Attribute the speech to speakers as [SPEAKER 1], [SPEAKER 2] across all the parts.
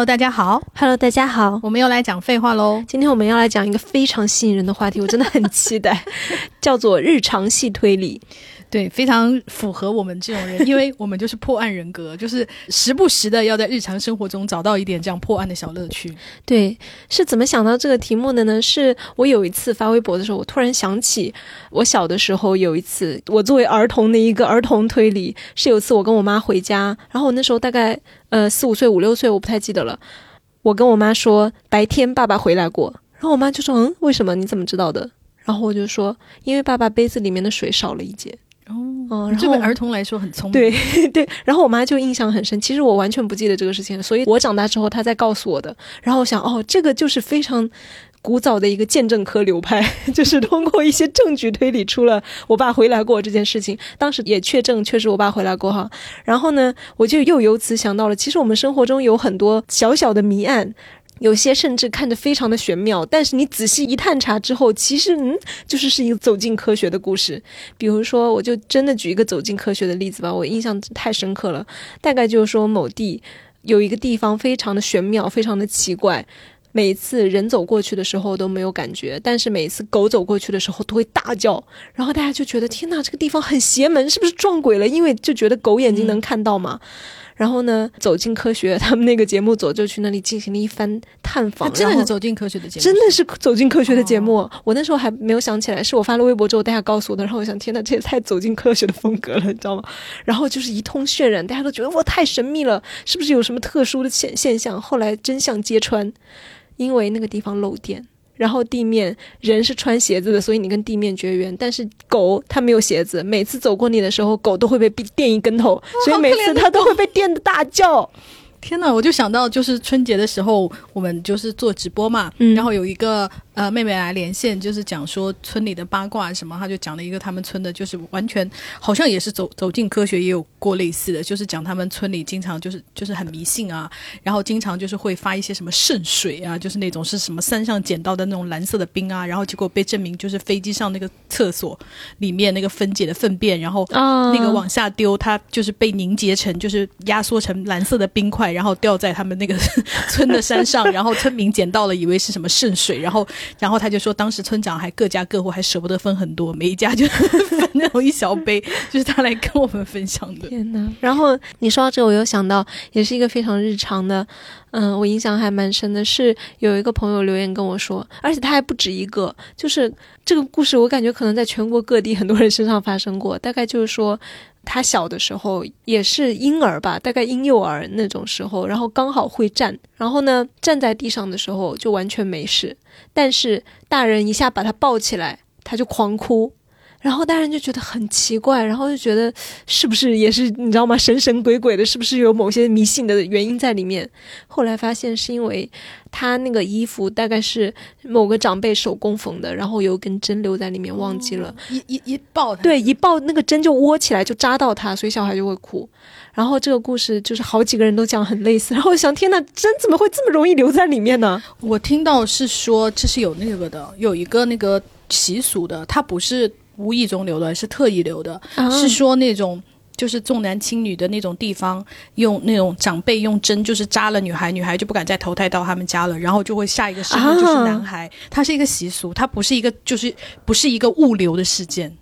[SPEAKER 1] Hello，大家好
[SPEAKER 2] ，Hello，大家好，
[SPEAKER 1] 我们又来讲废话喽。
[SPEAKER 2] 今天我们要来讲一个非常吸引人的话题，我真的很期待，叫做日常系推理。
[SPEAKER 1] 对，非常符合我们这种人，因为我们就是破案人格，就是时不时的要在日常生活中找到一点这样破案的小乐趣。
[SPEAKER 2] 对，是怎么想到这个题目的呢？是我有一次发微博的时候，我突然想起我小的时候有一次，我作为儿童的一个儿童推理，是有一次我跟我妈回家，然后我那时候大概呃四五岁五六岁，我不太记得了。我跟我妈说白天爸爸回来过，然后我妈就说嗯为什么你怎么知道的？然后我就说因为爸爸杯子里面的水少了一截。
[SPEAKER 1] 哦，这对儿童来说很聪明。
[SPEAKER 2] 对 对，然后我妈就印象很深。其实我完全不记得这个事情，所以我长大之后她再告诉我的。然后我想，哦，这个就是非常古早的一个见证科流派，就是通过一些证据推理出了我爸回来过这件事情。当时也确证确实我爸回来过哈。然后呢，我就又由此想到了，其实我们生活中有很多小小的谜案。有些甚至看着非常的玄妙，但是你仔细一探查之后，其实嗯，就是是一个走进科学的故事。比如说，我就真的举一个走进科学的例子吧，我印象太深刻了。大概就是说，某地有一个地方非常的玄妙，非常的奇怪，每次人走过去的时候都没有感觉，但是每次狗走过去的时候都会大叫，然后大家就觉得天哪，这个地方很邪门，是不是撞鬼了？因为就觉得狗眼睛能看到嘛。然后呢，走进科学，他们那个节目组就去那里进行了一番探访。
[SPEAKER 1] 真的是走进科学的节目，
[SPEAKER 2] 真的是走进科学的节目。我那时候还没有想起来，是我发了微博之后，大家告诉我的。然后我想，天呐，这也太走进科学的风格了，你知道吗？然后就是一通渲染，大家都觉得哇，太神秘了，是不是有什么特殊的现现象？后来真相揭穿，因为那个地方漏电。然后地面人是穿鞋子的，所以你跟地面绝缘。但是狗它没有鞋子，每次走过你的时候，狗都会被电一跟头，所以每次它都会被电的大叫。
[SPEAKER 1] 天呐，我就想到就是春节的时候，我们就是做直播嘛，然后有一个。呃，妹妹来连线，就是讲说村里的八卦什么，他就讲了一个他们村的，就是完全好像也是走走进科学，也有过类似的，就是讲他们村里经常就是就是很迷信啊，然后经常就是会发一些什么圣水啊，就是那种是什么山上捡到的那种蓝色的冰啊，然后结果被证明就是飞机上那个厕所里面那个分解的粪便，然后那个往下丢，它就是被凝结成就是压缩成蓝色的冰块，然后掉在他们那个 村的山上，然后村民捡到了，以为是什么圣水，然后。然后他就说，当时村长还各家各户还舍不得分很多，每一家就分那种一小杯，就是他来跟我们分享的。
[SPEAKER 2] 天呐！然后你说到这，我又想到，也是一个非常日常的，嗯，我印象还蛮深的，是有一个朋友留言跟我说，而且他还不止一个，就是这个故事，我感觉可能在全国各地很多人身上发生过。大概就是说。他小的时候也是婴儿吧，大概婴幼儿那种时候，然后刚好会站，然后呢站在地上的时候就完全没事，但是大人一下把他抱起来，他就狂哭。然后大人就觉得很奇怪，然后就觉得是不是也是你知道吗？神神鬼鬼的，是不是有某些迷信的原因在里面？后来发现是因为他那个衣服大概是某个长辈手工缝的，然后有根针留在里面，忘记了。
[SPEAKER 1] 一一一抱，
[SPEAKER 2] 对，一抱那个针就窝起来，就扎到他，所以小孩就会哭。然后这个故事就是好几个人都讲很类似。然后我想，天呐，针怎么会这么容易留在里面呢？
[SPEAKER 1] 我听到是说这是有那个的，有一个那个习俗的，它不是。无意中留的，是特意留的，是说那种就是重男轻女的那种地方，用那种长辈用针就是扎了女孩，女孩就不敢再投胎到他们家了，然后就会下一个生就是男孩，它是一个习俗，它不是一个就是不是一个物流的事件，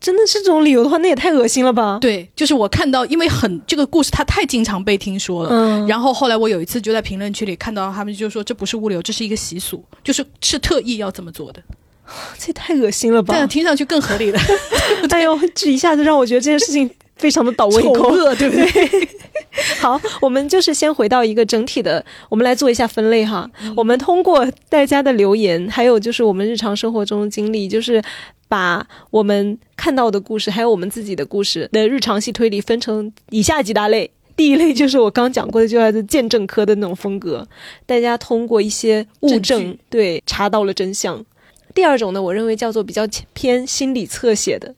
[SPEAKER 2] 真的是这种理由的话，那也太恶心了吧？
[SPEAKER 1] 对，就是我看到，因为很这个故事它太经常被听说了，然后后来我有一次就在评论区里看到他们就说这不是物流，这是一个习俗，就是是特意要这么做的。
[SPEAKER 2] 这也太恶心了吧！
[SPEAKER 1] 这样听上去更合理了。
[SPEAKER 2] 哎呦，这一下子让我觉得这件事情非常的倒胃口，
[SPEAKER 1] 对不对？
[SPEAKER 2] 好，我们就是先回到一个整体的，我们来做一下分类哈。我们通过大家的留言，还有就是我们日常生活中的经历，就是把我们看到的故事，还有我们自己的故事的日常系推理分成以下几大类。第一类就是我刚讲过的，就来自鉴证科的那种风格，大家通过一些物证对查到了真相。第二种呢，我认为叫做比较偏心理侧写的，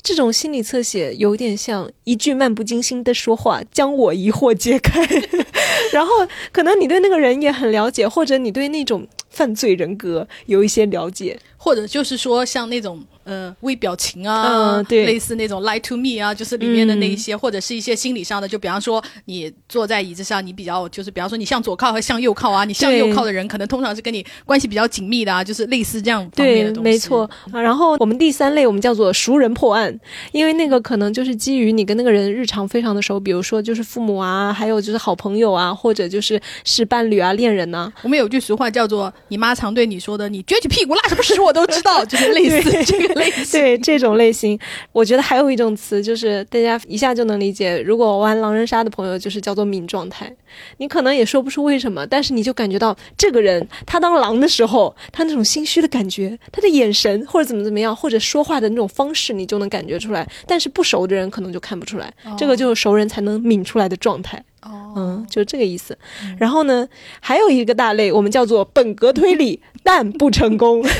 [SPEAKER 2] 这种心理侧写有点像一句漫不经心的说话，将我疑惑揭开。然后可能你对那个人也很了解，或者你对那种犯罪人格有一些了解，
[SPEAKER 1] 或者就是说像那种。呃，微表情啊，嗯
[SPEAKER 2] 对，
[SPEAKER 1] 类似那种 lie to me 啊，就是里面的那一些，或者是一些心理上的，就比方说你坐在椅子上，你比较就是比方说你向左靠和向右靠啊，你向右靠的人可能通常是跟你关系比较紧密的啊，就是类似这样方面的东
[SPEAKER 2] 西。没错啊。然后我们第三类我们叫做熟人破案，因为那个可能就是基于你跟那个人日常非常的熟，比如说就是父母啊，还有就是好朋友啊，或者就是是伴侣啊、恋人呐。
[SPEAKER 1] 我们有句俗话叫做“你妈常对你说的，你撅起屁股拉什么屎我都知道”，就是类似这个。类型
[SPEAKER 2] 对这种类型，我觉得还有一种词，就是大家一下就能理解。如果玩狼人杀的朋友，就是叫做敏状态。你可能也说不出为什么，但是你就感觉到这个人他当狼的时候，他那种心虚的感觉，他的眼神或者怎么怎么样，或者说话的那种方式，你就能感觉出来。但是不熟的人可能就看不出来，这个就是熟人才能抿出来的状态。
[SPEAKER 1] 哦，
[SPEAKER 2] 嗯，就这个意思。然后呢，还有一个大类，我们叫做本格推理，但不成功。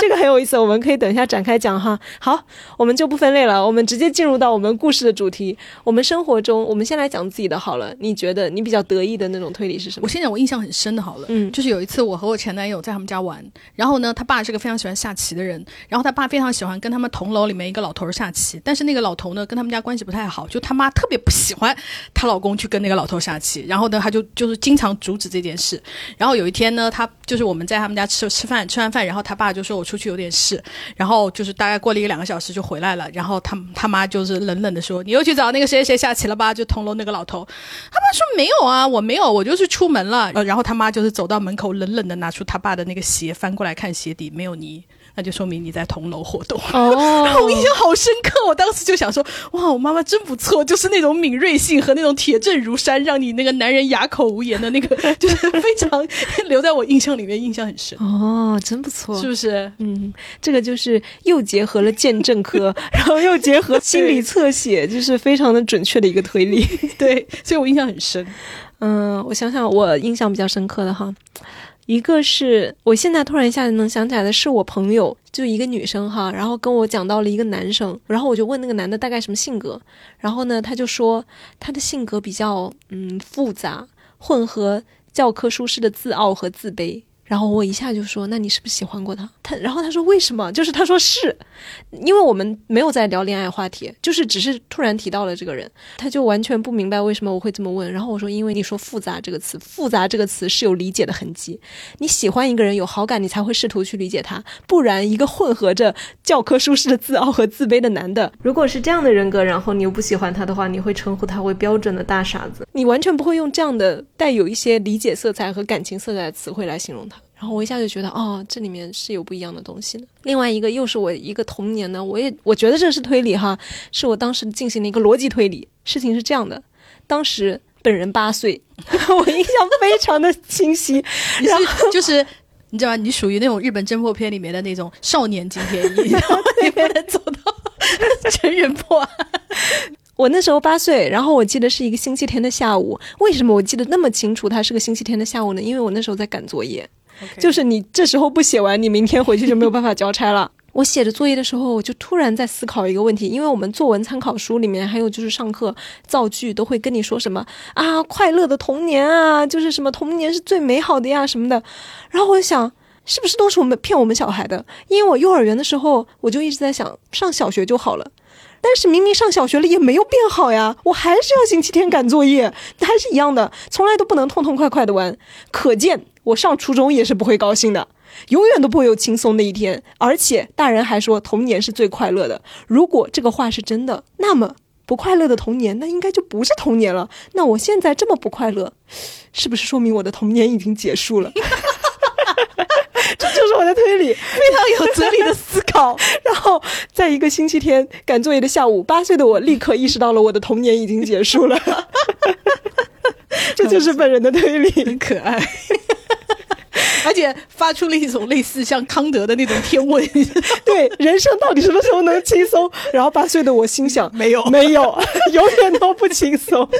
[SPEAKER 2] 这个很有意思，我们可以等一下展开讲哈。好，我们就不分类了，我们直接进入到我们故事的主题。我们生活中，我们先来讲自己的好了。你觉得你比较得意的那种推理是什么？
[SPEAKER 1] 我先讲我印象很深的，好了，嗯，就是有一次我和我前男友在他们家玩，然后呢，他爸是个非常喜欢下棋的人，然后他爸非常喜欢跟他们同楼里面一个老头下棋，但是那个老头呢跟他们家关系不太好，就他妈特别不喜欢她老公去跟那个老头下棋，然后呢，他就就是经常阻止这件事。然后有一天呢，他就是我们我们在他们家吃吃饭，吃完饭，然后他爸就说我出去有点事，然后就是大概过了一个两个小时就回来了，然后他他妈就是冷冷的说你又去找那个谁谁下棋了吧？就铜楼那个老头，他爸说没有啊，我没有，我就是出门了。呃，然后他妈就是走到门口，冷冷的拿出他爸的那个鞋，翻过来看鞋底没有泥。那就说明你在同楼活动 哦，然后我印象好深刻。我当时就想说，哇，我妈妈真不错，就是那种敏锐性和那种铁证如山，让你那个男人哑口无言的那个，就是 非常留在我印象里面，印象很深。
[SPEAKER 2] 哦，真不错，
[SPEAKER 1] 是不是？
[SPEAKER 2] 嗯，这个就是又结合了见证科，然后又结合心理侧写，就是非常的准确的一个推理。
[SPEAKER 1] 对，所以我印象很深。
[SPEAKER 2] 嗯，我想想，我印象比较深刻的哈。一个是我现在突然一下子能想起来的是我朋友，就一个女生哈，然后跟我讲到了一个男生，然后我就问那个男的大概什么性格，然后呢他就说他的性格比较嗯复杂，混合教科书式的自傲和自卑。然后我一下就说：“那你是不是喜欢过他？”他然后他说：“为什么？”就是他说是，因为我们没有在聊恋爱话题，就是只是突然提到了这个人，他就完全不明白为什么我会这么问。然后我说：“因为你说复杂这个词，复杂这个词是有理解的痕迹。你喜欢一个人有好感，你才会试图去理解他，不然一个混合着教科书式的自傲和自卑的男的，如果是这样的人格，然后你又不喜欢他的话，你会称呼他为标准的大傻子，你完全不会用这样的带有一些理解色彩和感情色彩的词汇来形容他。”然后我一下就觉得，哦，这里面是有不一样的东西的。另外一个又是我一个童年的，我也我觉得这是推理哈，是我当时进行的一个逻辑推理。事情是这样的，当时本人八岁，我印象非常的清晰。
[SPEAKER 1] 然后就是你知道吧？你属于那种日本侦破片里面的那种少年金田一，然后 你不能走到 成人破案。
[SPEAKER 2] 我那时候八岁，然后我记得是一个星期天的下午。为什么我记得那么清楚？它是个星期天的下午呢？因为我那时候在赶作业。就是你这时候不写完，你明天回去就没有办法交差了。我写着作业的时候，我就突然在思考一个问题，因为我们作文参考书里面还有就是上课造句都会跟你说什么啊，快乐的童年啊，就是什么童年是最美好的呀什么的。然后我就想，是不是都是我们骗我们小孩的？因为我幼儿园的时候，我就一直在想上小学就好了。但是明明上小学了也没有变好呀，我还是要星期天赶作业，还是一样的，从来都不能痛痛快快的玩。可见我上初中也是不会高兴的，永远都不会有轻松的一天。而且大人还说童年是最快乐的，如果这个话是真的，那么不快乐的童年那应该就不是童年了。那我现在这么不快乐，是不是说明我的童年已经结束了？这 就是我的推理，
[SPEAKER 1] 非常有哲理的思考。
[SPEAKER 2] 然后，在一个星期天赶作业的下午，八岁的我立刻意识到了我的童年已经结束了。这就是本人的推理，
[SPEAKER 1] 很可爱，而且发出了一种类似像康德的那种天问：
[SPEAKER 2] 对人生到底什么时候能轻松？然后八岁的我心想：
[SPEAKER 1] 没有，
[SPEAKER 2] 没有，永远都不轻松。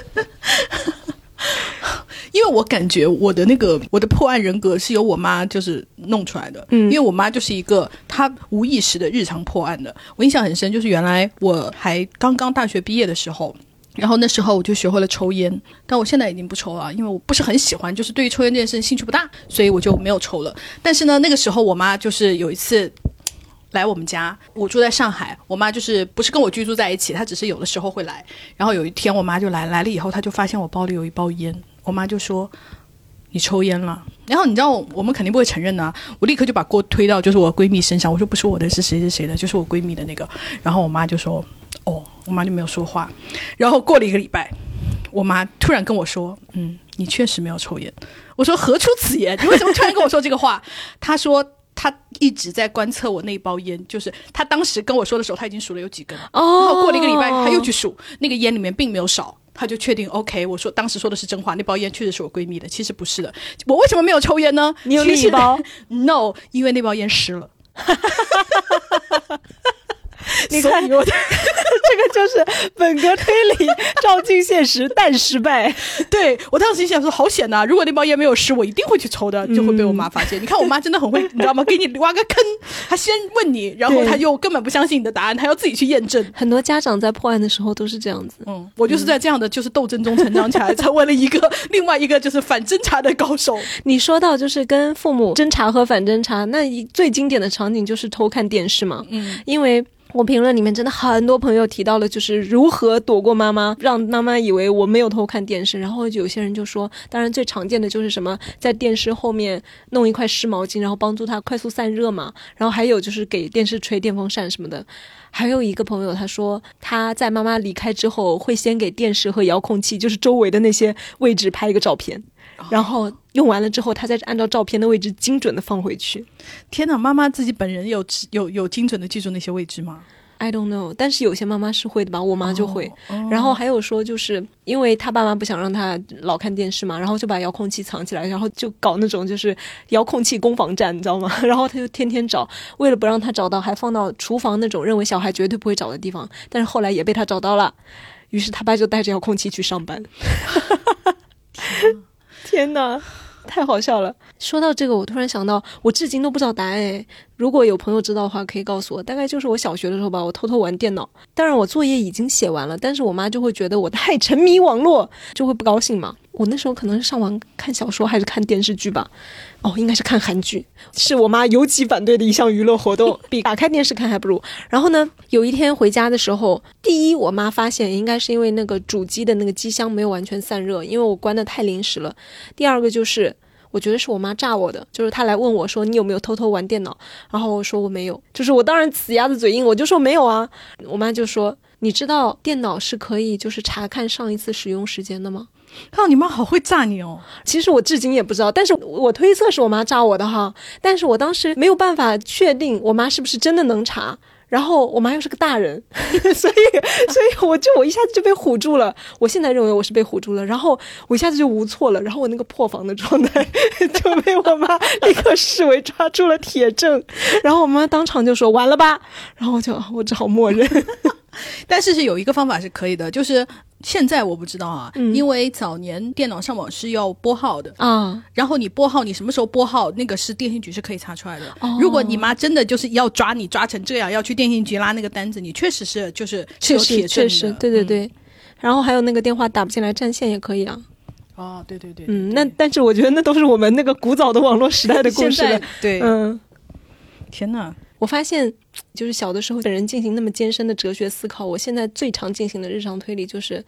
[SPEAKER 1] 因为我感觉我的那个我的破案人格是由我妈就是弄出来的，嗯，因为我妈就是一个她无意识的日常破案的。我印象很深，就是原来我还刚刚大学毕业的时候，然后那时候我就学会了抽烟，但我现在已经不抽了，因为我不是很喜欢，就是对于抽烟这件事情兴趣不大，所以我就没有抽了。但是呢，那个时候我妈就是有一次来我们家，我住在上海，我妈就是不是跟我居住在一起，她只是有的时候会来。然后有一天我妈就来，来了以后，她就发现我包里有一包烟，我妈就说：“你抽烟了。”然后你知道我们肯定不会承认呢，我立刻就把锅推到就是我闺蜜身上，我说不是我的，是谁是谁的，就是我闺蜜的那个。然后我妈就说：“。”我妈就没有说话，然后过了一个礼拜，我妈突然跟我说：“嗯，你确实没有抽烟。”我说：“何出此言？你为什么突然跟我说这个话？” 她说：“她一直在观测我那包烟，就是她当时跟我说的时候，她已经数了有几根。然后过了一个礼拜，她又去数，那个烟里面并没有少，她就确定 OK。我说当时说的是真话，那包烟确实是我闺蜜的，其实不是的。我为什么没有抽烟呢？
[SPEAKER 2] 你有另一包？
[SPEAKER 1] No，因为那包烟湿了。
[SPEAKER 2] 你看，这个就是本格推理照进现实但失败。
[SPEAKER 1] 对我当时心想说，好险呐！如果那包烟没有湿，我一定会去抽的，就会被我妈发现。你看我妈真的很会，你知道吗？给你挖个坑，她先问你，然后她又根本不相信你的答案，她要自己去验证。
[SPEAKER 2] 很多家长在破案的时候都是这样子。
[SPEAKER 1] 嗯，我就是在这样的就是斗争中成长起来，成为了一个另外一个就是反侦查的高手。
[SPEAKER 2] 你说到就是跟父母侦查和反侦查，那一最经典的场景就是偷看电视嘛。嗯，因为。我评论里面真的很多朋友提到了，就是如何躲过妈妈，让妈妈以为我没有偷看电视。然后有些人就说，当然最常见的就是什么，在电视后面弄一块湿毛巾，然后帮助它快速散热嘛。然后还有就是给电视吹电风扇什么的。还有一个朋友他说，他在妈妈离开之后，会先给电视和遥控器，就是周围的那些位置拍一个照片。然后用完了之后，他再按照照片的位置精准的放回去。
[SPEAKER 1] 天哪，妈妈自己本人有有有精准的记住那些位置吗
[SPEAKER 2] ？I don't know，但是有些妈妈是会的吧，我妈就会。然后还有说，就是因为他爸妈不想让他老看电视嘛，然后就把遥控器藏起来，然后就搞那种就是遥控器攻防战，你知道吗？然后他就天天找，为了不让他找到，还放到厨房那种认为小孩绝对不会找的地方。但是后来也被他找到了，于是他爸就带着遥控器去上班。天哪，太好笑了！说到这个，我突然想到，我至今都不知道答案诶。如果有朋友知道的话，可以告诉我。大概就是我小学的时候吧，我偷偷玩电脑。当然，我作业已经写完了，但是我妈就会觉得我太沉迷网络，就会不高兴嘛。我那时候可能是上网看小说还是看电视剧吧，哦，应该是看韩剧，是我妈尤其反对的一项娱乐活动，比打开电视看还不如。然后呢，有一天回家的时候，第一，我妈发现应该是因为那个主机的那个机箱没有完全散热，因为我关的太临时了。第二个就是，我觉得是我妈炸我的，就是她来问我说你有没有偷偷玩电脑，然后我说我没有，就是我当然死鸭子嘴硬，我就说没有啊。我妈就说你知道电脑是可以就是查看上一次使用时间的吗？
[SPEAKER 1] 靠，你妈好会炸你哦！
[SPEAKER 2] 其实我至今也不知道，但是我推测是我妈炸我的哈。但是我当时没有办法确定我妈是不是真的能查，然后我妈又是个大人，所以所以我就我一下子就被唬住了。我现在认为我是被唬住了，然后我一下子就无措了，然后我那个破防的状态 就被我妈立刻视为抓住了铁证，然后我妈当场就说完了吧，然后我就我只好默认。
[SPEAKER 1] 但是是有一个方法是可以的，就是现在我不知道啊，因为早年电脑上网是要拨号的啊，然后你拨号，你什么时候拨号，那个是电信局是可以查出来的。如果你妈真的就是要抓你抓成这样，要去电信局拉那个单子，你确实是就是是有铁
[SPEAKER 2] 证的，对对对。然后还有那个电话打不进来占线也可以啊。
[SPEAKER 1] 哦，对对对，
[SPEAKER 2] 嗯，那但是我觉得那都是我们那个古早的网络时代的故事了。
[SPEAKER 1] 对，嗯，天哪。
[SPEAKER 2] 我发现，就是小的时候本人进行那么艰深的哲学思考。我现在最常进行的日常推理就是，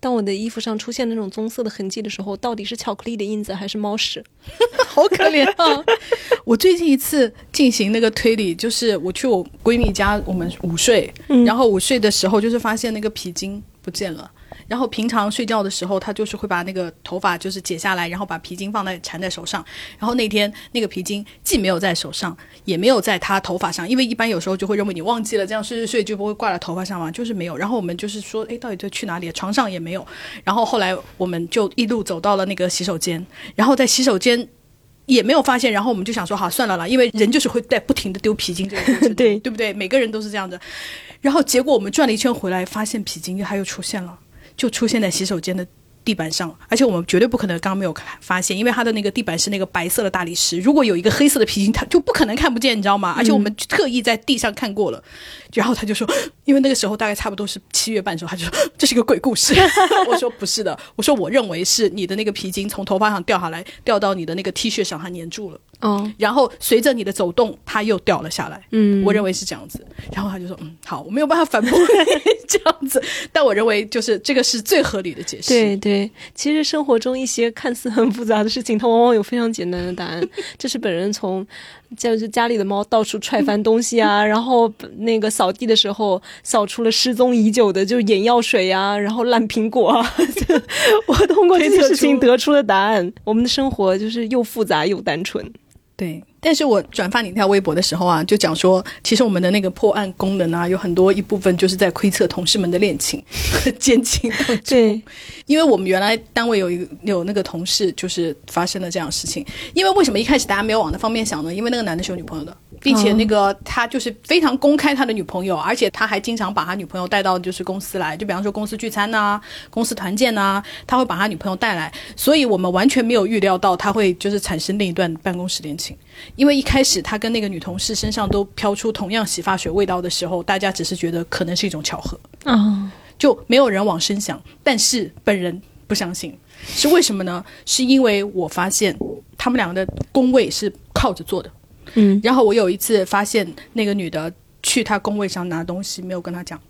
[SPEAKER 2] 当我的衣服上出现那种棕色的痕迹的时候，到底是巧克力的印子还是猫屎？
[SPEAKER 1] 好可怜啊！我最近一次进行那个推理，就是我去我闺蜜家，我们午睡，然后午睡的时候，就是发现那个皮筋不见了。然后平常睡觉的时候，他就是会把那个头发就是解下来，然后把皮筋放在缠在手上。然后那天那个皮筋既没有在手上，也没有在他头发上，因为一般有时候就会认为你忘记了，这样睡睡睡就不会挂在头发上嘛，就是没有。然后我们就是说，哎，到底这去哪里？床上也没有。然后后来我们就一路走到了那个洗手间，然后在洗手间也没有发现。然后我们就想说，好算了啦，因为人就是会在不停的丢皮筋这个过程，
[SPEAKER 2] 对
[SPEAKER 1] 对不对？每个人都是这样的。然后结果我们转了一圈回来，发现皮筋又它又出现了。就出现在洗手间的地板上，而且我们绝对不可能刚刚没有发现，因为他的那个地板是那个白色的大理石，如果有一个黑色的皮筋，他就不可能看不见，你知道吗？而且我们特意在地上看过了，然后他就说，因为那个时候大概差不多是七月半的时候，他就说这是一个鬼故事。我说不是的，我说我认为是你的那个皮筋从头发上掉下来，掉到你的那个 T 恤上，它粘住了。
[SPEAKER 2] 哦，
[SPEAKER 1] 然后随着你的走动，它又掉了下来。
[SPEAKER 2] 嗯，
[SPEAKER 1] 我认为是这样子。然后他就说：“嗯，好，我没有办法反驳 这样子，但我认为就是这个是最合理的解释。”
[SPEAKER 2] 对对，其实生活中一些看似很复杂的事情，它往往有非常简单的答案。这是本人从就是家里的猫到处踹翻东西啊，然后那个扫地的时候扫出了失踪已久的就眼药水啊，然后烂苹果啊，我通过这些事情得出的答案。我们的生活就是又复杂又单纯。
[SPEAKER 1] 对，但是我转发你那条微博的时候啊，就讲说，其实我们的那个破案功能啊，有很多一部分就是在窥测同事们的恋情和 奸情。
[SPEAKER 2] 对，
[SPEAKER 1] 因为我们原来单位有一个有那个同事，就是发生了这样的事情。因为为什么一开始大家没有往那方面想呢？因为那个男的是有女朋友的。并且那个他就是非常公开他的女朋友，而且他还经常把他女朋友带到就是公司来，就比方说公司聚餐呐、公司团建呐，他会把他女朋友带来，所以我们完全没有预料到他会就是产生另一段办公室恋情，因为一开始他跟那个女同事身上都飘出同样洗发水味道的时候，大家只是觉得可能是一种巧合
[SPEAKER 2] 啊，
[SPEAKER 1] 就没有人往深想，但是本人不相信，是为什么呢？是因为我发现他们两个的工位是靠着坐的。
[SPEAKER 2] 嗯，
[SPEAKER 1] 然后我有一次发现那个女的去他工位上拿东西，没有跟他讲，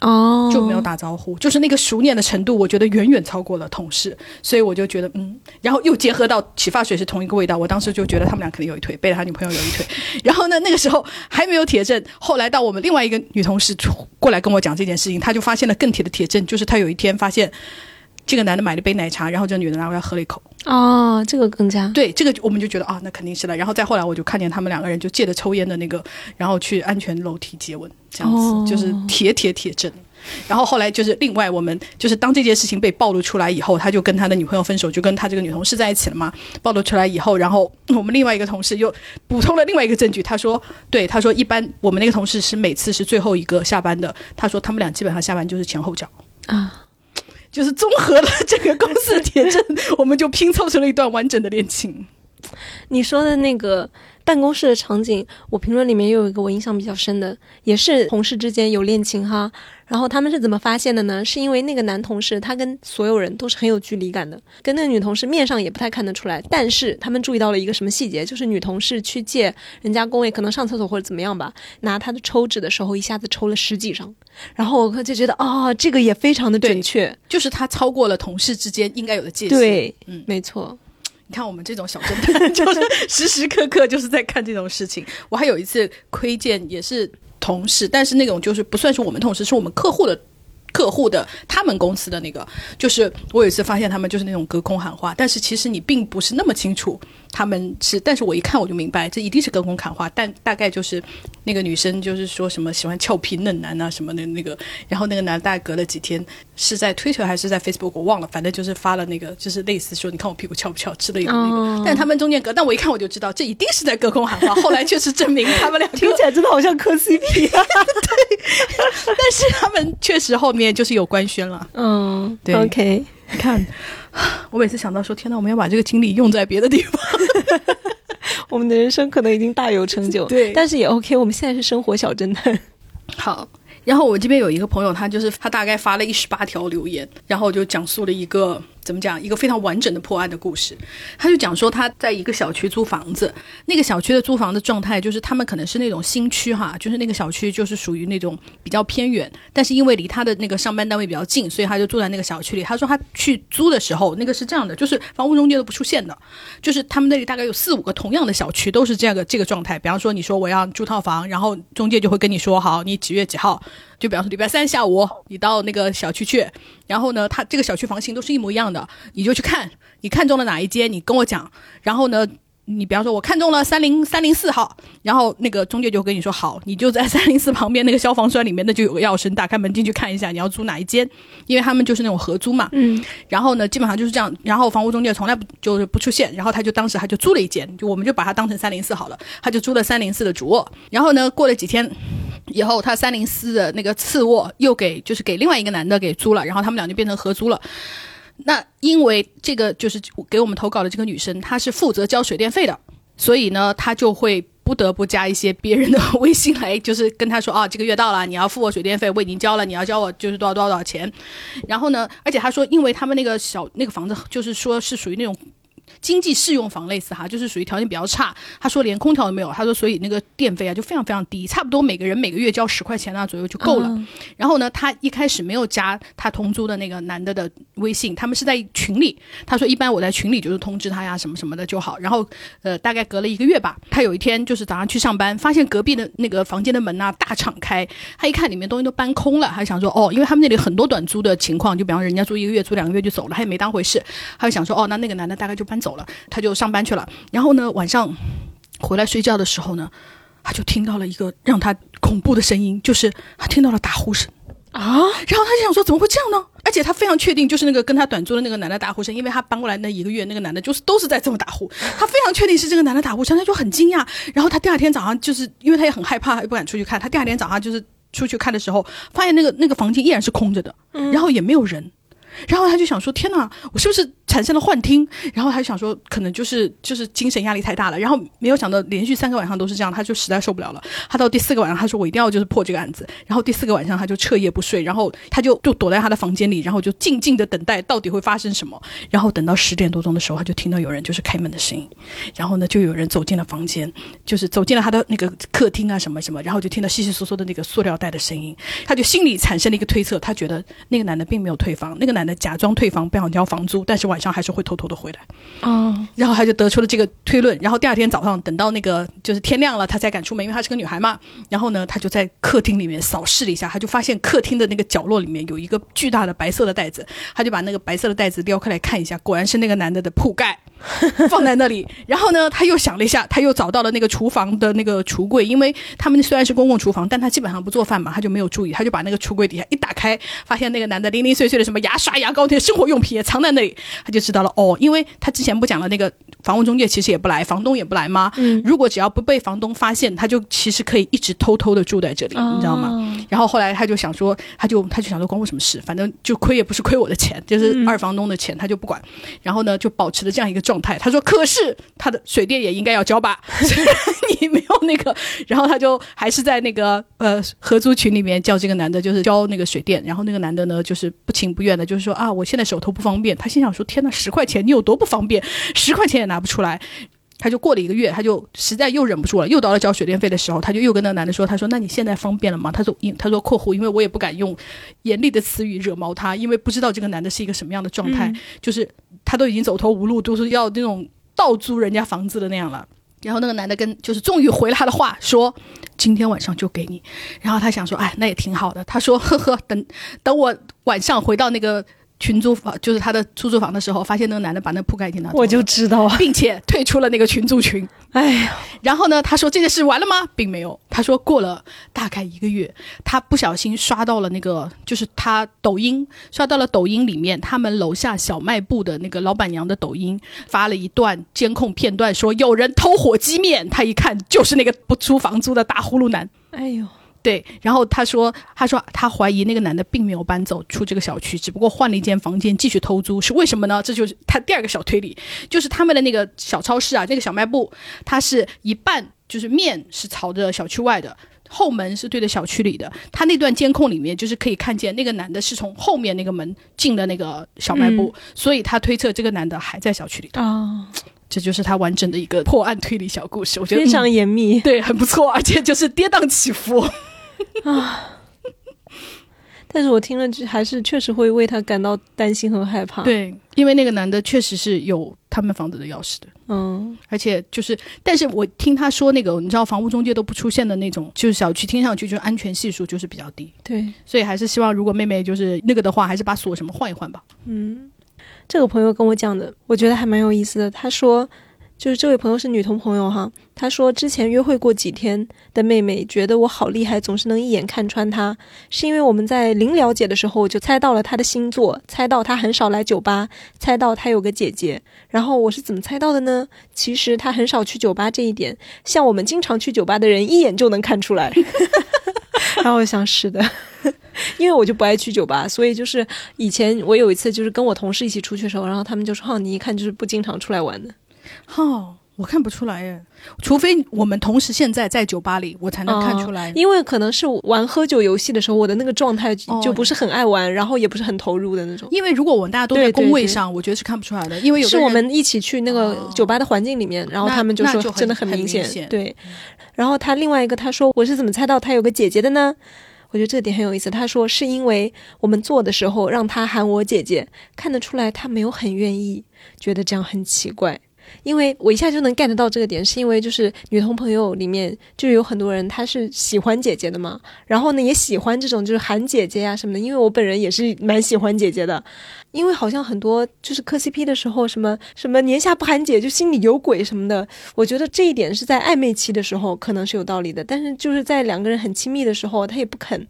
[SPEAKER 2] 哦，
[SPEAKER 1] 就没有打招呼，就是那个熟练的程度，我觉得远远超过了同事，所以我就觉得嗯，然后又结合到洗发水是同一个味道，我当时就觉得他们俩肯定有一腿，背着他女朋友有一腿。然后呢，那个时候还没有铁证，后来到我们另外一个女同事过来跟我讲这件事情，她就发现了更铁的铁证，就是她有一天发现这个男的买了杯奶茶，然后这个女的拿过来喝了一口。
[SPEAKER 2] 哦，这个更加
[SPEAKER 1] 对，这个我们就觉得啊，那肯定是了。然后再后来，我就看见他们两个人就借着抽烟的那个，然后去安全楼梯接吻，这样子就是铁铁铁证。然后后来就是另外，我们就是当这件事情被暴露出来以后，他就跟他的女朋友分手，就跟他这个女同事在一起了嘛。暴露出来以后，然后我们另外一个同事又补充了另外一个证据，他说，对，他说一般我们那个同事是每次是最后一个下班的，他说他们俩基本上下班就是前后脚
[SPEAKER 2] 啊。
[SPEAKER 1] 就是综合了整个公司的铁证，我们就拼凑成了一段完整的恋情。
[SPEAKER 2] 你说的那个办公室的场景，我评论里面又有一个我印象比较深的，也是同事之间有恋情哈。然后他们是怎么发现的呢？是因为那个男同事他跟所有人都是很有距离感的，跟那个女同事面上也不太看得出来。但是他们注意到了一个什么细节，就是女同事去借人家工位，可能上厕所或者怎么样吧，拿她的抽纸的时候，一下子抽了十几张。然后我就觉得啊，这个也非常的准确，
[SPEAKER 1] 就是他超过了同事之间应该有的界限。
[SPEAKER 2] 对，嗯，没错。
[SPEAKER 1] 你看我们这种小侦探，就是时时刻刻就是在看这种事情。我还有一次窥见，也是同事，但是那种就是不算是我们同事，是我们客户的客户的他们公司的那个。就是我有一次发现他们就是那种隔空喊话，但是其实你并不是那么清楚他们是，但是我一看我就明白，这一定是隔空喊话。但大概就是那个女生就是说什么喜欢俏皮嫩男啊什么的那个，然后那个男大概隔了几天。是在推特还是在 Facebook，我忘了，反正就是发了那个，就是类似说，你看我屁股翘不翘，吃的有那个。但他们中间隔，但我一看我就知道，这一定是在隔空喊话。后来确实证明他们俩
[SPEAKER 2] 听起来真的好像磕 CP
[SPEAKER 1] 啊。对，但是他们确实后面就是有官宣了。
[SPEAKER 2] 嗯，
[SPEAKER 1] 对
[SPEAKER 2] ，OK。
[SPEAKER 1] 你看，我每次想到说，天哪，我们要把这个精力用在别的地方，
[SPEAKER 2] 我们的人生可能已经大有成就。
[SPEAKER 1] 对，
[SPEAKER 2] 但是也 OK，我们现在是生活小侦探。
[SPEAKER 1] 好。然后我这边有一个朋友，他就是他大概发了一十八条留言，然后我就讲述了一个。怎么讲？一个非常完整的破案的故事。他就讲说他在一个小区租房子，那个小区的租房的状态就是他们可能是那种新区哈，就是那个小区就是属于那种比较偏远，但是因为离他的那个上班单位比较近，所以他就住在那个小区里。他说他去租的时候，那个是这样的，就是房屋中介都不出现的，就是他们那里大概有四五个同样的小区都是这样的这个状态。比方说你说我要租套房，然后中介就会跟你说好，你几月几号，就比方说礼拜三下午你到那个小区去，然后呢，他这个小区房型都是一模一样的。你就去看，你看中了哪一间，你跟我讲。然后呢，你比方说，我看中了三零三零四号，然后那个中介就跟你说好，你就在三零四旁边那个消防栓里面，那就有个钥匙，你打开门进去看一下，你要租哪一间，因为他们就是那种合租嘛。
[SPEAKER 2] 嗯。
[SPEAKER 1] 然后呢，基本上就是这样。然后房屋中介从来不就是不出现，然后他就当时他就租了一间，就我们就把它当成三零四好了，他就租了三零四的主卧。然后呢，过了几天以后，他三零四的那个次卧又给就是给另外一个男的给租了，然后他们俩就变成合租了。那因为这个就是给我们投稿的这个女生，她是负责交水电费的，所以呢，她就会不得不加一些别人的微信来，就是跟她说啊，这个月到了，你要付我水电费，我已经交了，你要交我就是多少多少多少钱。然后呢，而且她说，因为他们那个小那个房子，就是说是属于那种。经济适用房类似哈，就是属于条件比较差。他说连空调都没有，他说所以那个电费啊就非常非常低，差不多每个人每个月交十块钱啊左右就够了。然后呢，他一开始没有加他同租的那个男的的微信，他们是在群里。他说一般我在群里就是通知他呀什么什么的就好。然后呃大概隔了一个月吧，他有一天就是早上去上班，发现隔壁的那个房间的门呐大敞开，他一看里面东西都搬空了，他想说哦，因为他们那里很多短租的情况，就比方人家租一个月租两个月就走了，他也没当回事，他就想说哦那那个男的大概就搬走。走了，他就上班去了。然后呢，晚上回来睡觉的时候呢，他就听到了一个让他恐怖的声音，就是他听到了打呼声
[SPEAKER 2] 啊。
[SPEAKER 1] 然后他就想说，怎么会这样呢？而且他非常确定，就是那个跟他短租的那个男的打呼声，因为他搬过来那一个月，那个男的就是都是在这么打呼。他非常确定是这个男的打呼声，他就很惊讶。然后他第二天早上，就是因为他也很害怕，也不敢出去看。他第二天早上就是出去看的时候，发现那个那个房间依然是空着的，然后也没有人。然后他就想说：“天哪，我是不是？”产生了幻听，然后他就想说，可能就是就是精神压力太大了，然后没有想到连续三个晚上都是这样，他就实在受不了了。他到第四个晚上，他说我一定要就是破这个案子。然后第四个晚上，他就彻夜不睡，然后他就就躲在他的房间里，然后就静静的等待到底会发生什么。然后等到十点多钟的时候，他就听到有人就是开门的声音，然后呢就有人走进了房间，就是走进了他的那个客厅啊什么什么，然后就听到稀稀疏疏的那个塑料袋的声音，他就心里产生了一个推测，他觉得那个男的并没有退房，那个男的假装退房不想交房租，但是晚上还是会偷偷的。回来，
[SPEAKER 2] 哦，
[SPEAKER 1] 然后他就得出了这个推论，然后第二天早上等到那个就是天亮了，他才敢出门，因为他是个女孩嘛。然后呢，他就在客厅里面扫视了一下，他就发现客厅的那个角落里面有一个巨大的白色的袋子，他就把那个白色的袋子撩开来看一下，果然是那个男的的铺盖。放在那里，然后呢，他又想了一下，他又找到了那个厨房的那个橱柜，因为他们虽然是公共厨房，但他基本上不做饭嘛，他就没有注意，他就把那个橱柜底下一打开，发现那个男的零零碎碎的什么牙刷、牙膏这些生活用品也藏在那里，他就知道了哦，因为他之前不讲了，那个房屋中介其实也不来，房东也不来吗？嗯，如果只要不被房东发现，他就其实可以一直偷偷的住在这里，你知道吗？然后后来他就想说，他就他就想说关我什么事？反正就亏也不是亏我的钱，就是二房东的钱，他就不管。然后呢，就保持了这样一个状态。他说：“可是他的水电也应该要交吧？你没有那个。”然后他就还是在那个呃合租群里面叫这个男的，就是交那个水电。然后那个男的呢，就是不情不愿的，就是说啊，我现在手头不方便。他心想说：“天哪，十块钱你有多不方便？十块钱也拿不出来。”他就过了一个月，他就实在又忍不住了，又到了交水电费的时候，他就又跟那个男的说：“他说，那你现在方便了吗？”他说：“因他说括弧，因为我也不敢用严厉的词语惹毛他，因为不知道这个男的是一个什么样的状态，就是他都已经走投无路，都是要那种倒租人家房子的那样了。然后那个男的跟就是终于回了他的话，说今天晚上就给你。然后他想说，哎，那也挺好的。他说，呵呵，等等我晚上回到那个。”群租房就是他的出租房的时候，发现那个男的把那铺盖已经拿走，
[SPEAKER 2] 我就知道，
[SPEAKER 1] 并且退出了那个群租群。
[SPEAKER 2] 哎呀，
[SPEAKER 1] 然后呢，他说这件事完了吗？并没有。他说过了大概一个月，他不小心刷到了那个，就是他抖音刷到了抖音里面他们楼下小卖部的那个老板娘的抖音，发了一段监控片段，说有人偷火鸡面。他一看就是那个不出房租的大呼噜男。
[SPEAKER 2] 哎呦。
[SPEAKER 1] 对，然后他说，他说他怀疑那个男的并没有搬走出这个小区，只不过换了一间房间继续偷租，是为什么呢？这就是他第二个小推理，就是他们的那个小超市啊，那个小卖部，它是一半就是面是朝着小区外的，后门是对着小区里的。他那段监控里面就是可以看见那个男的是从后面那个门进的那个小卖部，所以他推测这个男的还在小区里
[SPEAKER 2] 啊。
[SPEAKER 1] 这就是他完整的一个破案推理小故事，我觉得
[SPEAKER 2] 非常严密，
[SPEAKER 1] 对，很不错，而且就是跌宕起伏。啊！
[SPEAKER 2] 但是我听了，还是确实会为他感到担心和害怕。
[SPEAKER 1] 对，因为那个男的确实是有他们房子的钥匙的。
[SPEAKER 2] 嗯，
[SPEAKER 1] 而且就是，但是我听他说那个，你知道，房屋中介都不出现的那种，就是小区听上去就是安全系数就是比较低。
[SPEAKER 2] 对，
[SPEAKER 1] 所以还是希望，如果妹妹就是那个的话，还是把锁什么换一换吧。
[SPEAKER 2] 嗯，这个朋友跟我讲的，我觉得还蛮有意思的。他说。就是这位朋友是女同朋友哈，她说之前约会过几天的妹妹觉得我好厉害，总是能一眼看穿她，是因为我们在零了解的时候就猜到了她的星座，猜到她很少来酒吧，猜到她有个姐姐。然后我是怎么猜到的呢？其实她很少去酒吧这一点，像我们经常去酒吧的人一眼就能看出来。然后我想是的。因为我就不爱去酒吧，所以就是以前我有一次就是跟我同事一起出去的时候，然后他们就说：“哦，你一看就是不经常出来玩的。”
[SPEAKER 1] 哈，我看不出来耶，除非我们同时现在在酒吧里，我才能看出来。
[SPEAKER 2] 因为可能是玩喝酒游戏的时候，我的那个状态就不是很爱玩，然后也不是很投入的那种。
[SPEAKER 1] 因为如果我们大家都在工位上，我觉得是看不出来的。因为有
[SPEAKER 2] 是我们一起去那个酒吧的环境里面，然后他们就说真的很明显。对，然后他另外一个他说我是怎么猜到他有个姐姐的呢？我觉得这点很有意思。他说是因为我们做的时候让他喊我姐姐，看得出来他没有很愿意，觉得这样很奇怪。因为我一下就能 get 到这个点，是因为就是女同朋友里面就有很多人她是喜欢姐姐的嘛，然后呢也喜欢这种就是喊姐姐呀什么的。因为我本人也是蛮喜欢姐姐的，因为好像很多就是磕 CP 的时候，什么什么年下不喊姐就心里有鬼什么的。我觉得这一点是在暧昧期的时候可能是有道理的，但是就是在两个人很亲密的时候，他也不肯，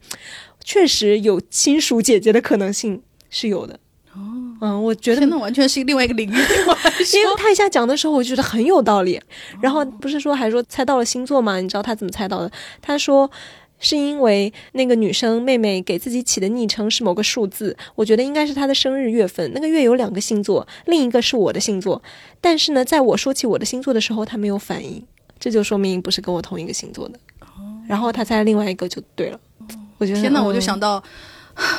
[SPEAKER 2] 确实有亲属姐姐的可能性是有的。哦，嗯，我觉得
[SPEAKER 1] 那完全是另外一个领域。因
[SPEAKER 2] 为他一下讲的时候，我觉得很有道理。然后不是说还说猜到了星座吗？你知道他怎么猜到的？他说是因为那个女生妹妹给自己起的昵称是某个数字，我觉得应该是她的生日月份。那个月有两个星座，另一个是我的星座。但是呢，在我说起我的星座的时候，他没有反应，这就说明不是跟我同一个星座的。然后他猜另外一个就对了。我觉得
[SPEAKER 1] 天哪，我就想到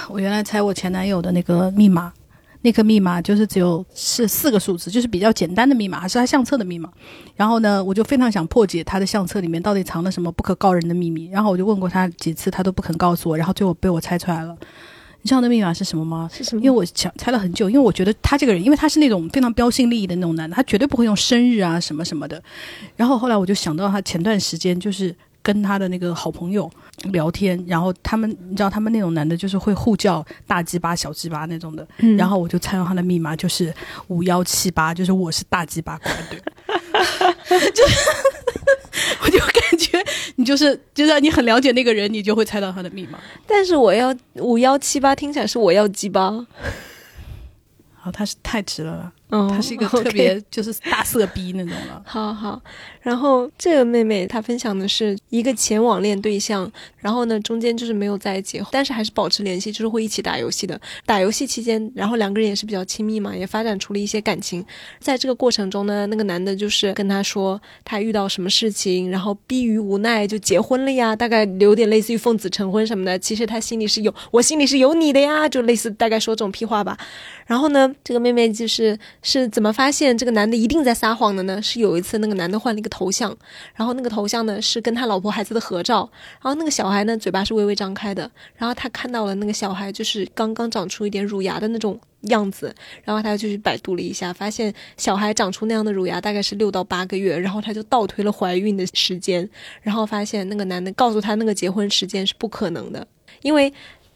[SPEAKER 1] 我原来猜我前男友的那个密码。那个密码就是只有是四个数字，就是比较简单的密码，还是他相册的密码。然后呢，我就非常想破解他的相册里面到底藏了什么不可告人的秘密。然后我就问过他几次，他都不肯告诉我。然后最后被我猜出来了。你知道那密码是什么吗？
[SPEAKER 2] 是什么？
[SPEAKER 1] 因为我想猜了很久，因为我觉得他这个人，因为他是那种非常标新立异的那种男的，他绝对不会用生日啊什么什么的。然后后来我就想到他前段时间就是。跟他的那个好朋友聊天，然后他们，你知道他们那种男的，就是会互叫大鸡巴、小鸡巴那种的。然后我就猜到他的密码就是五幺七八，就是我是大鸡巴，对。就我就感觉你就是就是你很了解那个人，你就会猜到他的密码。
[SPEAKER 2] 但是我要五幺七八听起来是我要鸡巴，
[SPEAKER 1] 好，他是太直了。嗯，他是一个特别 就是大色逼那种了。
[SPEAKER 2] 好好，然后这个妹妹她分享的是一个前网恋对象，然后呢中间就是没有在一起，但是还是保持联系，就是会一起打游戏的。打游戏期间，然后两个人也是比较亲密嘛，也发展出了一些感情。在这个过程中呢，那个男的就是跟她说他遇到什么事情，然后逼于无奈就结婚了呀，大概有点类似于奉子成婚什么的。其实他心里是有，我心里是有你的呀，就类似大概说这种屁话吧。然后呢，这个妹妹就是。是怎么发现这个男的一定在撒谎的呢？是有一次那个男的换了一个头像，然后那个头像呢是跟他老婆孩子的合照，然后那个小孩呢嘴巴是微微张开的，然后他看到了那个小孩就是刚刚长出一点乳牙的那种样子，然后他就去百度了一下，发现小孩长出那样的乳牙大概是六到八个月，然后他就倒推了怀孕的时间，然后发现那个男的告诉他那个结婚时间是不可能的，因为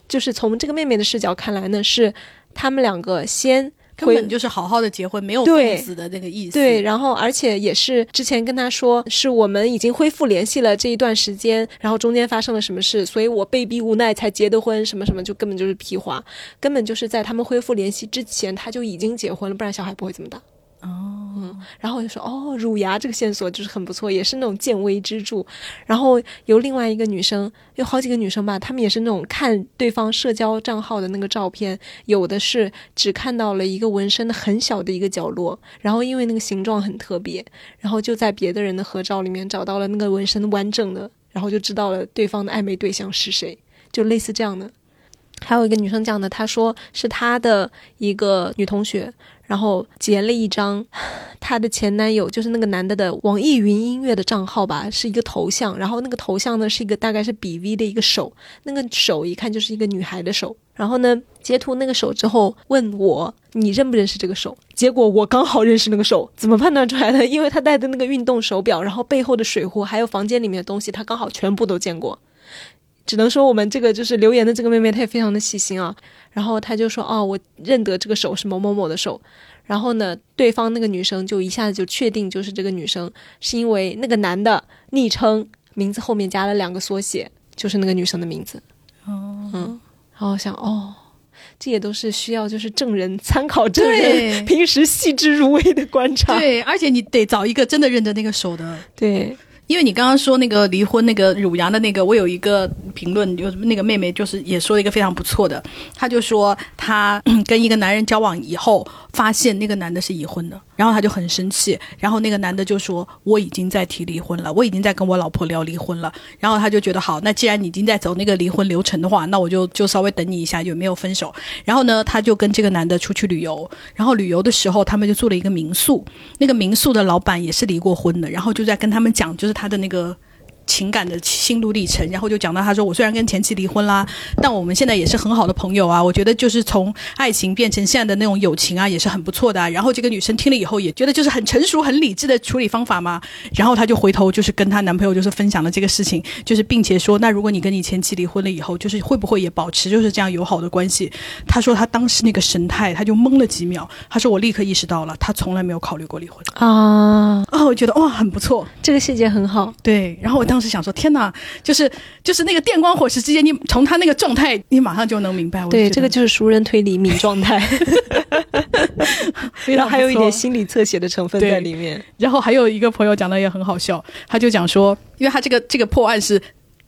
[SPEAKER 2] 就是从这个妹妹的视角看来呢，是他们两个先。
[SPEAKER 1] 根本就是好好的结婚，没有父子的那个意思。
[SPEAKER 2] 对，然后而且也是之前跟他说，是我们已经恢复联系了这一段时间，然后中间发生了什么事，所以我被逼无奈才结的婚，什么什么就根本就是屁话，根本就是在他们恢复联系之前他就已经结婚了，不然小孩不会这么大。哦，然后我就说，哦，乳牙这个线索就是很不错，也是那种见微知著。然后有另外一个女生，有好几个女生吧，她们也是那种看对方社交账号的那个照片，有的是只看到了一个纹身的很小的一个角落，然后因为那个形状很特别，然后就在别的人的合照里面找到了那个纹身完整的，然后就知道了对方的暧昧对象是谁，就类似这样的。还有一个女生讲的，她说是她的一个女同学。然后截了一张她的前男友，就是那个男的的网易云音乐的账号吧，是一个头像。然后那个头像呢是一个大概是比 V 的一个手，那个手一看就是一个女孩的手。然后呢截图那个手之后问我你认不认识这个手？结果我刚好认识那个手，怎么判断出来的？因为他戴的那个运动手表，然后背后的水壶，还有房间里面的东西，他刚好全部都见过。只能说我们这个就是留言的这个妹妹，她也非常的细心啊。然后她就说：“哦，我认得这个手是某某某的手。”然后呢，对方那个女生就一下子就确定就是这个女生，是因为那个男的昵称名字后面加了两个缩写，就是那个女生的名字。哦，嗯，然后想哦，这也都是需要就是证人参考证人 平时细致入微的观察。
[SPEAKER 1] 对，而且你得找一个真的认得那个手的。
[SPEAKER 2] 对。
[SPEAKER 1] 因为你刚刚说那个离婚那个汝阳的那个，我有一个评论，有那个妹妹就是也说了一个非常不错的，她就说她跟一个男人交往以后，发现那个男的是已婚的，然后他就很生气，然后那个男的就说我已经在提离婚了，我已经在跟我老婆聊离婚了，然后他就觉得好，那既然你已经在走那个离婚流程的话，那我就就稍微等你一下，有没有分手？然后呢，他就跟这个男的出去旅游，然后旅游的时候他们就住了一个民宿，那个民宿的老板也是离过婚的，然后就在跟他们讲，就是他的那个。情感的心路历程，然后就讲到他说：“我虽然跟前妻离婚啦，但我们现在也是很好的朋友啊。我觉得就是从爱情变成现在的那种友情啊，也是很不错的。”然后这个女生听了以后也觉得就是很成熟、很理智的处理方法嘛。然后她就回头就是跟她男朋友就是分享了这个事情，就是并且说：“那如果你跟你前妻离婚了以后，就是会不会也保持就是这样友好的关系？”她说她当时那个神态，她就懵了几秒。她说：“我立刻意识到了，她从来没有考虑过离婚
[SPEAKER 2] 啊。”
[SPEAKER 1] 哦，我觉得哇，很不错，
[SPEAKER 2] 这个细节很好。
[SPEAKER 1] 对，然后我当。是想说，天哪，就是就是那个电光火石之间，你从他那个状态，你马上就能明白。
[SPEAKER 2] 对，这个就是熟人推理敏状态，然后还有一点心理侧写的成分在里面。
[SPEAKER 1] 然后还有一个朋友讲的也很好笑，他就讲说，因为他这个这个破案是。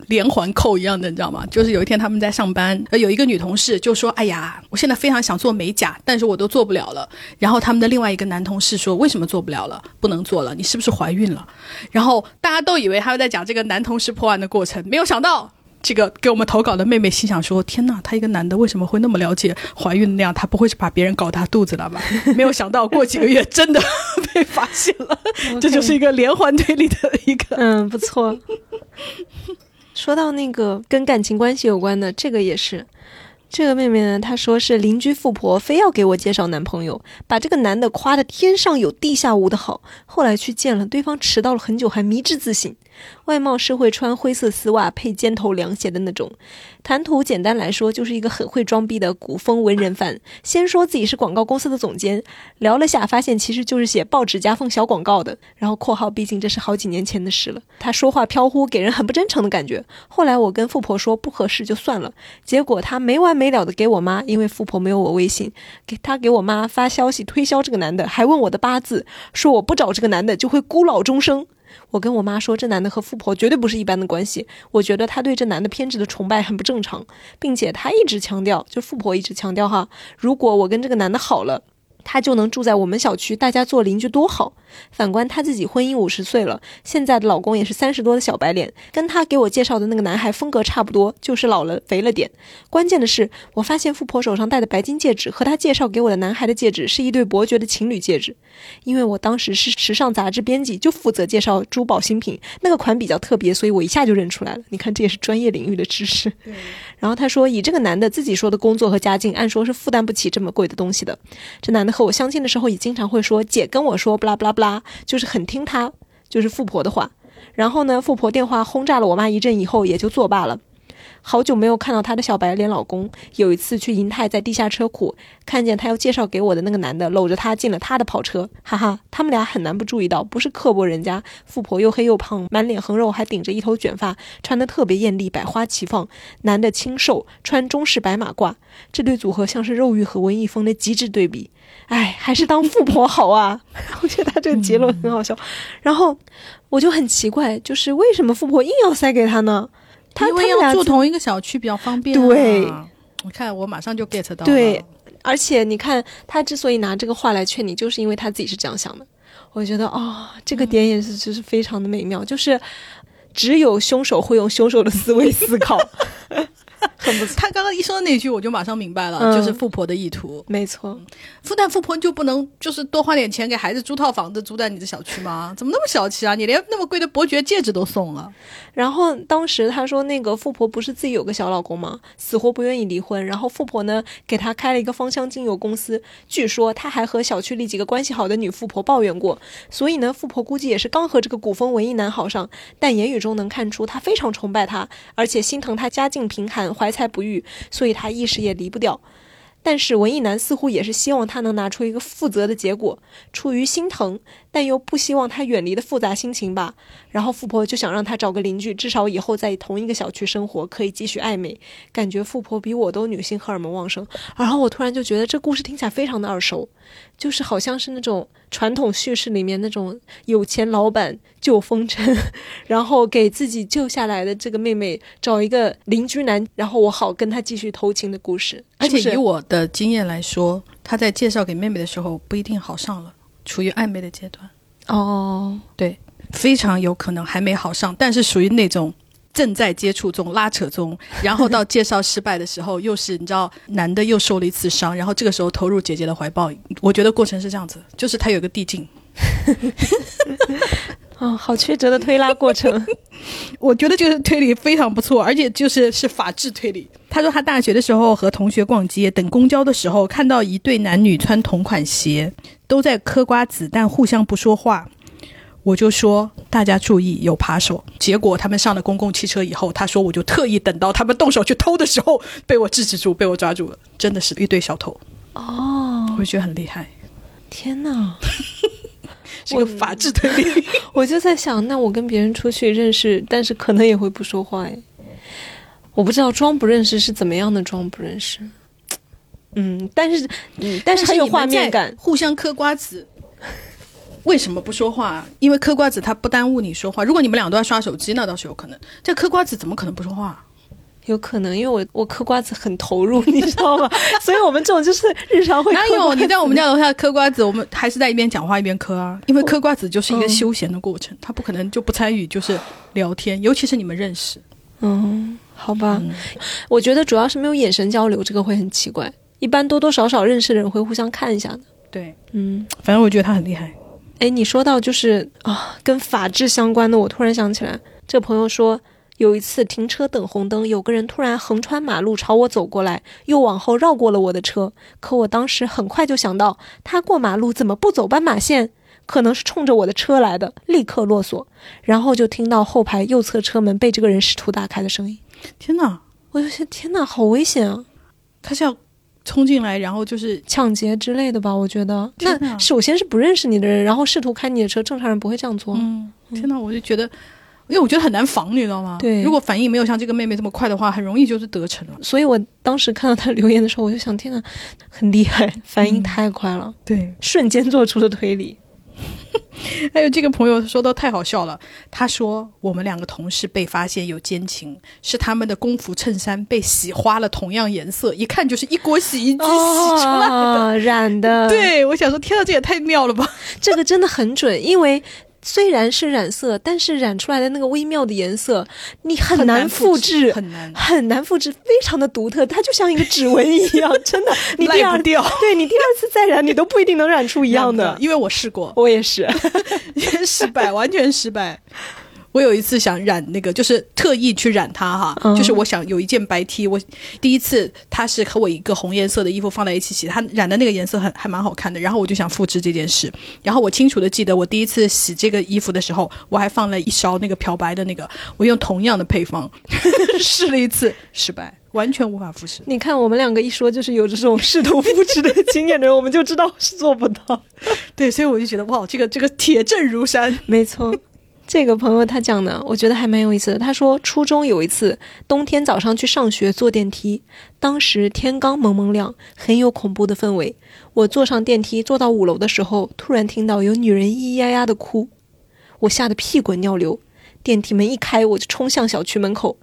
[SPEAKER 1] 连环扣一样的，你知道吗？就是有一天他们在上班，呃，有一个女同事就说：“哎呀，我现在非常想做美甲，但是我都做不了了。”然后他们的另外一个男同事说：“为什么做不了了？不能做了？你是不是怀孕了？”然后大家都以为他在讲这个男同事破案的过程，没有想到这个给我们投稿的妹妹心想说：“天哪，他一个男的为什么会那么了解怀孕那样？他不会是把别人搞大肚子了吧？” 没有想到过几个月真的 被发现了，这就是一个连环推理的一个，
[SPEAKER 2] 嗯，不错。说到那个跟感情关系有关的，这个也是。这个妹妹呢，她说是邻居富婆非要给我介绍男朋友，把这个男的夸的天上有地下无的好。后来去见了对方，迟到了很久还迷之自信。外貌是会穿灰色丝袜配尖头凉鞋的那种，谈吐简单来说就是一个很会装逼的古风文人范。先说自己是广告公司的总监，聊了下发现其实就是写报纸夹缝小广告的。然后括号，毕竟这是好几年前的事了。他说话飘忽，给人很不真诚的感觉。后来我跟富婆说不合适就算了，结果他没完没了的给我妈，因为富婆没有我微信，给他给我妈发消息推销这个男的，还问我的八字，说我不找这个男的就会孤老终生。我跟我妈说，这男的和富婆绝对不是一般的关系。我觉得他对这男的偏执的崇拜很不正常，并且他一直强调，就富婆一直强调哈，如果我跟这个男的好了。她就能住在我们小区，大家做邻居多好。反观她自己，婚姻五十岁了，现在的老公也是三十多的小白脸，跟她给我介绍的那个男孩风格差不多，就是老了肥了点。关键的是，我发现富婆手上戴的白金戒指和她介绍给我的男孩的戒指是一对伯爵的情侣戒指。因为我当时是时尚杂志编辑，就负责介绍珠宝新品，那个款比较特别，所以我一下就认出来了。你看，这也是专业领域的知识。然后他说，以这个男的自己说的工作和家境，按说是负担不起这么贵的东西的。这男的。和我相亲的时候也经常会说姐跟我说不拉不拉不拉，就是很听他就是富婆的话。然后呢，富婆电话轰炸了我妈一阵以后也就作罢了。好久没有看到她的小白脸老公。有一次去银泰，在地下车库看见他要介绍给我的那个男的搂着她进了他的跑车，哈哈，他们俩很难不注意到，不是刻薄人家。富婆又黑又胖，满脸横肉，还顶着一头卷发，穿得特别艳丽，百花齐放。男的清瘦，穿中式白马褂，这对组合像是肉欲和文艺风的极致对比。哎，还是当富婆好啊！我觉得他这个结论很好笑。然后我就很奇怪，就是为什么富婆硬要塞给他呢？他
[SPEAKER 1] 因为要住同一个小区比较方便。
[SPEAKER 2] 对，
[SPEAKER 1] 我看我马上就 get 到。
[SPEAKER 2] 对，而且你看他之所以拿这个话来劝你，就是因为他自己是这样想的。我觉得哦，这个点也是就是非常的美妙，就是只有凶手会用凶手的思维思考。
[SPEAKER 1] 很不错。他刚刚一说的那句，我就马上明白了，就是富婆的意图。
[SPEAKER 2] 没错，
[SPEAKER 1] 复旦富婆就不能就是多花点钱给孩子租套房子租在你的小区吗？怎么那么小气啊？你连那么贵的伯爵戒指都送了。
[SPEAKER 2] 然后当时他说那个富婆不是自己有个小老公吗？死活不愿意离婚。然后富婆呢给他开了一个芳香精油公司。据说他还和小区里几个关系好的女富婆抱怨过。所以呢，富婆估计也是刚和这个古风文艺男好上，但言语中能看出他非常崇拜他，而且心疼他家境贫寒。怀才不遇，所以他一时也离不掉。但是文艺男似乎也是希望他能拿出一个负责的结果，出于心疼，但又不希望他远离的复杂心情吧。然后富婆就想让他找个邻居，至少以后在同一个小区生活，可以继续暧昧。感觉富婆比我都女性荷尔蒙旺盛。然后我突然就觉得这故事听起来非常的耳熟。就是好像是那种传统叙事里面那种有钱老板救风尘，然后给自己救下来的这个妹妹找一个邻居男，然后我好跟他继续偷情的故事。
[SPEAKER 1] 而且以我的经验来说，他在介绍给妹妹的时候不一定好上了，处于暧昧的阶段，
[SPEAKER 2] 哦，
[SPEAKER 1] 对，非常有可能还没好上，但是属于那种。正在接触中、拉扯中，然后到介绍失败的时候，又是你知道，男的又受了一次伤，然后这个时候投入姐姐的怀抱。我觉得过程是这样子，就是他有个递进。
[SPEAKER 2] 啊、好曲折的推拉过程。
[SPEAKER 1] 我觉得这个推理非常不错，而且就是是法治推理。他说他大学的时候和同学逛街，等公交的时候看到一对男女穿同款鞋，都在嗑瓜子，但互相不说话。我就说大家注意有扒手。结果他们上了公共汽车以后，他说我就特意等到他们动手去偷的时候，被我制止住，被我抓住了。真的是一对小偷，
[SPEAKER 2] 哦，
[SPEAKER 1] 我觉得很厉害，
[SPEAKER 2] 天哪！
[SPEAKER 1] 这个法治推理。
[SPEAKER 2] 我就在想，那我跟别人出去认识，但是可能也会不说话哎。我不知道装不认识是怎么样的装不认识。嗯，但是嗯，但是很有画面感。
[SPEAKER 1] 互相嗑瓜子。为什么不说话？因为嗑瓜子它不耽误你说话。如果你们俩都在刷手机，那倒是有可能。这嗑瓜子怎么可能不说话？
[SPEAKER 2] 有可能，因为我我嗑瓜子很投入，你知道吗？所以我们这种就是日常会
[SPEAKER 1] 哪有？你在我们家楼下嗑瓜子，我们还是在一边讲话一边嗑啊。因为嗑瓜子就是一个休闲的过程，他不可能就不参与，就是聊天，尤其是你们认识。
[SPEAKER 2] 嗯，好吧，
[SPEAKER 1] 嗯
[SPEAKER 2] 我觉得主要是没有眼神交流，这个会很奇怪。一般多多少少认识的人会互相看一下的。
[SPEAKER 1] 对，
[SPEAKER 2] 嗯，
[SPEAKER 1] 反正我觉得他很厉害。
[SPEAKER 2] 哎，你说到就是啊，跟法治相关的，我突然想起来，这朋友说有一次停车等红灯，有个人突然横穿马路朝我走过来，又往后绕过了我的车。可我当时很快就想到，他过马路怎么不走斑马线？可能是冲着我的车来的，立刻落锁。然后就听到后排右侧车门被这个人试图打开的声音。
[SPEAKER 1] 天哪，
[SPEAKER 2] 我就想，天哪，好危险啊！
[SPEAKER 1] 他是要冲进来，然后就是
[SPEAKER 2] 抢劫之类的吧？我觉得，那首先是不认识你的人，然后试图开你的车，正常人不会这样做。
[SPEAKER 1] 嗯，天呐，我就觉得。因为我觉得很难防，你知道吗？
[SPEAKER 2] 对
[SPEAKER 1] 如果反应没有像这个妹妹这么快的话，很容易就是得逞了。
[SPEAKER 2] 所以我当时看到她留言的时候，我就想，天呐，很厉害，反应太快了，
[SPEAKER 1] 对，
[SPEAKER 2] 瞬间做出的推理。
[SPEAKER 1] 还有这个朋友说到太好笑了，他说我们两个同事被发现有奸情，是他们的工服衬衫被洗花了同样颜色，一看就是一锅洗衣机洗出来的。
[SPEAKER 2] 哦，染的，，
[SPEAKER 1] 对，我想说，天呐，这也太妙了吧！
[SPEAKER 2] 这个真的很准，因为。虽然是染色，但是染出来的那个微妙的颜色，你很难复制，
[SPEAKER 1] 很难。
[SPEAKER 2] 很难复制，非常的独特，它就像一个指纹一样，真的，你第二
[SPEAKER 1] 掉，
[SPEAKER 2] 对你第二次再染，你都不一定能染出一样的。
[SPEAKER 1] 因为我试过，
[SPEAKER 2] 我也是，
[SPEAKER 1] 失败，完全失败。我有一次想染那个，就是特意去染它哈，
[SPEAKER 2] 嗯
[SPEAKER 1] 就是我想有一件白 T，我第一次它是和我一个红颜色的衣服放在一起洗，它染的那个颜色很还蛮好看的，然后我就想复制这件事，然后我清楚的记得我第一次洗这个衣服的时候，我还放了一勺那个漂白的那个，我用同样的配方 试了一次，失败，完全无法复制。
[SPEAKER 2] 你看我们两个一说就是有这种试图复制的经验的人，我们就知道是做不到。
[SPEAKER 1] 对，所以我就觉得哇，这个这个铁证如山。
[SPEAKER 2] 没错，这个朋友他讲的，我觉得还蛮有意思的。他说，初中有一次冬天早上去上学坐电梯，当时天刚蒙蒙亮，很有恐怖的氛围。我坐上电梯，坐到五楼的时候，突然听到有女人咿咿呀呀的哭，我吓得屁滚尿流。电梯门一开，我就冲向小区门口。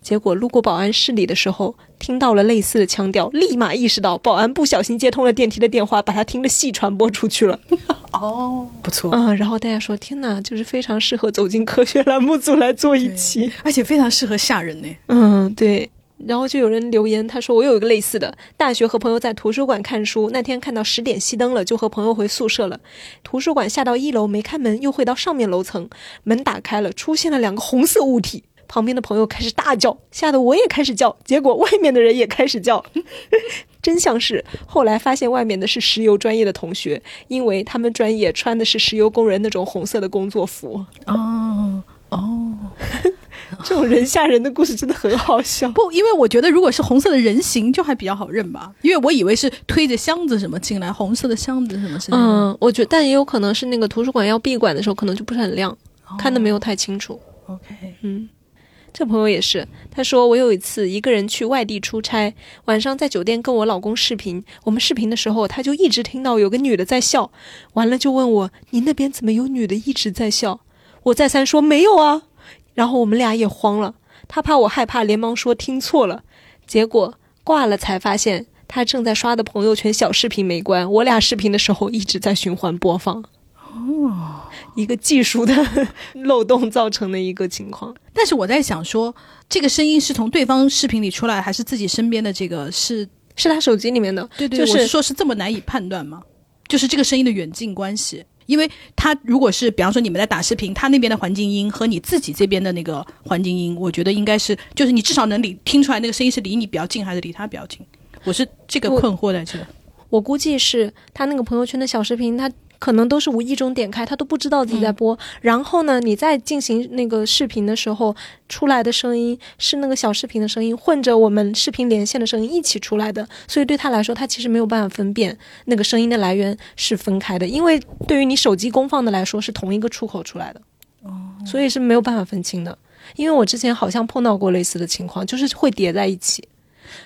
[SPEAKER 2] 结果路过保安室里的时候，听到了类似的腔调，立马意识到保安不小心接通了电梯的电话，把他听的戏传播出去了。
[SPEAKER 1] 哦，不错，
[SPEAKER 2] 嗯，然后大家说：“天哪，就是非常适合走进科学栏目组来做一期。
[SPEAKER 1] 而且非常适合吓人呢。”
[SPEAKER 2] 嗯，对。然后就有人留言，他说：“我有一个类似的，大学和朋友在图书馆看书，那天看到十点熄灯了，就和朋友回宿舍了。图书馆下到一楼没开门，又回到上面楼层，门打开了，出现了两个红色物体。”旁边的朋友开始大叫，吓得我也开始叫，结果外面的人也开始叫。真相是，后来发现外面的是石油专业的同学，因为他们专业穿的是石油工人那种红色的工作服。
[SPEAKER 1] 哦哦，
[SPEAKER 2] 这种人吓人的故事真的很好笑。
[SPEAKER 1] 不，因为我觉得如果是红色的人形，就还比较好认吧。因为我以为是推着箱子什么进来，红色的箱子什么之类的。
[SPEAKER 2] 嗯，我觉得，但也有可能是那个图书馆要闭馆的时候，可能就不是很亮，看的没有太清楚。
[SPEAKER 1] OK，
[SPEAKER 2] 嗯，这朋友也是，他说我有一次一个人去外地出差，晚上在酒店跟我老公视频，我们视频的时候，他就一直听到有个女的在笑，完了就问我你那边怎么有女的一直在笑？我再三说没有啊，然后我们俩也慌了，他怕我害怕，连忙说听错了，结果挂了才发现他正在刷的朋友圈小视频没关，我俩视频的时候一直在循环播放。哦，一个技术的 漏洞造成的一个情况。
[SPEAKER 1] 但是我在想说，这个声音是从对方视频里出来，还是自己身边的这个是
[SPEAKER 2] 是他手机里面的？
[SPEAKER 1] 对对，
[SPEAKER 2] 就是
[SPEAKER 1] 说是这么难以判断吗？就是这个声音的远近关系，因为他如果是比方说你们在打视频，他那边的环境音和你自己这边的那个环境音，我觉得应该是就是你至少能理听出来那个声音是离你比较近还是离他比较近。我是这个困惑在这。
[SPEAKER 2] 我估计是他那个朋友圈的小视频，他。可能都是无意中点开，他都不知道自己在播。然后呢，你在进行那个视频的时候，出来的声音是那个小视频的声音，混着我们视频连线的声音一起出来的。所以对他来说，他其实没有办法分辨那个声音的来源是分开的，因为对于你手机公放的来说是同一个出口出来的，哦，所以是没有办法分清的。因为我之前好像碰到过类似的情况，就是会叠在一起，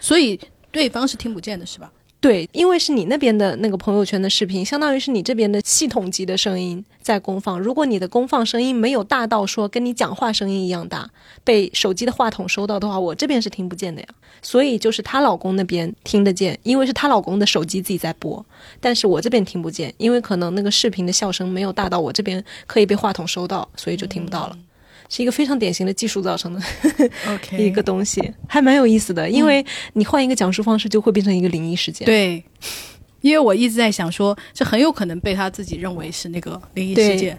[SPEAKER 1] 所以对方是听不见的，是吧？
[SPEAKER 2] 对，因为是你那边的那个朋友圈的视频，相当于是你这边的系统级的声音在公放。如果你的公放声音没有大到说跟你讲话声音一样大，被手机的话筒收到的话，我这边是听不见的呀。所以就是她老公那边听得见，因为是她老公的手机自己在播，但是我这边听不见，因为可能那个视频的笑声没有大到我这边可以被话筒收到，所以就听不到了。是一个非常典型的技术造成的，OK，一个东西，还蛮有意思的。因为你换一个讲述方式，就会变成一个灵异事件。
[SPEAKER 1] 对，因为我一直在想说，这很有可能被他自己认为是那个灵异事件。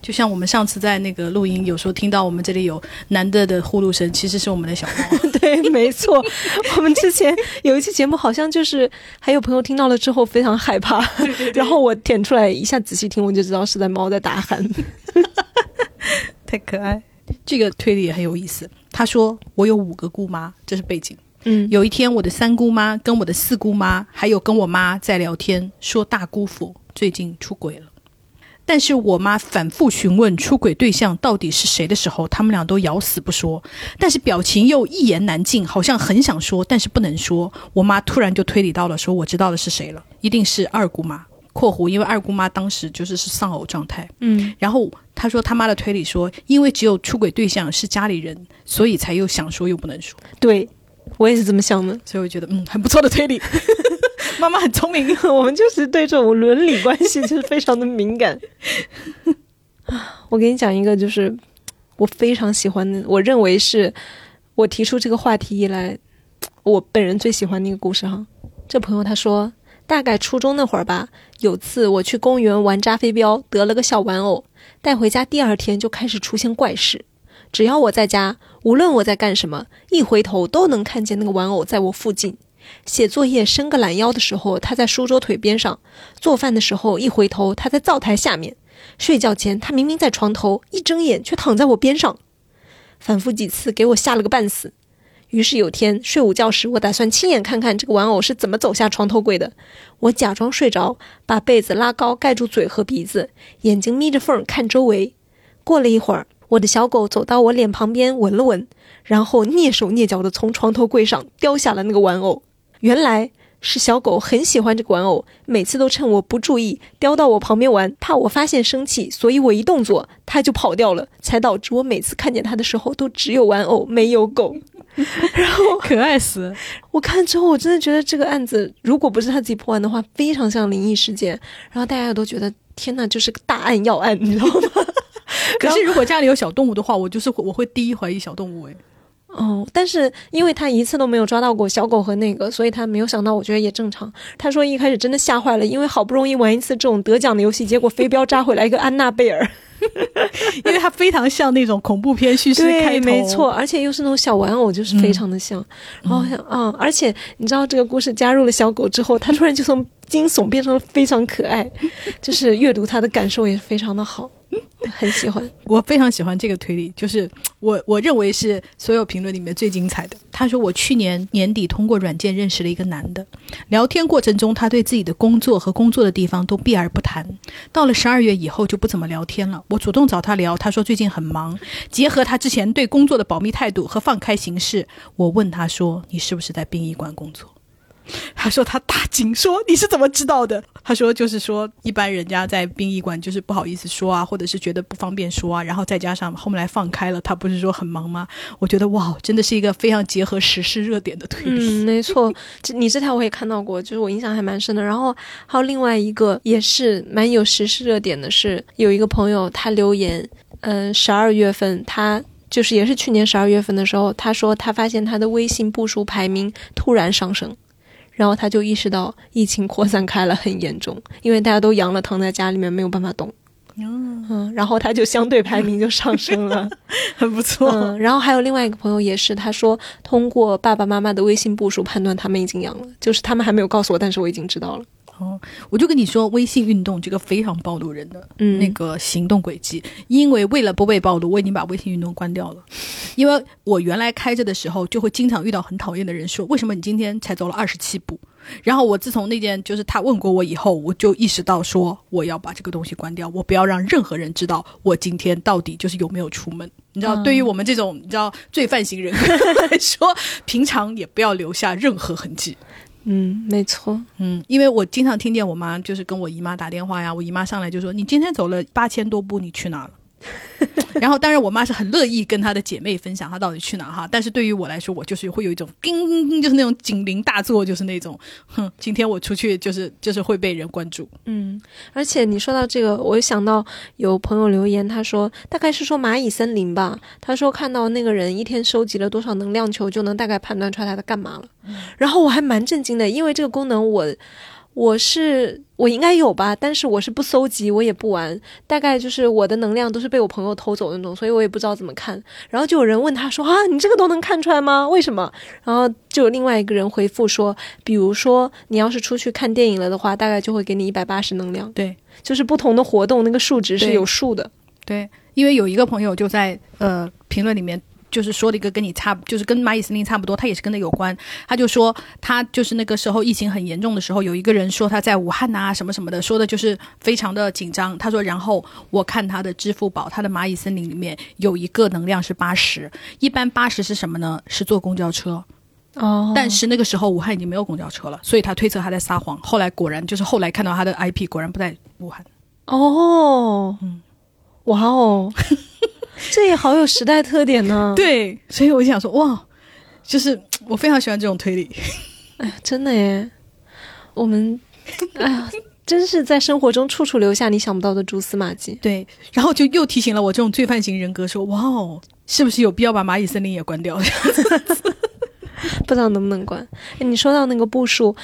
[SPEAKER 1] 就像我们上次在那个录音，有时候听到我们这里有男的的呼噜声，其实是我们的小猫。
[SPEAKER 2] 对，没错。我们之前有一期节目，好像就是还有朋友听到了之后非常害怕，然后我点出来一下仔细听，我就知道是在猫在大喊。
[SPEAKER 1] 太可爱。这个推理也很有意思。他说：“我有五个姑妈，这是背景。
[SPEAKER 2] 嗯，
[SPEAKER 1] 有一天，我的三姑妈跟我的四姑妈，还有跟我妈在聊天，说大姑父最近出轨了。但是我妈反复询问出轨对象到底是谁的时候，他们俩都咬死不说，但是表情又一言难尽，好像很想说，但是不能说。我妈突然就推理到了，说我知道的是谁了，一定是二姑妈。”括弧，因为二姑妈当时就是是丧偶状态，
[SPEAKER 2] 嗯，
[SPEAKER 1] 然后他说他妈的推理说，因为只有出轨对象是家里人，所以才又想说又不能说。
[SPEAKER 2] 对，我也是这么想的，
[SPEAKER 1] 所以我觉得嗯很不错的推理，妈妈很聪明，
[SPEAKER 2] 我们就是对这种伦理关系就是非常的敏感。我给你讲一个，就是我非常喜欢的，我认为是我提出这个话题以来，我本人最喜欢的一个故事哈。这朋友他说。大概初中那会儿吧，有次我去公园玩扎飞镖，得了个小玩偶，带回家。第二天就开始出现怪事，只要我在家，无论我在干什么，一回头都能看见那个玩偶在我附近。写作业伸个懒腰的时候，他在书桌腿边上；做饭的时候，一回头他在灶台下面；睡觉前他明明在床头，一睁眼却躺在我边上。反复几次，给我吓了个半死。于是有天睡午觉时，我打算亲眼看看这个玩偶是怎么走下床头柜的。我假装睡着，把被子拉高盖住嘴和鼻子，眼睛眯着缝看周围。过了一会儿，我的小狗走到我脸旁边闻了闻，然后蹑手蹑脚地从床头柜上叼下了那个玩偶。原来。是小狗很喜欢这个玩偶，每次都趁我不注意叼到我旁边玩，怕我发现生气，所以我一动作它就跑掉了，才导致我每次看见它的时候都只有玩偶没有狗。然后
[SPEAKER 1] 可爱死！
[SPEAKER 2] 我看之后我真的觉得这个案子如果不是他自己破案的话，非常像灵异事件。然后大家也都觉得天呐，就是个大案要案，你知道吗？
[SPEAKER 1] 可是如果家里有小动物的话，我就是我会第一怀疑小动物诶。
[SPEAKER 2] 哦，但是因为他一次都没有抓到过小狗和那个，所以他没有想到。我觉得也正常。他说一开始真的吓坏了，因为好不容易玩一次这种得奖的游戏，结果飞镖扎回来一个安娜贝尔，
[SPEAKER 1] 因为它非常像那种恐怖片叙事开
[SPEAKER 2] 头，没错，而且又是那种小玩偶，就是非常的像。然后想啊，而且你知道这个故事加入了小狗之后，它突然就从惊悚变成了非常可爱，就是阅读它的感受也非常的好。很喜欢，
[SPEAKER 1] 我非常喜欢这个推理，就是 我我认为是所有评论里面最精彩的。他说我去年年底通过软件认识了一个男的，聊天过程中他对自己的工作和工作的地方都避而不谈，到了十二月以后就不怎么聊天了。我主动找他聊，他说最近很忙。结合他之前对工作的保密态度和放开形式，我问他说你是不是在殡仪馆工作？他说他大惊，说你是怎么知道的？他说就是说，一般人家在殡仪馆就是不好意思说啊，或者是觉得不方便说啊，然后再加上后面来放开了，他不是说很忙吗？我觉得哇，真的是一个非常结合时事热点的推理。
[SPEAKER 2] 嗯，没错，这你这条我也看到过，就是我印象还蛮深的。然后还有另外一个也是蛮有时事热点的，是有一个朋友他留言，嗯，十二月份他就是也是去年十二月份的时候，他说他发现他的微信步数排名突然上升。然后他就意识到疫情扩散开了很严重，因为大家都阳了，躺在家里面没有办法动。嗯，然后他就相对排名就上升了，
[SPEAKER 1] 很 不错。
[SPEAKER 2] 嗯，然后还有另外一个朋友也是，他说通过爸爸妈妈的微信步数判断他们已经阳了，就是他们还没有告诉我，但是我已经知道了。
[SPEAKER 1] 哦，我就跟你说，微信运动这个非常暴露人的那个行动轨迹，因为为了不被暴露，我已经把微信运动关掉了。因为我原来开着的时候，就会经常遇到很讨厌的人说：“为什么你今天才走了二十七步？”然后我自从那件就是他问过我以后，我就意识到说我要把这个东西关掉，我不要让任何人知道我今天到底就是有没有出门。你知道，对于我们这种你知道罪犯型人 来说，平常也不要留下任何痕迹。
[SPEAKER 2] 嗯，没错。
[SPEAKER 1] 嗯，因为我经常听见我妈就是跟我姨妈打电话呀，我姨妈上来就说：“你今天走了八千多步，你去哪了？” 然后，当然，我妈是很乐意跟她的姐妹分享她到底去哪哈。但是对于我来说，我就是会有一种叮，就是那种警铃大作，就是那种，哼，今天我出去就是就是会被人关注。
[SPEAKER 2] 嗯，而且你说到这个，我想到有朋友留言，他说大概是说蚂蚁森林吧。他说看到那个人一天收集了多少能量球，就能大概判断出来他在干嘛了。然后我还蛮震惊的，因为这个功能我。我是我应该有吧，但是我是不搜集，我也不玩，大概就是我的能量都是被我朋友偷走那种，所以我也不知道怎么看。然后就有人问他说啊，你这个都能看出来吗？为什么？然后就有另外一个人回复说，比如说你要是出去看电影了的话，大概就会给你一百八十能量。
[SPEAKER 1] 对，
[SPEAKER 2] 就是不同的活动那个数值是有数的。
[SPEAKER 1] 对，因为有一个朋友就在呃评论里面。就是说了一个跟你差，就是跟蚂蚁森林差不多，他也是跟那有关。他就说他就是那个时候疫情很严重的时候，有一个人说他在武汉呐什么什么的，说的就是非常的紧张。他说，然后我看他的支付宝，他的蚂蚁森林里面有一个能量是八十，一般八十是什么呢？是坐公交车。
[SPEAKER 2] 哦。
[SPEAKER 1] 但是那个时候武汉已经没有公交车了，所以他推测他在撒谎。后来果然就是后来看到他的 IP 果然不在武汉。
[SPEAKER 2] 哦。
[SPEAKER 1] 嗯。
[SPEAKER 2] 哇哦。这也好有时代特点呢。
[SPEAKER 1] 对，所以我就想说，哇，就是我非常喜欢这种推理。
[SPEAKER 2] 哎，真的耶，我们，哎呀，真是在生活中处处留下你想不到的蛛丝马迹。
[SPEAKER 1] 对，然后就又提醒了我这种罪犯型人格，说，哇哦，是不是有必要把蚂蚁森林也关掉？
[SPEAKER 2] 不知道能不能关。你说到那个步数，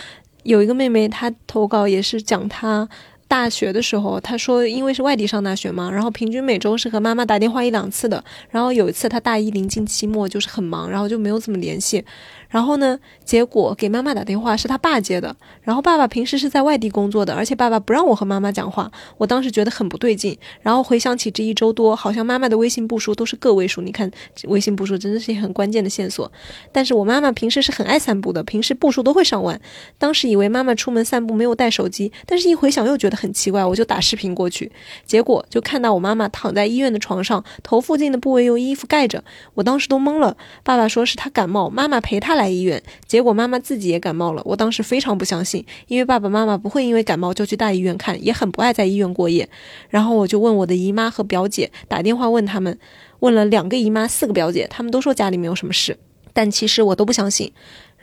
[SPEAKER 2] 有一个妹妹她投稿也是讲她。大学的时候，他说因为是外地上大学嘛，然后平均每周是和妈妈打电话一两次的。然后有一次他大一临近期末，就是很忙，然后就没有怎么联系。然后呢？结果给妈妈打电话是他爸接的。然后爸爸平时是在外地工作的，而且爸爸不让我和妈妈讲话。我当时觉得很不对劲。然后回想起这一周多，好像妈妈的微信步数都是个位数。你看，微信步数真的是很关键的线索。但是我妈妈平时是很爱散步的，平时步数都会上万。当时以为妈妈出门散步没有带手机，但是一回想又觉得很奇怪，我就打视频过去。结果就看到我妈妈躺在医院的床上，头附近的部位用衣服盖着。我当时都懵了。爸爸说是他感冒，妈妈陪他来。在医院，结果妈妈自己也感冒了。我当时非常不相信，因为爸爸妈妈不会因为感冒就去大医院看，也很不爱在医院过夜。然后我就问我的姨妈和表姐，打电话问他们，问了两个姨妈、四个表姐，他们都说家里没有什么事，但其实我都不相信。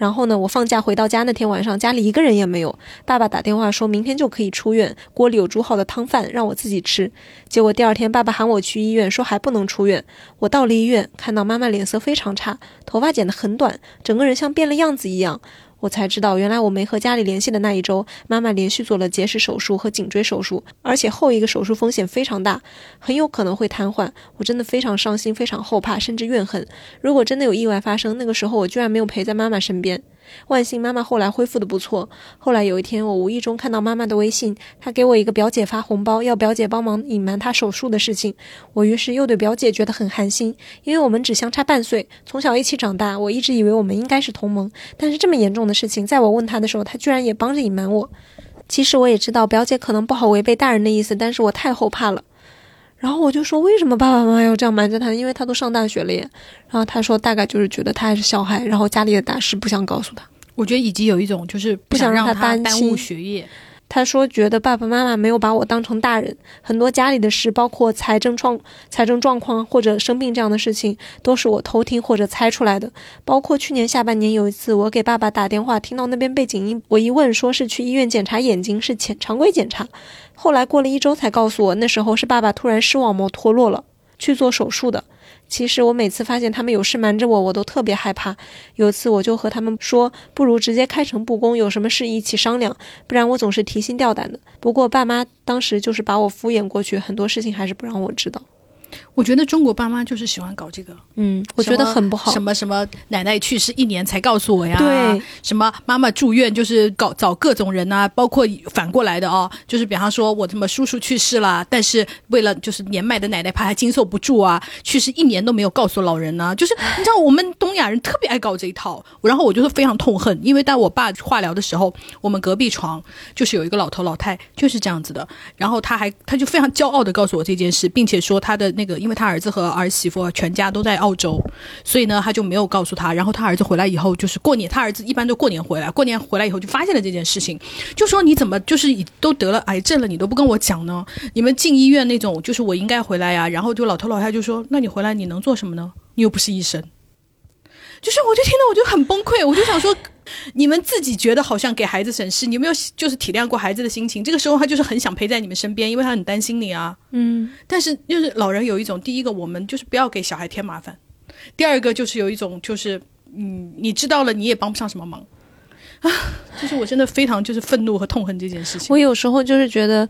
[SPEAKER 2] 然后呢，我放假回到家那天晚上，家里一个人也没有。爸爸打电话说明天就可以出院，锅里有煮好的汤饭让我自己吃。结果第二天，爸爸喊我去医院，说还不能出院。我到了医院，看到妈妈脸色非常差，头发剪得很短，整个人像变了样子一样。我才知道，原来我没和家里联系的那一周，妈妈连续做了结石手术和颈椎手术，而且后一个手术风险非常大，很有可能会瘫痪。我真的非常伤心，非常后怕，甚至怨恨。如果真的有意外发生，那个时候我居然没有陪在妈妈身边。万幸妈妈后来恢复的不错。后来有一天，我无意中看到妈妈的微信，她给我一个表姐发红包，要表姐帮忙隐瞒她手术的事情。我于是又对表姐觉得很寒心，因为我们只相差半岁，从小一起长大，我一直以为我们应该是同盟。但是这么严重的事情，在我问她的时候，她居然也帮着隐瞒我。其实我也知道表姐可能不好违背大人的意思，但是我太后怕了。然后我就说，为什么爸爸妈妈要这样瞒着他？因为他都上大学了耶。然后他说，大概就是觉得他还是小孩，然后家里的大事不想告诉他。
[SPEAKER 1] 我觉得以及有一种就是不
[SPEAKER 2] 想
[SPEAKER 1] 让
[SPEAKER 2] 他
[SPEAKER 1] 耽误学业。
[SPEAKER 2] 他说，觉得爸爸妈妈没有把我当成大人，很多家里的事，包括财政状、财政状况或者生病这样的事情，都是我偷听或者猜出来的。包括去年下半年有一次，我给爸爸打电话，听到那边背景音，我一问，说是去医院检查眼睛，是前常规检查。后来过了一周才告诉我，那时候是爸爸突然视网膜脱落了，去做手术的。其实我每次发现他们有事瞒着我，我都特别害怕。有次我就和他们说，不如直接开诚布公，有什么事一起商量，不然我总是提心吊胆的。不过爸妈当时就是把我敷衍过去，很多事情还是不让我知道。
[SPEAKER 1] 我觉得中国爸妈就是喜欢搞这个，
[SPEAKER 2] 嗯，我觉得很不好。
[SPEAKER 1] 什么什么奶奶去世一年才告诉我呀？
[SPEAKER 2] 对，
[SPEAKER 1] 什么妈妈住院就是搞找各种人呐，包括反过来的哦，就是比方说我什么叔叔去世了，但是为了就是年迈的奶奶怕她经受不住啊，去世一年都没有告诉老人呢。就是你知道我们东亚人特别爱搞这一套，然后我就是非常痛恨，因为在我爸化疗的时候，我们隔壁床就是有一个老头老太就是这样子的，然后他还他就非常骄傲的告诉我这件事，并且说他的那个。因为他儿子和儿媳妇全家都在澳洲，所以呢，他就没有告诉他。然后他儿子回来以后，就是过年，他儿子一般都过年回来。过年回来以后就发现了这件事情，就说你怎么就是都得了癌症了，你都不跟我讲呢？你们进医院那种，就是我应该回来呀。然后就老头老太就说：“那你回来你能做什么呢？你又不是医生。”就是我就听到我就很崩溃，我就想说。你们自己觉得好像给孩子省事，你有没有就是体谅过孩子的心情？这个时候他就是很想陪在你们身边，因为他很担心你啊。
[SPEAKER 2] 嗯。
[SPEAKER 1] 但是就是老人有一种，第一个我们就是不要给小孩添麻烦，第二个就是有一种就是嗯，你知道了你也帮不上什么忙啊。就是我真的非常就是愤怒和痛恨这件事情。
[SPEAKER 2] 我有时候就是觉得，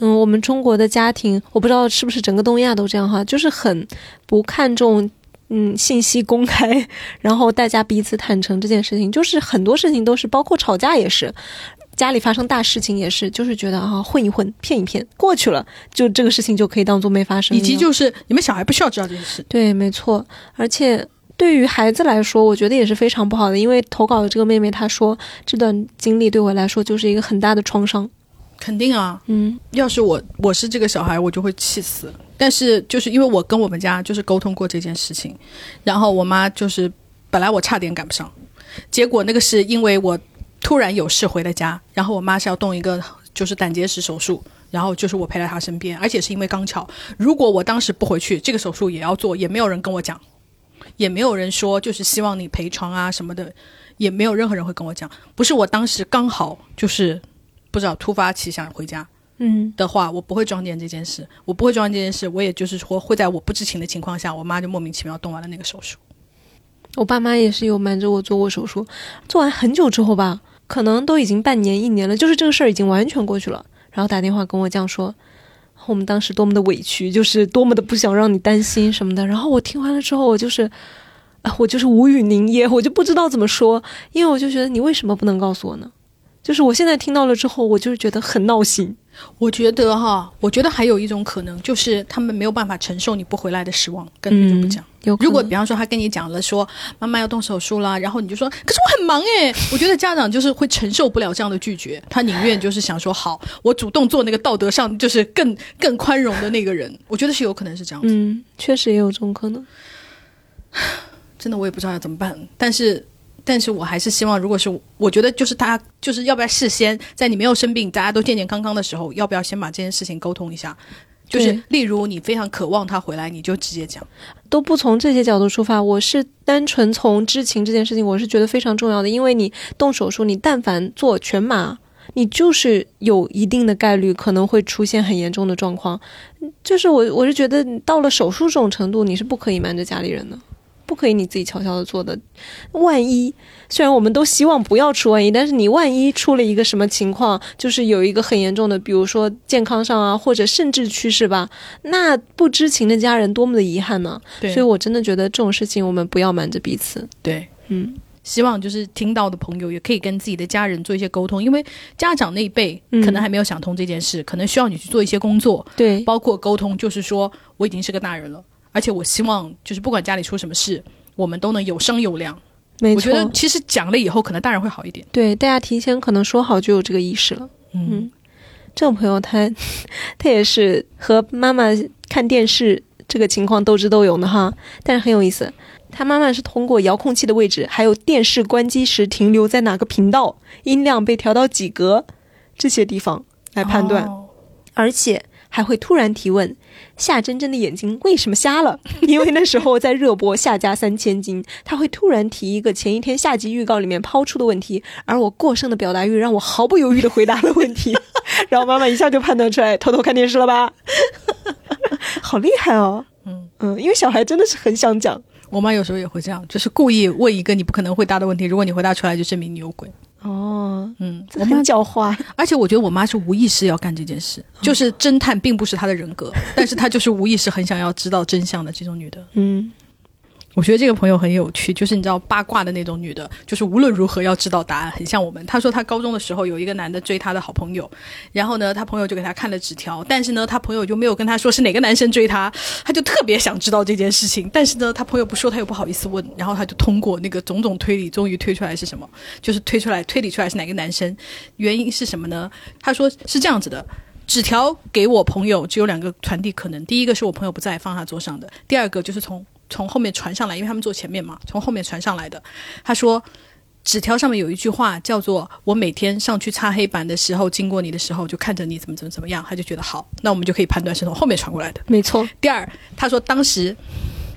[SPEAKER 2] 嗯，我们中国的家庭，我不知道是不是整个东亚都这样哈，就是很不看重。嗯，信息公开，然后大家彼此坦诚这件事情，就是很多事情都是，包括吵架也是，家里发生大事情也是，就是觉得啊，混一混，骗一骗，过去了，就这个事情就可以当做没发生。
[SPEAKER 1] 以及就是你们小孩不需要知道这件事。
[SPEAKER 2] 对，没错。而且对于孩子来说，我觉得也是非常不好的，因为投稿的这个妹妹她说，这段经历对我来说就是一个很大的创伤。
[SPEAKER 1] 肯定啊，
[SPEAKER 2] 嗯，
[SPEAKER 1] 要是我我是这个小孩，我就会气死。但是就是因为我跟我们家就是沟通过这件事情，然后我妈就是本来我差点赶不上，结果那个是因为我突然有事回了家，然后我妈是要动一个就是胆结石手术，然后就是我陪在她身边，而且是因为刚巧，如果我当时不回去，这个手术也要做，也没有人跟我讲，也没有人说就是希望你陪床啊什么的，也没有任何人会跟我讲，不是我当时刚好就是。不知道突发奇想回家，
[SPEAKER 2] 嗯
[SPEAKER 1] 的话，我不会装点这件事，我不会撞见这件事，我也就是说会在我不知情的情况下，我妈就莫名其妙动完了那个手术。
[SPEAKER 2] 我爸妈也是有瞒着我做过手术，做完很久之后吧，可能都已经半年一年了，就是这个事儿已经完全过去了，然后打电话跟我讲说，我们当时多么的委屈，就是多么的不想让你担心什么的。然后我听完了之后，我就是，啊，我就是无语凝噎，我就不知道怎么说，因为我就觉得你为什么不能告诉我呢？就是我现在听到了之后，我就是觉得很闹心。
[SPEAKER 1] 我觉得哈，我觉得还有一种可能，就是他们没有办法承受你不回来的失望，根本就不讲。如果比方说他跟你讲了说妈妈要动手术啦，然后你就说可是我很忙诶。我觉得家长就是会承受不了这样的拒绝，他宁愿就是想说好，我主动做那个道德上就是更更宽容的那个人。我觉得是有可能是这样子。
[SPEAKER 2] 嗯，确实也有这种可能。
[SPEAKER 1] 真的我也不知道要怎么办，但是。但是我还是希望，如果是我觉得，就是大家就是要不要事先在你没有生病、大家都健健康康的时候，要不要先把这件事情沟通一下？就是例如你非常渴望他回来，你就直接讲。
[SPEAKER 2] 都不从这些角度出发，我是单纯从知情这件事情，我是觉得非常重要的。因为你动手术，你但凡做全麻，你就是有一定的概率可能会出现很严重的状况。就是我我是觉得到了手术这种程度，你是不可以瞒着家里人的。不可以你自己悄悄的做的，万一虽然我们都希望不要出万一，但是你万一出了一个什么情况，就是有一个很严重的，比如说健康上啊，或者甚至去世吧，那不知情的家人多么的遗憾呢？
[SPEAKER 1] 对，
[SPEAKER 2] 所以我真的觉得这种事情我们不要瞒着彼此。
[SPEAKER 1] 对，
[SPEAKER 2] 嗯，
[SPEAKER 1] 希望就是听到的朋友也可以跟自己的家人做一些沟通，因为家长那一辈可能还没有想通这件事，可能需要你去做一些工作，
[SPEAKER 2] 对，
[SPEAKER 1] 包括沟通，就是说我已经是个大人了，而且我希望就是不管家里出什么事，我们都能有声有量。
[SPEAKER 2] 没
[SPEAKER 1] 我觉得，其实讲了以后，可能大人会好一点。
[SPEAKER 2] 对，大家提前可能说好就有这个意识了。
[SPEAKER 1] 嗯，
[SPEAKER 2] 这种朋友他他也是和妈妈看电视这个情况斗智斗勇的哈，但是很有意思。他妈妈是通过遥控器的位置，还有电视关机时停留在哪个频道、音量被调到几格这些地方来判断，
[SPEAKER 1] 哦
[SPEAKER 2] 而且还会突然提问：夏真真的眼睛为什么瞎了？因为那时候在热播《夏家三千金》，他会突然提一个前一天下集预告里面抛出的问题，而我过剩的表达欲让我毫不犹豫的回答了问题，然后妈妈一下就判断出来偷偷看电视了吧？好厉害哦！
[SPEAKER 1] 嗯
[SPEAKER 2] 嗯，因为小孩真的是很想讲
[SPEAKER 1] 我妈有时候也会这样，就是故意问一个你不可能回答的问题，如果你回答出来，就证明你有鬼。
[SPEAKER 2] 哦，
[SPEAKER 1] 嗯，我妈
[SPEAKER 2] 狡猾。
[SPEAKER 1] 而且我觉得我妈是无意识要干这件事，就是侦探并不是她的人格，但是她就是无意识很想要知道真相的这种女的。
[SPEAKER 2] 嗯，
[SPEAKER 1] 我觉得这个朋友很有趣，就是你知道八卦的那种女的，就是无论如何要知道答案，很像我们。她说她高中的时候有一个男的追她的好朋友，然后呢，她朋友就给她看了纸条，但是呢，她朋友就没有跟她说是哪个男生追她，她就特别想知道这件事情，但是呢，她朋友不说，她又不好意思问，然后她就通过那个种种推理，终于推出来是什么，就是推出来推理出来是哪个男生，原因是什么呢？她说是这样子的。纸条给我朋友只有两个传递可能，第一个是我朋友不在放他桌上的，第二个就是从从后面传上来，因为他们坐前面嘛，从后面传上来的。他说，纸条上面有一句话叫做“我每天上去擦黑板的时候，经过你的时候，就看着你怎么怎么怎么样”，他就觉得好，那我们就可以判断是从后面传过来的。
[SPEAKER 2] 没错。
[SPEAKER 1] 第二，他说当时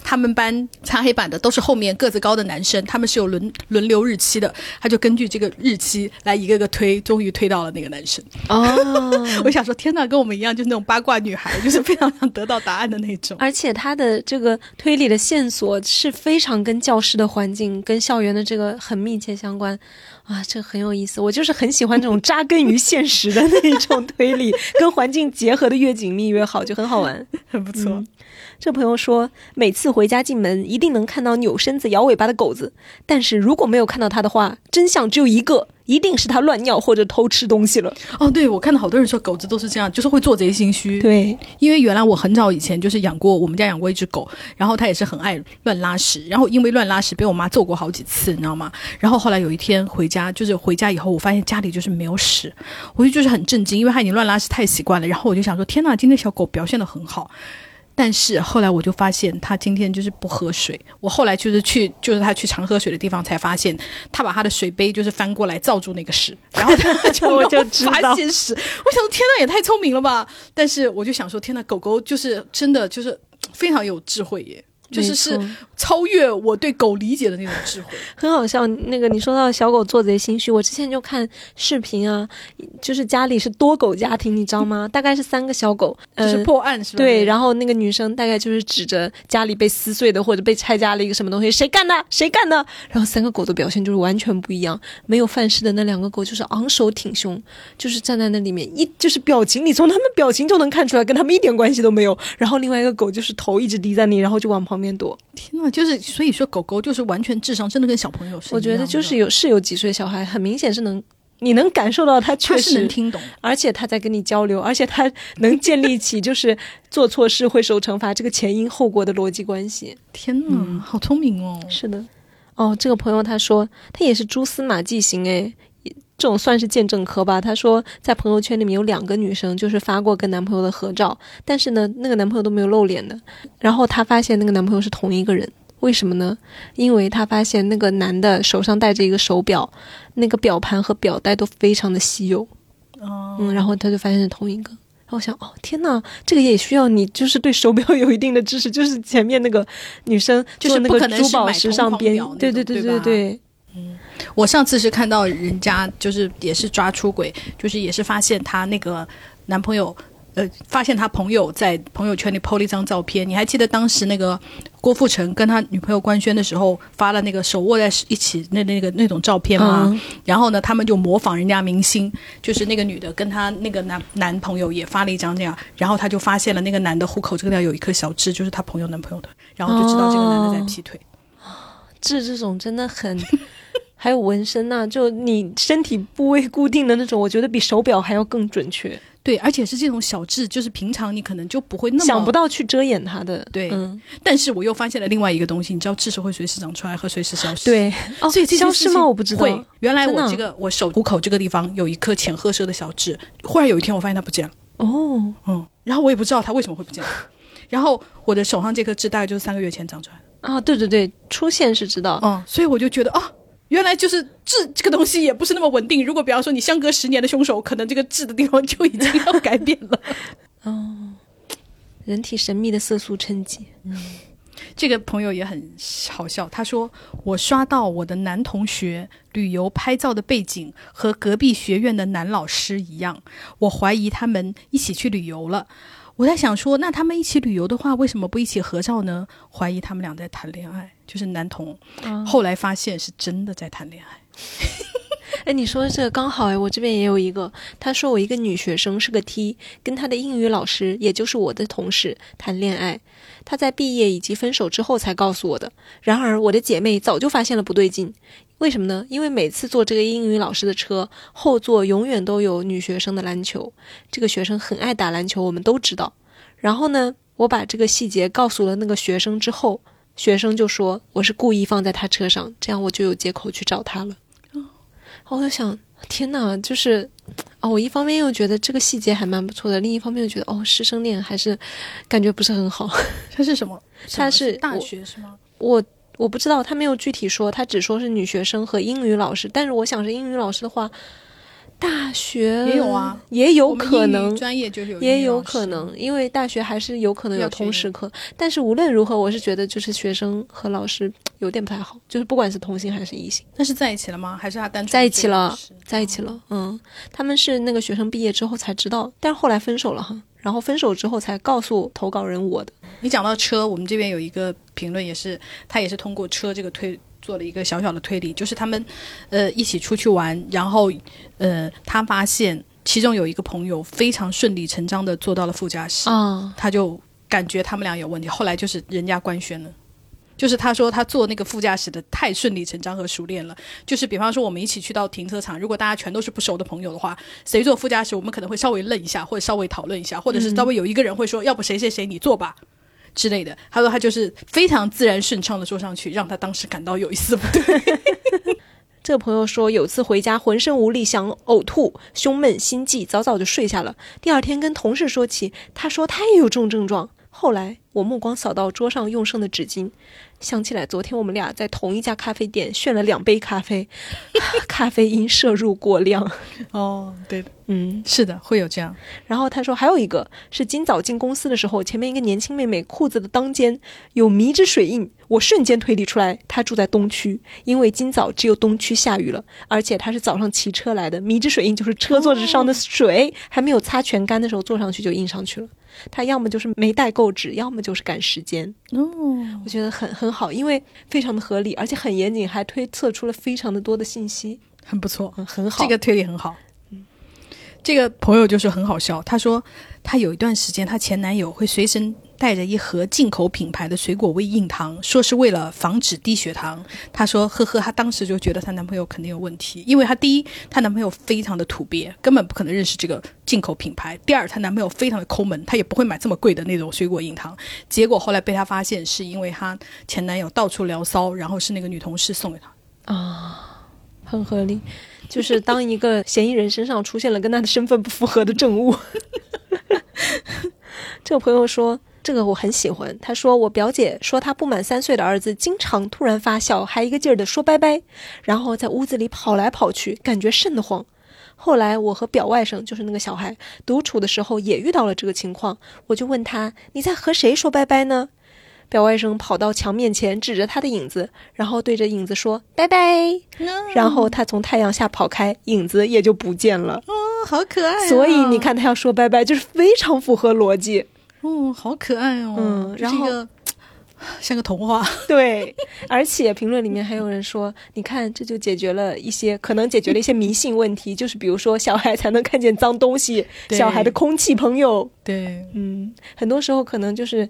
[SPEAKER 1] 他们班擦黑板的都是后面个子高的男生，他们是有轮轮流日期的，他就根据这个日期来一个个推，终于推到了那个男生。
[SPEAKER 2] 哦，
[SPEAKER 1] 我想说，天呐，跟我们一样，就是那种八卦女孩，就是非常想得到答案的那种。
[SPEAKER 2] 而且他的这个推理的线索是非常跟教室的环境、跟校园的这个很密切相关，啊，这很有意思。我就是很喜欢这种扎根于现实的那种推理，跟环境结合的越紧密越好，就很好玩。
[SPEAKER 1] 很 不错。
[SPEAKER 2] 这朋友说，每次回家进门一定能看到扭身子、摇尾巴的狗子，但是如果没有看到它的话，真相只有一个，一定是它乱尿或者偷吃东西了。
[SPEAKER 1] 哦，对，我看到好多人说狗子都是这样，就是会做贼心虚。，
[SPEAKER 2] 对，
[SPEAKER 1] 因为原来我很早以前就是养过，我们家养过一只狗，然后它也是很爱乱拉屎，然后因为乱拉屎被我妈揍过好几次，你知道吗？然后后来有一天回家，就是回家以后，我发现家里就是没有屎，我就就是很震惊，因为它已经乱拉屎太习惯了。然后我就想说，天呐，今天小狗表现的很好。但是后来我就发现，他今天就是不喝水。我后来就是去，就是他去常喝水的地方，才发现他把他的水杯就是翻过来罩住那个屎，然后他就
[SPEAKER 2] 我就
[SPEAKER 1] 发现屎。我想说，天呐，也太聪明了吧！但是我就想说，天呐，狗狗就是真的就是非常有智慧耶，就是是超越我对狗理解的那种智慧。
[SPEAKER 2] 很好笑。那个你说到小狗做贼心虚，我之前就看视频啊，就是家里是多狗家庭，你知道吗？大概是三个小狗，
[SPEAKER 1] 就是
[SPEAKER 2] 呃
[SPEAKER 1] 破案是吧？
[SPEAKER 2] 对，然后那个女生大概就是指着家里被撕碎的或者被拆家了一个什么东西，谁干的？谁干的？然后三个狗的表现就是完全不一样。没有犯事的那两个狗就是昂首挺胸，就是站在那里面一就是表情，你从他们表情就能看出来跟他们一点关系都没有。然后另外一个狗就是头一直低在那，然后就往旁边躲。
[SPEAKER 1] 天呐，就是所以说狗狗就是完全智商真的跟小朋友
[SPEAKER 2] 我觉得就是有是有几岁小孩，很明显是能。你能感受到他确实
[SPEAKER 1] 能听懂。
[SPEAKER 2] 而且他在跟你交流，而且他能建立起就是做错事会受惩罚这个前因后果的逻辑关系。
[SPEAKER 1] 天呐，好聪明哦！
[SPEAKER 2] 是的，哦，这个朋友他说他也是蛛丝马迹型诶，这种算是见证科吧。他说在朋友圈里面有两个女生，就是发过跟男朋友的合照，但是呢，那个男朋友都没有露脸的。然后她发现那个男朋友是同一个人。为什么呢？因为她发现那个男的手上戴着一个手表，那个表盘和表带都非常的稀有。
[SPEAKER 1] 哦，
[SPEAKER 2] 嗯，然后他就发现是同一个。然后我想，哦，天呐，这个也需要你，就是对手表有一定的知识。就是前面那个女生
[SPEAKER 1] 就是
[SPEAKER 2] 那个珠宝时尚编
[SPEAKER 1] 表，
[SPEAKER 2] 对对对
[SPEAKER 1] 对
[SPEAKER 2] 对对，
[SPEAKER 1] 我上次是看到人家就是也是抓出轨，就是也是发现她那个男朋友。呃，发现他朋友在朋友圈里 PO 了一张照片，你还记得当时那个郭富城跟他女朋友官宣的时候发了那个手握在一起那那个那种照片吗？
[SPEAKER 2] 嗯
[SPEAKER 1] 然后呢，他们就模仿人家明星，就是那个女的跟她那个男男朋友也发了一张这样，然后他就发现了那个男的户口这个地方有一颗小痣，就是他朋友男朋友的，然后就知道这个男的在劈腿。
[SPEAKER 2] 痣这种真的很，还有纹身呐、就你身体部位固定的那种，我觉得比手表还要更准确，
[SPEAKER 1] 对，而且是这种小痣，就是平常你可能就不会那么
[SPEAKER 2] 想不。到去遮掩它的。
[SPEAKER 1] 对
[SPEAKER 2] 嗯，
[SPEAKER 1] 但是我又发现了另外一个东西，你知道痣是会随时长出来和随时消失。，
[SPEAKER 2] 对，哦，
[SPEAKER 1] 所以这
[SPEAKER 2] 消失吗？我不知道。
[SPEAKER 1] 会，原来我这个我手虎口这个地方有一颗浅褐色的小痣，忽然有一天我发现它不见了。
[SPEAKER 2] 哦，
[SPEAKER 1] 嗯，然后我也不知道它为什么会不见了。然后我的手上这颗痣大概就是三个月前长出来的。
[SPEAKER 2] 啊，对对对，出现是知道。
[SPEAKER 1] 嗯，所以我就觉得啊，原来就是痣这个东西也不是那么稳定。如果比方说你相隔十年的凶手，可能这个痣的地方就已经要改变了。
[SPEAKER 2] 哦人体神秘的色素沉积。
[SPEAKER 1] 嗯这个朋友也很好笑，他说我刷到我的男同学旅游拍照的背景和隔壁学院的男老师一样，我怀疑他们一起去旅游了。我在想说，那他们一起旅游的话，为什么不一起合照呢？怀疑他们俩在谈恋爱，就是男同。后来发现是真的在谈恋爱。
[SPEAKER 2] 哎，你说的这个刚好哎，我这边也有一个，他说我一个女学生是个 T，跟她的英语老师，也就是我的同事谈恋爱，她在毕业以及分手之后才告诉我的。然而我的姐妹早就发现了不对劲，为什么呢？因为每次坐这个英语老师的车，后座永远都有女学生的篮球，这个学生很爱打篮球，我们都知道。然后呢，我把这个细节告诉了那个学生之后，学生就说我是故意放在他车上，这样我就有借口去找他了。哦我就想，天哪，就是，哦，我一方面又觉得这个细节还蛮不错的，另一方面又觉得，哦，师生恋还是感觉不是很好。
[SPEAKER 1] 他是什么？
[SPEAKER 2] 他是
[SPEAKER 1] 大学是吗？
[SPEAKER 2] 我我不知道，他没有具体说，他只说是女学生和英语老师。但是我想是英语老师的话，大学
[SPEAKER 1] 也有啊，
[SPEAKER 2] 也有可能。
[SPEAKER 1] 专业就是有
[SPEAKER 2] 也有可能，因为大学还是有可能有
[SPEAKER 1] 要学
[SPEAKER 2] 通识课，但是无论如何，我是觉得就是学生和老师有点不太好，就是不管是同性还是异性。
[SPEAKER 1] 那是在一起了吗？还是他单纯
[SPEAKER 2] 在一起了在一起了，嗯，他们是那个学生毕业之后才知道，但是后来分手了哈，然后分手之后才告诉投稿人我的，
[SPEAKER 1] 你讲到车，我们这边有一个评论，也是他也是通过车这个推做了一个小小的推理，就是他们呃一起出去玩，然后呃他发现其中有一个朋友非常顺理成章的坐到了副驾驶，
[SPEAKER 2] 啊，
[SPEAKER 1] 他就感觉他们俩有问题，后来就是人家官宣了。就是他说他坐那个副驾驶的太顺理成章和熟练了，就是比方说我们一起去到停车场，如果大家全都是不熟的朋友的话，谁坐副驾驶，我们可能会稍微愣一下，或者稍微讨论一下，或者是稍微有一个人会说，要不谁谁谁你坐吧之类的。他说他就是非常自然顺畅的说上去，让他当时感到有一丝不对。
[SPEAKER 2] 这个朋友说，有次回家浑身无力，想呕吐，胸闷心悸，早早就睡下了。第二天跟同事说起，他说他也有这种症状。后来我目光扫到桌上用剩的纸巾，想起来昨天我们俩在同一家咖啡店炫了两杯咖啡，咖啡因摄入过量。
[SPEAKER 1] 哦，对的，
[SPEAKER 2] 嗯，
[SPEAKER 1] 是的，会有这样。
[SPEAKER 2] 然后他说还有一个是今早进公司的时候，前面一个年轻妹妹裤子的裆间有迷之水印，我瞬间推理出来她住在东区，因为今早只有东区下雨了，而且她是早上骑车来的，迷之水印就是车座子上的水、还没有擦全干的时候坐上去就印上去了。她要么就是没带够纸，要么就是赶时间。
[SPEAKER 1] 哦，
[SPEAKER 2] 我觉得很很好，因为非常的合理，而且很严谨，还推测出了非常的多的信息，
[SPEAKER 1] 很不错。
[SPEAKER 2] 嗯，很好。
[SPEAKER 1] 这个推理很好。这个朋友就是很好笑，他说他有一段时间，她前男友会随身带着一盒进口品牌的水果味硬糖，说是为了防止低血糖。她说：“呵呵，她当时就觉得她男朋友肯定有问题，因为她第一，她男朋友非常的土鳖，根本不可能认识这个进口品牌；第二，她男朋友非常的抠门，她也不会买这么贵的那种水果硬糖。结果后来被她发现，是因为她前男友到处聊骚，然后是那个女同事送给她。
[SPEAKER 2] 啊，很合理。就是当一个嫌疑人身上出现了跟他的身份不符合的证物，这个朋友说。这个我很喜欢。他说，我表姐说她不满三岁的儿子经常突然发笑，还一个劲儿的说拜拜，然后在屋子里跑来跑去，感觉瘆得慌。后来我和表外甥，就是那个小孩，独处的时候也遇到了这个情况，我就问他：“你在和谁说拜拜呢？”表外甥跑到墙面前，指着他的影子，然后对着影子说“拜拜”，然后他从太阳下跑开，影子也就不见了。
[SPEAKER 1] 哦，好可爱、啊！
[SPEAKER 2] 所以你，看，他要说拜拜，就是非常符合逻辑。
[SPEAKER 1] 哦，好可爱哦。
[SPEAKER 2] 嗯然后
[SPEAKER 1] 像个童话。
[SPEAKER 2] 对，而且评论里面还有人说，你看这就解决了一些可能解决了一些迷信问题，就是比如说小孩才能看见脏东西，小孩的空气朋友，
[SPEAKER 1] 对，
[SPEAKER 2] 嗯，很多时候可能就是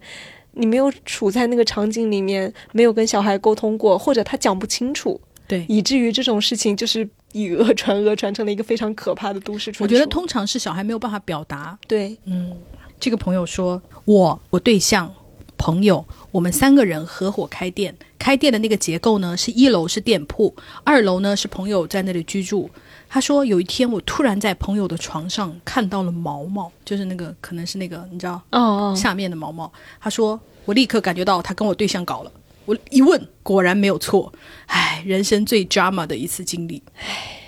[SPEAKER 2] 你没有处在那个场景里面，没有跟小孩沟通过，或者他讲不清楚，
[SPEAKER 1] 对，
[SPEAKER 2] 以至于这种事情就是以讹传讹，传成了一个非常可怕的都市传说。
[SPEAKER 1] 我觉得通常是小孩没有办法表达。
[SPEAKER 2] 对，
[SPEAKER 1] 嗯，这个朋友说，我我对象朋友，我们三个人合伙开店，开店的那个结构呢，是一楼是店铺，二楼呢是朋友在那里居住。他说有一天我突然在朋友的床上看到了毛毛，就是那个可能是那个你知道
[SPEAKER 2] 哦哦，
[SPEAKER 1] 下面的毛毛。他说我立刻感觉到他跟我对象搞了。我一问，果然没有错。唉，人生最 drama 的一次经历。
[SPEAKER 2] 唉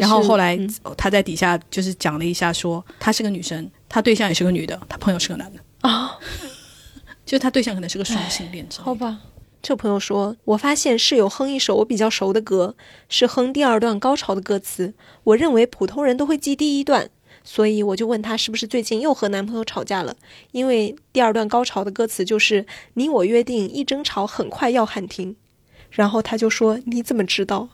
[SPEAKER 1] 然后后来
[SPEAKER 2] 嗯
[SPEAKER 1] 他在底下就是讲了一下说，她是个女生，她对象也是个女的，她朋友是个男的，
[SPEAKER 2] 啊，
[SPEAKER 1] 就是她对象可能是个双性恋者
[SPEAKER 2] 好吧。这朋友说，我发现室友哼一首我比较熟的歌，是哼第二段高潮的歌词。我认为普通人都会记第一段，所以我就问他是不是最近又和男朋友吵架了。因为第二段高潮的歌词就是“你我约定，一争吵很快要喊停”。然后他就说：“你怎么知道？”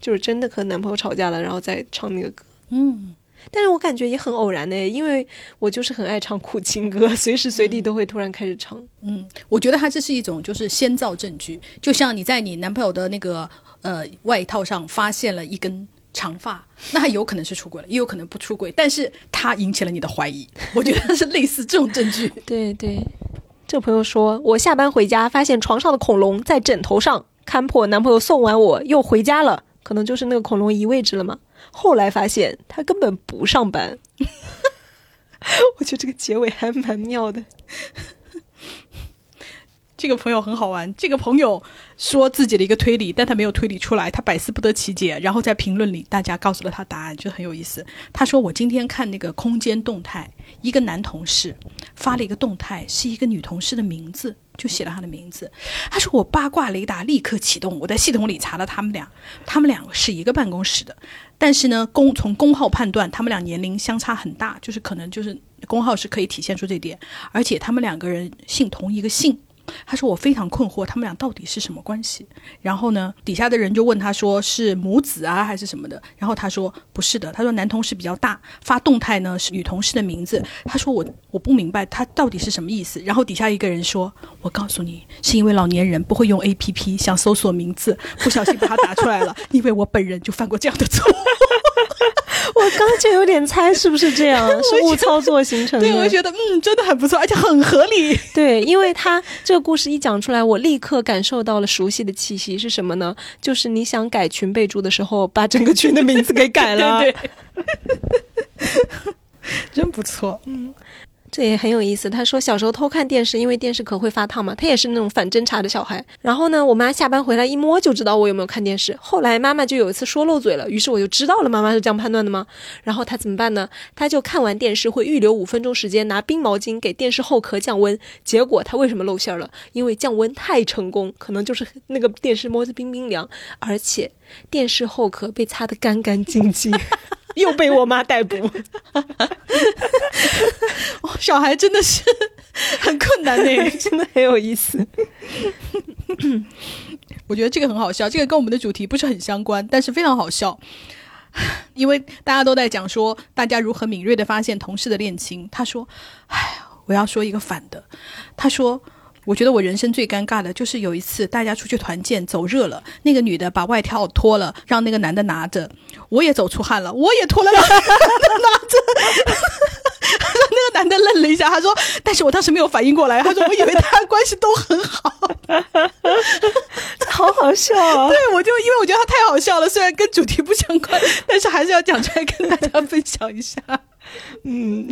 [SPEAKER 2] 就是真的和男朋友吵架了，然后再唱那个歌。
[SPEAKER 1] 嗯，
[SPEAKER 2] 但是我感觉也很偶然的，因为我就是很爱唱苦情歌，随时随地都会突然开始唱。
[SPEAKER 1] 嗯，我觉得他这是一种就是先造证据，就像你在你男朋友的那个呃外套上发现了一根长发，那他有可能是出轨了，也有可能不出轨，但是他引起了你的怀疑，我觉得是类似这种证据。
[SPEAKER 2] 对对，这个朋友说，我下班回家发现床上的恐龙在枕头上，看破男朋友送完我又回家了，可能就是那个恐龙移位置了嘛。后来发现他根本不上班，我觉得这个结尾还蛮妙的。
[SPEAKER 1] 这个朋友很好玩，这个朋友说自己的一个推理，但他没有推理出来，他百思不得其解。然后在评论里，大家告诉了他答案，就很有意思。他说：“我今天看那个空间动态，一个男同事发了一个动态，是一个女同事的名字，就写了她的名字。他说我八卦雷达立刻启动，我在系统里查了他们俩，他们两个是一个办公室的，但是呢，工从工号判断，他们俩年龄相差很大，就是可能就是工号是可以体现出这点，而且他们两个人姓同一个姓。”他说我非常困惑，他们俩到底是什么关系？然后呢，底下的人就问他说是母子啊还是什么的？然后他说不是的，他说男同事比较大，发动态呢是女同事的名字。他说我我不明白他到底是什么意思。然后底下一个人说，我告诉你，是因为老年人不会用 A P P 想搜索名字，不小心把它打出来了。因为我本人就犯过这样的错误。
[SPEAKER 2] 我刚就有点猜是不是这样，是误操作形成的。
[SPEAKER 1] 对，我就觉得嗯，真的很不错，而且很合理。
[SPEAKER 2] 对，因为他这故事一讲出来，我立刻感受到了熟悉的气息，是什么呢？就是你想改群备注的时候，把整个群的名字给改了。
[SPEAKER 1] 对，真不错。
[SPEAKER 2] 嗯这也很有意思。他说小时候偷看电视，因为电视壳会发烫嘛，他也是那种反侦查的小孩。然后呢，我妈下班回来一摸就知道我有没有看电视。后来妈妈就有一次说漏嘴了，于是我就知道了妈妈是这样判断的吗？然后他怎么办呢？他就看完电视会预留五分钟时间拿冰毛巾给电视后壳降温。结果他为什么露馅了？因为降温太成功，可能就是那个电视摸着冰冰凉，而且电视后壳被擦得干干净净。又被我妈逮捕，
[SPEAKER 1] 哦，小孩真的是 很困难呢。
[SPEAKER 2] 真的很有意思。
[SPEAKER 1] 我觉得这个很好笑，这个跟我们的主题不是很相关，但是非常好笑。因为大家都在讲说，大家如何敏锐的发现同事的恋情。他说：“哎，我要说一个反的。”他说：“我觉得我人生最尴尬的就是有一次大家出去团建走热了，那个女的把外套脱了，让那个男的拿着，我也走出汗了，我也脱了，那那个男的拿着。”那个男的愣了一下，他说：“但是我当时没有反应过来。”他说：“我以为大家关系都很好。”
[SPEAKER 2] 好好笑啊！
[SPEAKER 1] 对，我就因为我觉得他太好笑了，虽然跟主题不相关，但是还是要讲出来跟大家分享一下。
[SPEAKER 2] 嗯，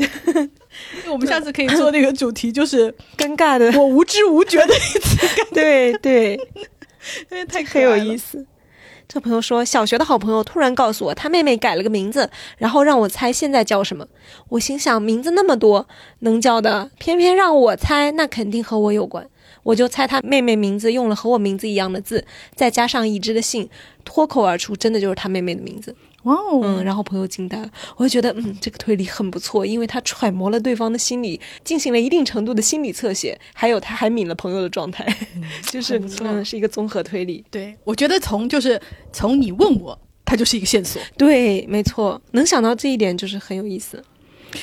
[SPEAKER 1] 我们下次可以做那个主题，就是
[SPEAKER 2] 尴尬的，
[SPEAKER 1] 我无知无觉的一次
[SPEAKER 2] 对对，
[SPEAKER 1] 因为太
[SPEAKER 2] 很有意
[SPEAKER 1] 思。
[SPEAKER 2] 这朋友说，小学的好朋友突然告诉我，他妹妹改了个名字，然后让我猜现在叫什么。我心想，名字那么多，能叫的，偏偏让我猜，那肯定和我有关。我就猜他妹妹名字用了和我名字一样的字，再加上已知的姓，脱口而出，真的就是他妹妹的名字。
[SPEAKER 1] 哇哦，
[SPEAKER 2] 嗯，然后朋友惊呆了，我就觉得，嗯，这个推理很不错，因为他揣摩了对方的心理，进行了一定程度的心理侧写，还有他还抿了朋友的状态，就是嗯，是一个综合推理。
[SPEAKER 1] 对，我觉得从就是从你问我，它就是一个线索。
[SPEAKER 2] 对，没错，能想到这一点就是很有意思。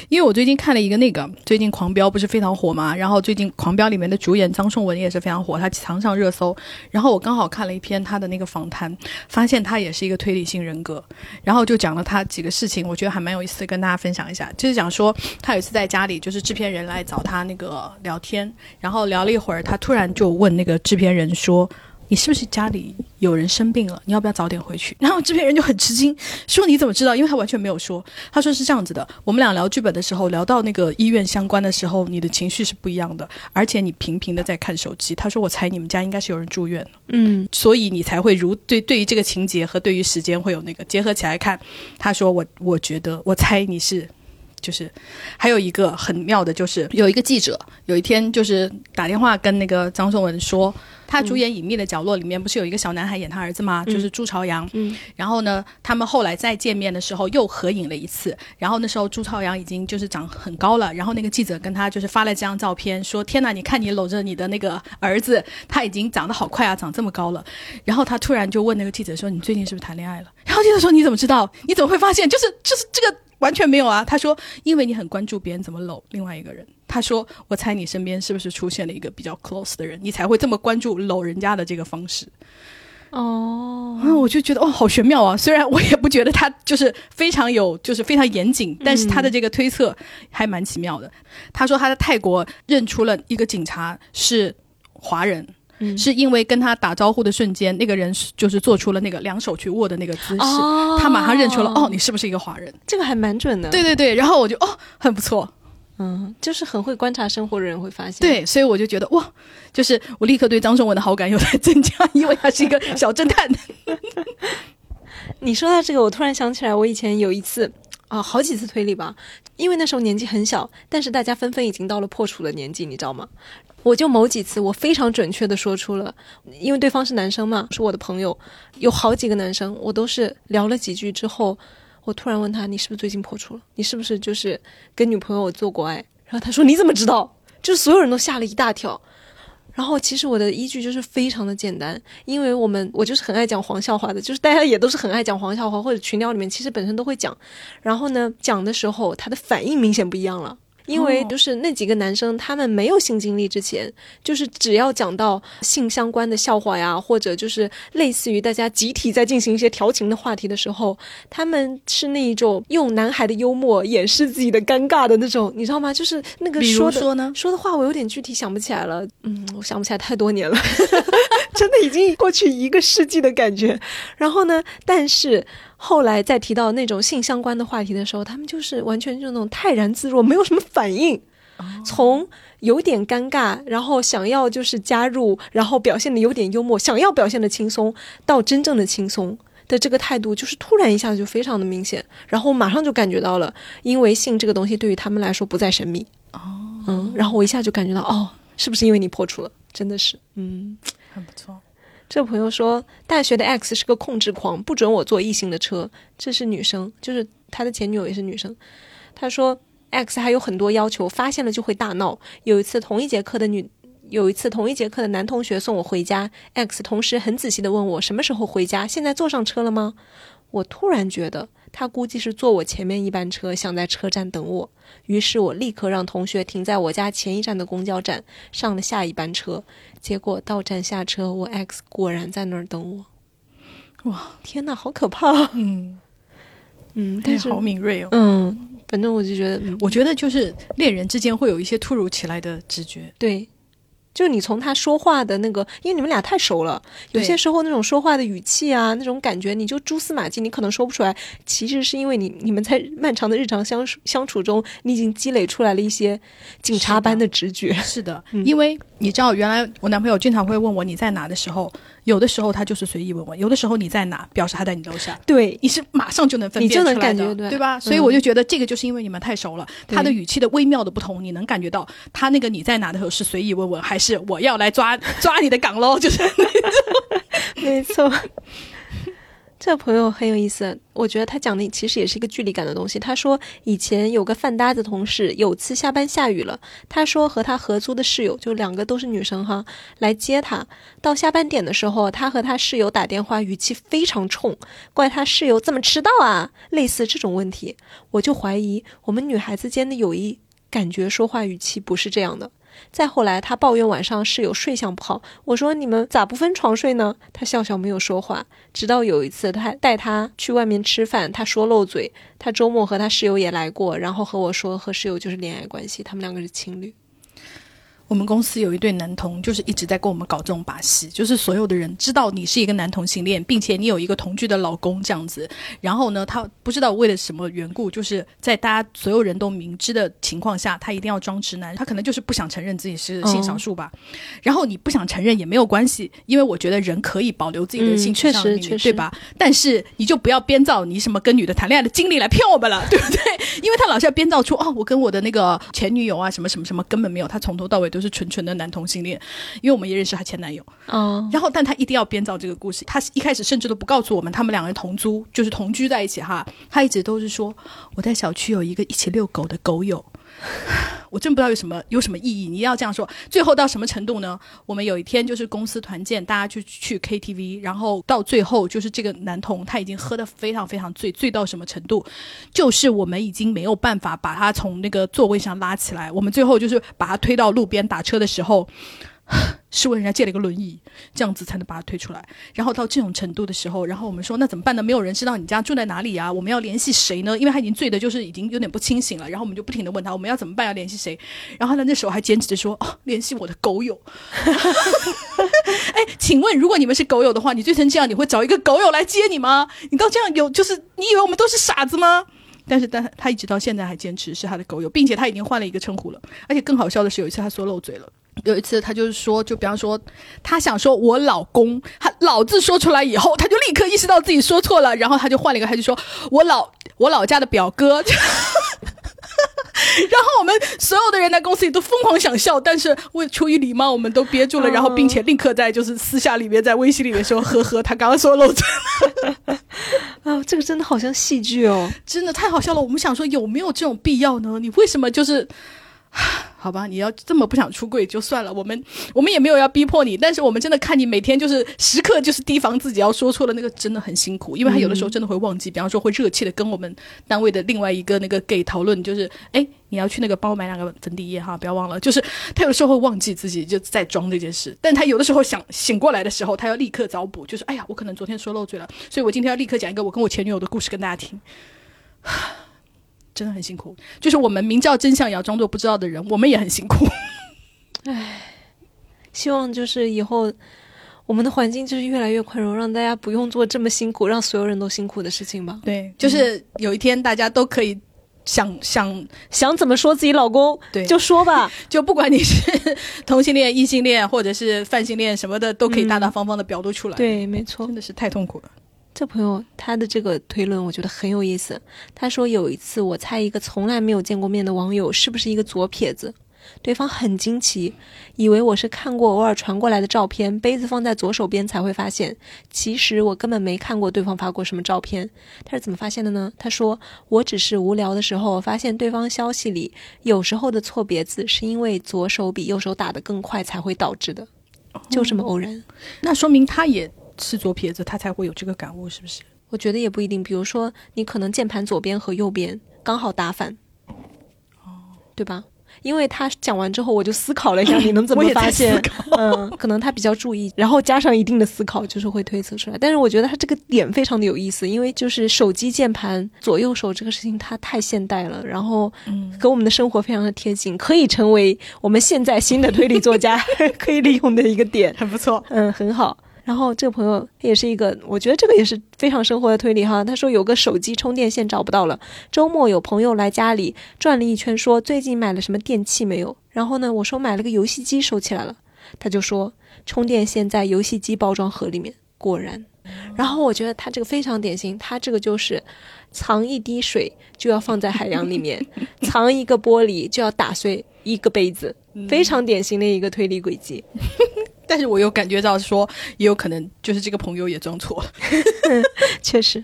[SPEAKER 1] 因为我最近看了一个那个，最近《狂飙》不是非常火嘛，然后最近《狂飙》里面的主演张颂文也是非常火，他常上热搜。然后我刚好看了一篇他的那个访谈，发现他也是一个推理性人格，然后就讲了他几个事情，我觉得还蛮有意思，跟大家分享一下。就是讲说他有一次在家里，就是制片人来找他那个聊天，然后聊了一会儿，他突然就问那个制片人说。你是不是家里有人生病了？你要不要早点回去？然后制片人就很吃惊，说你怎么知道？因为他完全没有说。他说是这样子的，我们俩聊剧本的时候，聊到那个医院相关的时候，你的情绪是不一样的，而且你频频的在看手机。他说我猜你们家应该是有人住院
[SPEAKER 2] 嗯，
[SPEAKER 1] 所以你才会如对对于这个情节和对于时间会有那个结合起来看。他说我我觉得我猜你是。就是还有一个很妙的，就是有一个记者有一天就是打电话跟那个张颂文说，他主演《隐秘的角落》里面不是有一个小男孩演他儿子吗？就是朱朝阳。
[SPEAKER 2] 嗯，
[SPEAKER 1] 然后呢，他们后来再见面的时候又合影了一次。然后那时候朱朝阳已经就是长很高了。然后那个记者跟他就是发了这张照片，说：“天呐，你看你搂着你的那个儿子，他已经长得好快啊，长这么高了。”然后他突然就问那个记者说：“你最近是不是谈恋爱了？”然后记者说：“你怎么知道？你怎么会发现？就是就是这个。”完全没有啊！他说，因为你很关注别人怎么搂另外一个人。他说，我猜你身边是不是出现了一个比较 close 的人，你才会这么关注搂人家的这个方式。
[SPEAKER 2] 哦，
[SPEAKER 1] 啊，我就觉得哦，好玄妙啊！虽然我也不觉得他就是非常有，就是非常严谨，但是他的这个推测还蛮奇妙的。他说他在泰国认出了一个警察是华人。是因为跟他打招呼的瞬间，那个人就是做出了那个两手去握的那个姿势，他马上认出了哦，你是不是一个华人？
[SPEAKER 2] 这个还蛮准的。
[SPEAKER 1] 对对对，然后我就哦，很不错，
[SPEAKER 2] 嗯，就是很会观察生活的人会发现。
[SPEAKER 1] 对，所以我就觉得哇，就是我立刻对张颂文的好感又在增加，因为他是一个小侦探。
[SPEAKER 2] 你说到这个，我突然想起来，我以前有一次啊，好几次推理吧，因为那时候年纪很小，但是大家纷纷已经到了破处的年纪，你知道吗？我就某几次，我非常准确的说出了，因为对方是男生嘛，是我的朋友，有好几个男生，我都是聊了几句之后，我突然问他，你是不是最近破处了？你是不是就是跟女朋友做过爱？然后他说你怎么知道？就是所有人都吓了一大跳。然后其实我的依据就是非常的简单，因为我们我就是很爱讲黄笑话的，就是大家也都是很爱讲黄笑话，或者群聊里面其实本身都会讲，然后呢讲的时候他的反应明显不一样了。因为就是那几个男生，他们没有性经历之前，就是只要讲到性相关的笑话呀，或者就是类似于大家集体在进行一些调情的话题的时候，他们是那一种用男孩的幽默掩饰自己的尴尬的那种，你知道吗？就是那个说
[SPEAKER 1] 的说呢
[SPEAKER 2] 说的话，我有点具体想不起来了。嗯，我想不起来太多年了，真的已经过去一个世纪的感觉。然后呢，但是。后来再提到那种性相关的话题的时候，他们就是完全就那种泰然自若，没有什么反应。从有点尴尬，然后想要就是加入，然后表现的有点幽默，想要表现的轻松，到真正的轻松的这个态度，就是突然一下子就非常的明显。然后马上就感觉到了，因为性这个东西对于他们来说不再神秘。
[SPEAKER 1] 哦，
[SPEAKER 2] 嗯，然后我一下就感觉到，哦，是不是因为你破处了？真的是，嗯，
[SPEAKER 1] 很不错。
[SPEAKER 2] 这朋友说，大学的 X 是个控制狂，不准我坐异性的车。这是女生，就是他的前女友也是女生。他说，X 还有很多要求，发现了就会大闹。有一次同一节课的女，有一次同一节课的男同学送我回家，X 同时很仔细的问我什么时候回家，现在坐上车了吗？我突然觉得。他估计是坐我前面一班车，想在车站等我。于是我立刻让同学停在我家前一站的公交站，上了下一班车。结果到站下车，我 X 果然在那儿等
[SPEAKER 1] 我。哇，
[SPEAKER 2] 天哪，好可怕！
[SPEAKER 1] 嗯
[SPEAKER 2] 嗯，但是
[SPEAKER 1] 好敏锐哦。
[SPEAKER 2] 嗯，反正我就觉得，
[SPEAKER 1] 我觉得就是恋人之间会有一些突如其来的直觉。
[SPEAKER 2] 对。就你从他说话的那个，因为你们俩太熟了，有些时候那种说话的语气啊，那种感觉，你就蛛丝马迹，你可能说不出来。其实是因为你你们在漫长的日常相处相处中，你已经积累出来了一些警察般的直觉。
[SPEAKER 1] 是的，因为你知道，原来我男朋友经常会问我你在哪的时候。有的时候他就是随意问问，有的时候你在哪，表示他在你楼下，
[SPEAKER 2] 对，
[SPEAKER 1] 你是马上就能分辨出来的，对。吧？所以我就觉得这个就是因为你们太熟了，他的语气的微妙的不同，你能感觉到他那个你在哪的时候是随意问问，还是我要来抓抓你的岗喽？就是
[SPEAKER 2] 没错，这朋友很有意思，我觉得他讲的其实也是一个距离感的东西。他说以前有个饭搭子同事，有次下班下雨了，他说和他合租的室友，就两个都是女生哈，来接他。到下班点的时候，他和他室友打电话，语气非常冲，怪他室友怎么迟到啊，类似这种问题，我就怀疑我们女孩子间的友谊，感觉说话语气不是这样的。再后来，他抱怨晚上室友睡相不好。我说：“你们咋不分床睡呢？”他笑笑没有说话。直到有一次，他带他去外面吃饭，他说漏嘴。他周末和他室友也来过，然后和我说和室友就是恋爱关系，他们两个是情侣。
[SPEAKER 1] 我们公司有一对男同，就是一直在跟我们搞这种把戏，就是所有的人知道你是一个男同性恋，并且你有一个同居的老公这样子。然后呢，他不知道为了什么缘故，就是在大家所有人都明知的情况下，他一定要装直男。他可能就是不想承认自己是性少数吧。然后你不想承认也没有关系，因为我觉得人可以保留自己的性取向秘密，对吧？但是你就不要编造你什么跟女的谈恋爱的经历来骗我们了，对不对？因为他老是要编造出哦，我跟我的那个前女友啊，什么什么什么，根本没有，他从头到尾。都是纯纯的男同性恋，因为我们也认识他前男友。哦，然后但他一定要编造这个故事。他一开始甚至都不告诉我们，他们两个人同租，就是同居在一起哈。他一直都是说我在小区有一个一起遛狗的狗友。我真不知道有什么有什么意义。你要这样说，最后到什么程度呢？我们有一天就是公司团建，大家去去 KTV，然后到最后就是这个男童他已经喝得非常非常醉，醉到什么程度？就是我们已经没有办法把他从那个座位上拉起来，我们最后就是把他推到路边打车的时候。是问人家借了一个轮椅，这样子才能把他推出来。然后到这种程度的时候，然后我们说那怎么办呢？没有人知道你家住在哪里啊？我们要联系谁呢？因为他已经醉的，就是已经有点不清醒了。然后我们就不停的问他，我们要怎么办？要联系谁？然后呢，那时候还坚持着说，哦，联系我的狗友。哎，请问如果你们是狗友的话，你醉成这样，你会找一个狗友来接你吗？你到这样有，就是你以为我们都是傻子吗？但是，但他一直到现在还坚持是他的狗友，并且他已经换了一个称呼了。而且更好笑的是，有一次他说漏嘴了。有一次，他就是说，就比方说，他想说我老公，他老字说出来以后，他就立刻意识到自己说错了，然后他就换了一个，他就说我老 我老家的表哥。然后我们所有的人在公司里都疯狂想笑，但是为出于礼貌，我们都憋住了，然后并且立刻在就是私下里面在微信里面说呵呵，他刚刚说漏嘴了。
[SPEAKER 2] 啊，这个真的好像戏剧哦，
[SPEAKER 1] 真的太好笑了。我们想说有没有这种必要呢？你为什么就是？好吧，你要这么不想出柜就算了，我们我们也没有要逼迫你，但是我们真的看你每天就是时刻就是提防自己要说错了，那个真的很辛苦，因为他有的时候真的会忘记，比方说会热切的跟我们单位的另外一个那个 gay 讨论，就是哎你要去那个帮我买两个粉底液哈，不要忘了，就是他有的时候会忘记自己就在装这件事，但他有的时候想醒过来的时候，他要立刻找补，就是哎呀我可能昨天说漏嘴了，所以我今天要立刻讲一个我跟我前女友的故事跟大家听。真的很辛苦，就是我们明知道真相也要装作不知道的人，我们也很辛苦。
[SPEAKER 2] 唉，希望就是以后我们的环境就是越来越宽容，让大家不用做这么辛苦，让所有人都辛苦的事情吧。
[SPEAKER 1] 对，就是有一天大家都可以想想
[SPEAKER 2] 想怎么说自己老公，
[SPEAKER 1] 对，
[SPEAKER 2] 就说吧，
[SPEAKER 1] 就不管你是同性恋、异性恋或者是泛性恋什么的，都可以大大方方的表露出来。
[SPEAKER 2] 对，没错，
[SPEAKER 1] 真的是太痛苦了。
[SPEAKER 2] 这朋友他的这个推论我觉得很有意思。他说有一次我猜一个从来没有见过面的网友是不是一个左撇子，对方很惊奇，以为我是看过偶尔传过来的照片，杯子放在左手边才会发现。其实我根本没看过对方发过什么照片。他是怎么发现的呢？他说我只是无聊的时候发现对方消息里有时候的错别字是因为左手比右手打得更快才会导致的，就这么偶然。
[SPEAKER 1] 那说明他也。是左撇子，他才会有这个感悟，是不是？
[SPEAKER 2] 我觉得也不一定。比如说，你可能键盘左边和右边刚好打反，哦，对吧？因为他讲完之后，我就思考了一下，你能怎么 发现？嗯，可能他比较注意，然后加上一定的思考，就是会推测出来。但是我觉得他这个点非常的有意思，因为就是手机键盘左右手这个事情，它太现代了，然后嗯，跟我们的生活非常的贴近，可以成为我们现在新的推理作家 可以利用的一个点，
[SPEAKER 1] 很不错，
[SPEAKER 2] 嗯，很好。然后这个朋友也是一个，我觉得这个也是非常生活的推理哈。他说有个手机充电线找不到了，周末有朋友来家里转了一圈，说最近买了什么电器没有？然后呢，我说买了个游戏机收起来了，他就说充电线在游戏机包装盒里面，果然。然后我觉得他这个非常典型，他这个就是藏一滴水就要放在海洋里面，藏一个玻璃就要打碎一个杯子，非常典型的一个推理轨迹。
[SPEAKER 1] 但是我又感觉到说，也有可能就是这个朋友也装错了。
[SPEAKER 2] 确实，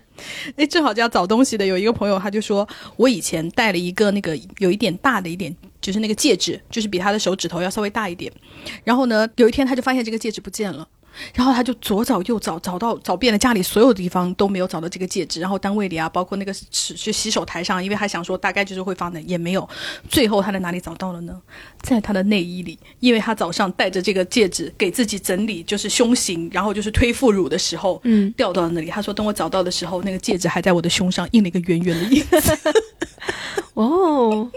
[SPEAKER 1] 哎，正好讲找东西的有一个朋友，他就说我以前戴了一个那个有一点大的一点，就是那个戒指，就是比他的手指头要稍微大一点。然后呢，有一天他就发现这个戒指不见了。然后他就左找右找，找到找遍了家里所有的地方都没有找到这个戒指，然后单位里啊，包括那个洗就洗手台上，因为他想说大概就是会放的，也没有。最后他在哪里找到了呢？在他的内衣里，因为他早上带着这个戒指给自己整理就是胸型，然后就是推副乳的时候，嗯，掉到了那里。他说等我找到的时候，那个戒指还在我的胸上印了一个圆圆的印子。哦，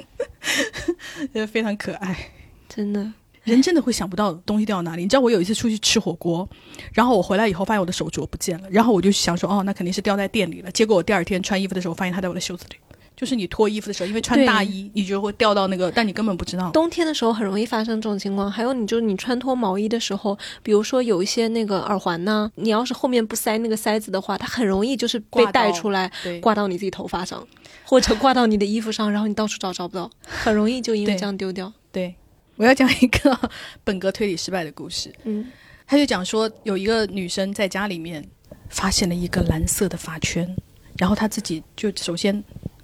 [SPEAKER 1] 觉得非常可爱，
[SPEAKER 2] 真的。
[SPEAKER 1] 人真的会想不到东西掉到哪里。你知道我有一次出去吃火锅，然后我回来以后发现我的手镯不见了，然后我就想说，哦，那肯定是掉在店里了。结果我第二天穿衣服的时候，发现它在我的袖子里。就是你脱衣服的时候，因为穿大衣，你就会掉到那个，但你根本不知道。
[SPEAKER 2] 冬天的时候很容易发生这种情况。还有，你就是你穿脱毛衣的时候，比如说有一些那个耳环呢，你要是后面不塞那个塞子的话，它很容易就是被带出来，挂到你自己头发上，或者挂到你的衣服上，然后你到处找找不到，很容易就因为这样丢掉。
[SPEAKER 1] 对。我要讲一个 本格推理失败的故事。嗯，他就讲说，有一个女生在家里面发现了一个蓝色的发圈，然后她自己就首先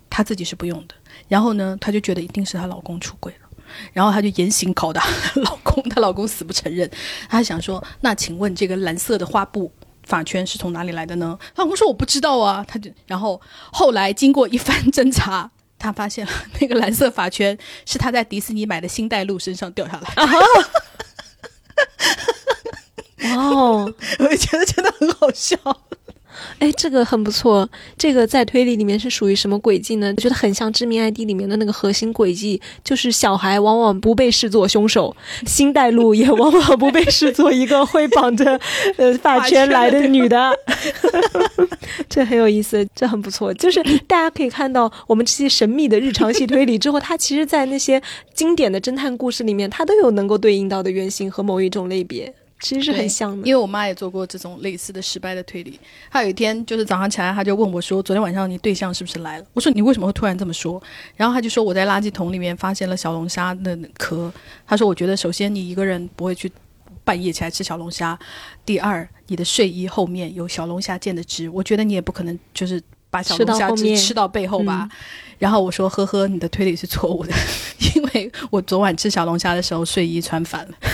[SPEAKER 1] 她自己是不用的，然后呢，她就觉得一定是她老公出轨了，然后她就严刑拷打老公，她老公死不承认，她想说，那请问这个蓝色的花布发圈是从哪里来的呢？她老公说我不知道啊，她就然后后来经过一番侦查。他发现了 那个蓝色发圈是他在迪士尼买的星黛露身上掉下来。哦，我也觉得真的很好笑。
[SPEAKER 2] 哎，这个很不错。这个在推理里面是属于什么轨迹呢？我觉得很像《致命 ID》里面的那个核心轨迹，就是小孩往往不被视作凶手，星黛露也往往不被视作一个会绑着呃发圈来的女的。这很有意思，这很不错。就是大家可以看到，我们这些神秘的日常系推理之后，它其实，在那些经典的侦探故事里面，它都有能够对应到的原型和某一种类别。其实是很像的，
[SPEAKER 1] 因为我妈也做过这种类似的失败的推理。她有一天就是早上起来，她就问我说：“昨天晚上你对象是不是来了？”我说：“你为什么会突然这么说？”然后她就说：“我在垃圾桶里面发现了小龙虾的壳。”她说：“我觉得首先你一个人不会去半夜起来吃小龙虾，第二你的睡衣后面有小龙虾溅的汁，我觉得你也不可能就是把小龙虾汁吃到背后吧。”然后我说：“呵呵，你的推理是错误的，因为我昨晚吃小龙虾的时候睡衣穿反了。”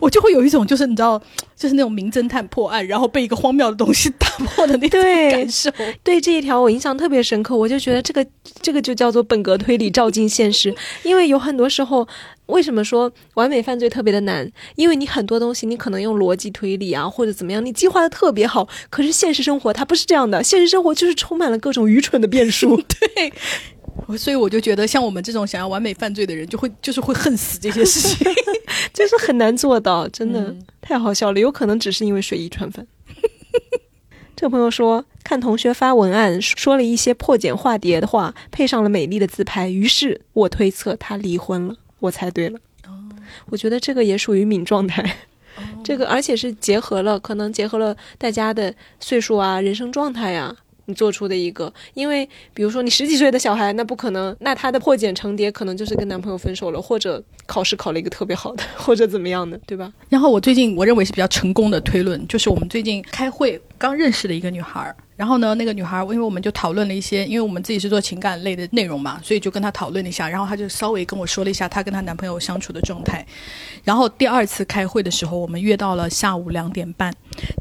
[SPEAKER 1] 我就会有一种，就是你知道，就是那种名侦探破案，然后被一个荒谬的东西 打破的那种感受。
[SPEAKER 2] 对这一条，我印象特别深刻。我就觉得这个这个就叫做本格推理照进现实。因为有很多时候，为什么说完美犯罪特别的难？因为你很多东西你可能用逻辑推理啊，或者怎么样，你计划的特别好，可是现实生活它不是这样的。现实生活就是充满了各种愚蠢的变数。
[SPEAKER 1] 对。所以我就觉得，像我们这种想要完美犯罪的人，就会就是会恨死这些事情，
[SPEAKER 2] 就是很难做到，真的太好笑了。有可能只是因为水衣穿反。这个朋友说，看同学发文案，说了一些破茧化蝶的话，配上了美丽的自拍，于是我推测他离婚了。我猜对了。哦，我觉得这个也属于敏状态。这个而且是结合了，可能结合了大家的岁数啊，人生状态呀。你做出的一个，因为比如说你十几岁的小孩，那不可能，那他的破茧成蝶可能就是跟男朋友分手了，或者考试考了一个特别好的，或者怎么样的，对吧？
[SPEAKER 1] 然后我最近我认为是比较成功的推论，就是我们最近开会刚认识的一个女孩。然后呢，那个女孩，因为我们就讨论了一些，因为我们自己是做情感类的内容嘛，所以就跟她讨论了一下。然后她就稍微跟我说了一下她跟她男朋友相处的状态。然后第二次开会的时候，我们约到了下午两点半，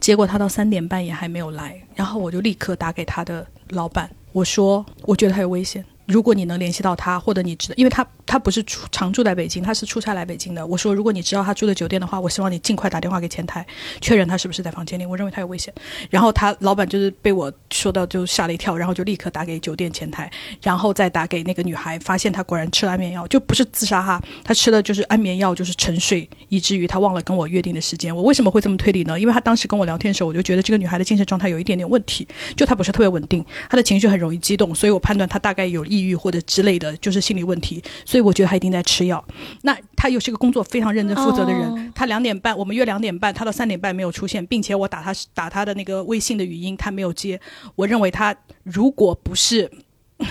[SPEAKER 1] 结果她到三点半也还没有来。然后我就立刻打给她的老板，我说我觉得她有危险。如果你能联系到他，或者你知道，因为他他不是出常住在北京，他是出差来北京的。我说，如果你知道他住的酒店的话，我希望你尽快打电话给前台，确认他是不是在房间里。我认为他有危险。然后他老板就是被我说到就吓了一跳，然后就立刻打给酒店前台，然后再打给那个女孩，发现她果然吃了安眠药，就不是自杀哈，她吃的就是安眠药，就是沉睡，以至于她忘了跟我约定的时间。我为什么会这么推理呢？因为她当时跟我聊天的时候，我就觉得这个女孩的精神状态有一点点问题，就她不是特别稳定，她的情绪很容易激动，所以我判断她大概有抑郁或者之类。的就是心理问题，所以我觉得他一定在吃药。那他又是个工作非常认真负责的人。他两点半，我们约两点半，他到三点半没有出现，并且我打他打他的那个微信的语音，他没有接。我认为他如果不是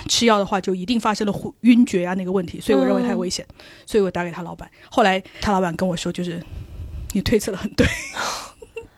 [SPEAKER 1] 吃药的话，就一定发生了昏晕厥啊那个问题，所以我认为太危险，所以我打给他老板。后来他老板跟我说，就是你推测的很对。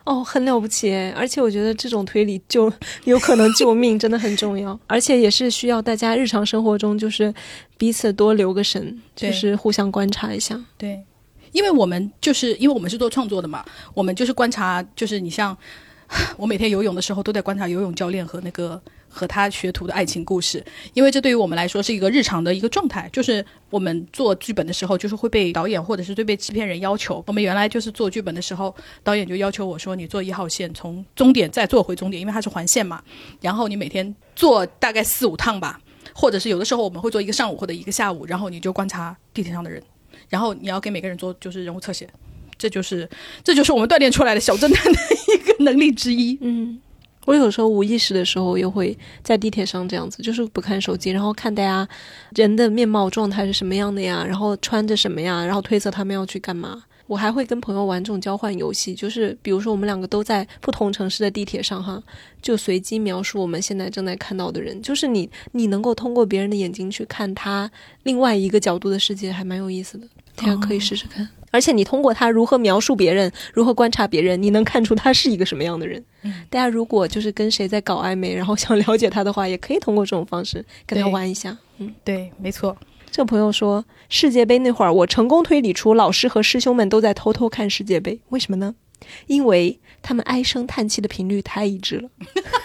[SPEAKER 2] 哦，很了不起诶，而且我觉得这种推理就有可能救命，真的很重要，而且也是需要大家日常生活中就是彼此多留个神，就是互相观察一下。
[SPEAKER 1] 对，因为我们就是因为我们是做创作的嘛，我们就是观察，就是你像 我每天游泳的时候都在观察游泳教练和那个。和他学徒的爱情故事，因为这对于我们来说是一个日常的一个状态，就是我们做剧本的时候，就是会被导演或者是对被制片人要求。我们原来就是做剧本的时候，导演就要求我说，你坐一号线从终点再坐回终点，因为它是环线嘛。然后你每天坐大概四五趟吧，或者是有的时候我们会做一个上午或者一个下午，然后你就观察地铁上的人，然后你要给每个人做就是人物侧写，这就是这就是我们锻炼出来的小侦探的一个能力之一。
[SPEAKER 2] 嗯。我有时候无意识的时候，又会在地铁上这样子，就是不看手机，然后看大家人的面貌状态是什么样的呀，然后穿着什么呀，然后推测他们要去干嘛。我还会跟朋友玩这种交换游戏，就是比如说我们两个都在不同城市的地铁上，哈，就随机描述我们现在正在看到的人，就是你你能够通过别人的眼睛去看他另外一个角度的世界，还蛮有意思的，大家可以试试看。而且你通过他如何描述别人，如何观察别人，你能看出他是一个什么样的人。大家如果就是跟谁在搞暧昧，然后想了解他的话，也可以通过这种方式跟他玩一下。
[SPEAKER 1] 嗯，对，没错。
[SPEAKER 2] 这个朋友说，世界杯那会儿，我成功推理出老师和师兄们都在偷偷看世界杯。为什么呢？因为他们唉声叹气的频率太一致了。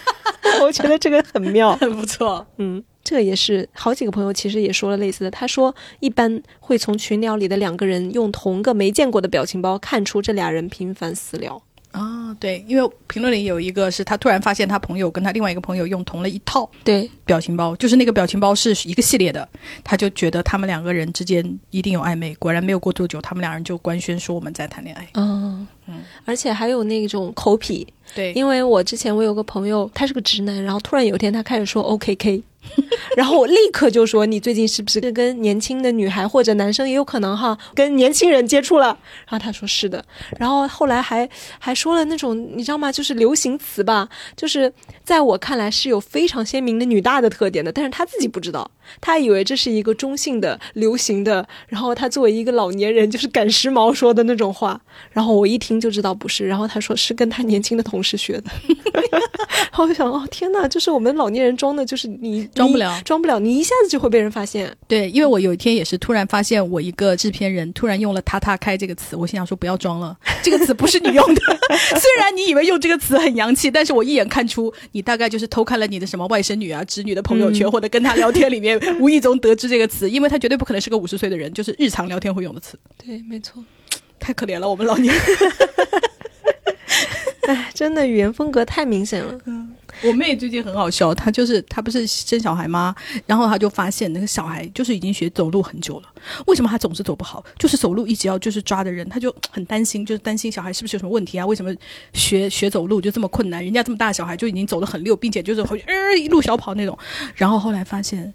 [SPEAKER 2] 我觉得这个很妙，
[SPEAKER 1] 很不错。
[SPEAKER 2] 嗯。这个也是好几个朋友其实也说了类似的。他说，一般会从群聊里的两个人用同个没见过的表情包看出这俩人频繁私聊
[SPEAKER 1] 啊。对，因为评论里有一个是他突然发现他朋友跟他另外一个朋友用同了一套
[SPEAKER 2] 对
[SPEAKER 1] 表情包，就是那个表情包是一个系列的，他就觉得他们两个人之间一定有暧昧。果然没有过多久，他们两人就官宣说我们在谈恋爱。
[SPEAKER 2] 嗯嗯，而且还有那种口癖。
[SPEAKER 1] 对，
[SPEAKER 2] 因为我之前我有个朋友，他是个直男，然后突然有一天他开始说 OKK。然后我立刻就说：“你最近是不是跟年轻的女孩或者男生也有可能哈，跟年轻人接触了？”然后他说：“是的。”然后后来还还说了那种你知道吗？就是流行词吧，就是在我看来是有非常鲜明的女大的特点的，但是他自己不知道，他以为这是一个中性的、流行的。然后他作为一个老年人，就是赶时髦说的那种话。然后我一听就知道不是。然后他说是跟他年轻的同事学的。然后我想：哦天哪，就是我们老年人装的，就是你。
[SPEAKER 1] 装不了，
[SPEAKER 2] 装不了，你一下子就会被人发现。
[SPEAKER 1] 对，因为我有一天也是突然发现，我一个制片人突然用了“他他开”这个词，我心想说不要装了，这个词不是你用的。虽然你以为用这个词很洋气，但是我一眼看出你大概就是偷看了你的什么外甥女啊、侄女的朋友圈，或者跟他聊天里面无意中得知这个词，因为他绝对不可能是个五十岁的人，就是日常聊天会用的词。
[SPEAKER 2] 对，没错，
[SPEAKER 1] 太可怜了，我们老年人。
[SPEAKER 2] 哎，真的语言风格太明显了。
[SPEAKER 1] 嗯。我妹最近很好笑，她就是她不是生小孩吗？然后她就发现那个小孩就是已经学走路很久了，为什么他总是走不好？就是走路一直要就是抓的人，她就很担心，就是担心小孩是不是有什么问题啊？为什么学学走路就这么困难？人家这么大小孩就已经走得很溜，并且就是会呃一路小跑那种。然后后来发现。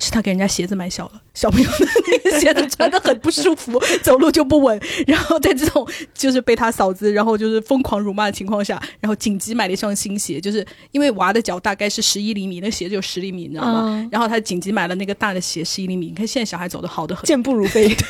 [SPEAKER 1] 是他给人家鞋子买小了，小朋友的那个鞋子穿的很不舒服，走路就不稳。然后在这种就是被他嫂子，然后就是疯狂辱骂的情况下，然后紧急买了一双新鞋，就是因为娃的脚大概是十一厘米，那鞋子有十厘米，你知道吗？然后他紧急买了那个大的鞋，十一厘米。你看现在小孩走的好的很，
[SPEAKER 2] 健步如飞。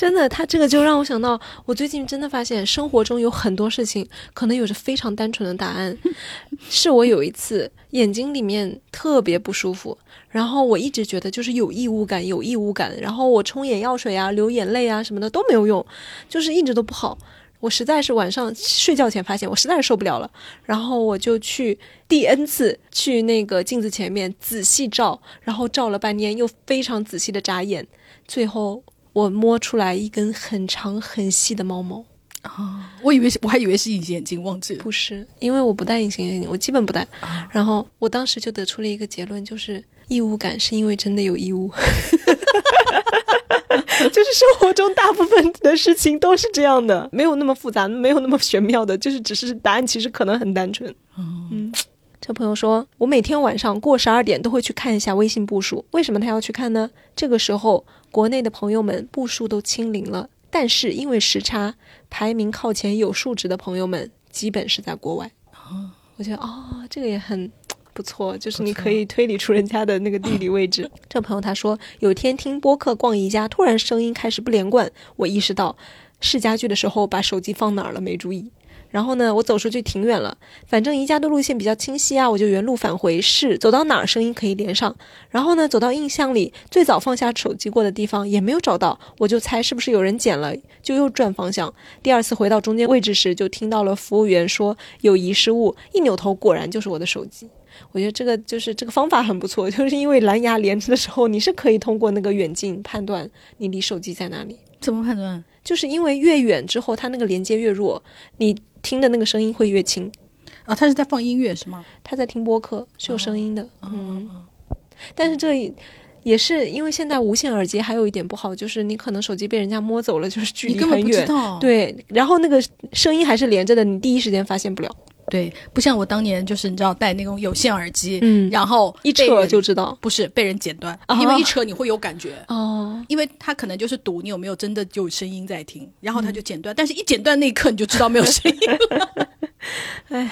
[SPEAKER 2] 真的，他这个就让我想到，我最近真的发现生活中有很多事情可能有着非常单纯的答案。是我有一次眼睛里面特别不舒服，然后我一直觉得就是有异物感，有异物感，然后我冲眼药水啊、流眼泪啊什么的都没有用，就是一直都不好。我实在是晚上睡觉前发现，我实在是受不了了，然后我就去第 N 次去那个镜子前面仔细照，然后照了半天，又非常仔细的眨眼，最后。我摸出来一根很长很细的毛毛
[SPEAKER 1] 啊！我以为是，我还以为是隐形眼镜，忘记了。
[SPEAKER 2] 不是，因为我不戴隐形眼镜，我基本不戴。然后我当时就得出了一个结论，就是异物感是因为真的有异物。就是生活中大部分的事情都是这样的，没有那么复杂，没有那么玄妙的，就是只是答案其实可能很单纯。嗯。这朋友说：“我每天晚上过十二点都会去看一下微信步数。为什么他要去看呢？这个时候，国内的朋友们步数都清零了，但是因为时差，排名靠前有数值的朋友们基本是在国外。我觉得哦，这个也很。”不错，就是你可以推理出人家的那个地理位置。这朋友他说，有天听播客逛宜家，突然声音开始不连贯，我意识到试家具的时候把手机放哪儿了，没注意。然后呢，我走出去挺远了，反正宜家的路线比较清晰啊，我就原路返回是，走到哪儿声音可以连上。然后呢，走到印象里最早放下手机过的地方也没有找到，我就猜是不是有人捡了，就又转方向。第二次回到中间位置时，就听到了服务员说有遗失物，一扭头果然就是我的手机。我觉得这个就是这个方法很不错，就是因为蓝牙连着的时候，你是可以通过那个远近判断你离手机在哪里。
[SPEAKER 1] 怎么判断？
[SPEAKER 2] 就是因为越远之后，它那个连接越弱，你。听的那个声音会越轻，
[SPEAKER 1] 啊，他是在放音乐是吗？
[SPEAKER 2] 他在听播客，是有声音的，嗯。但是这也是因为现在无线耳机还有一点不好，就是你可能手机被人家摸走了，就是距离很远，对，然后那个声音还是连着的，你第一时间发现不了。
[SPEAKER 1] 对，不像我当年就是你知道戴那种有线耳机，嗯，然后
[SPEAKER 2] 一扯就知道，
[SPEAKER 1] 不是被人剪断，因为一扯你会有感觉哦，因为他可能就是赌你有没有真的有声音在听，然后他就剪断，但是一剪断那一刻你就知道没有声音了。哎，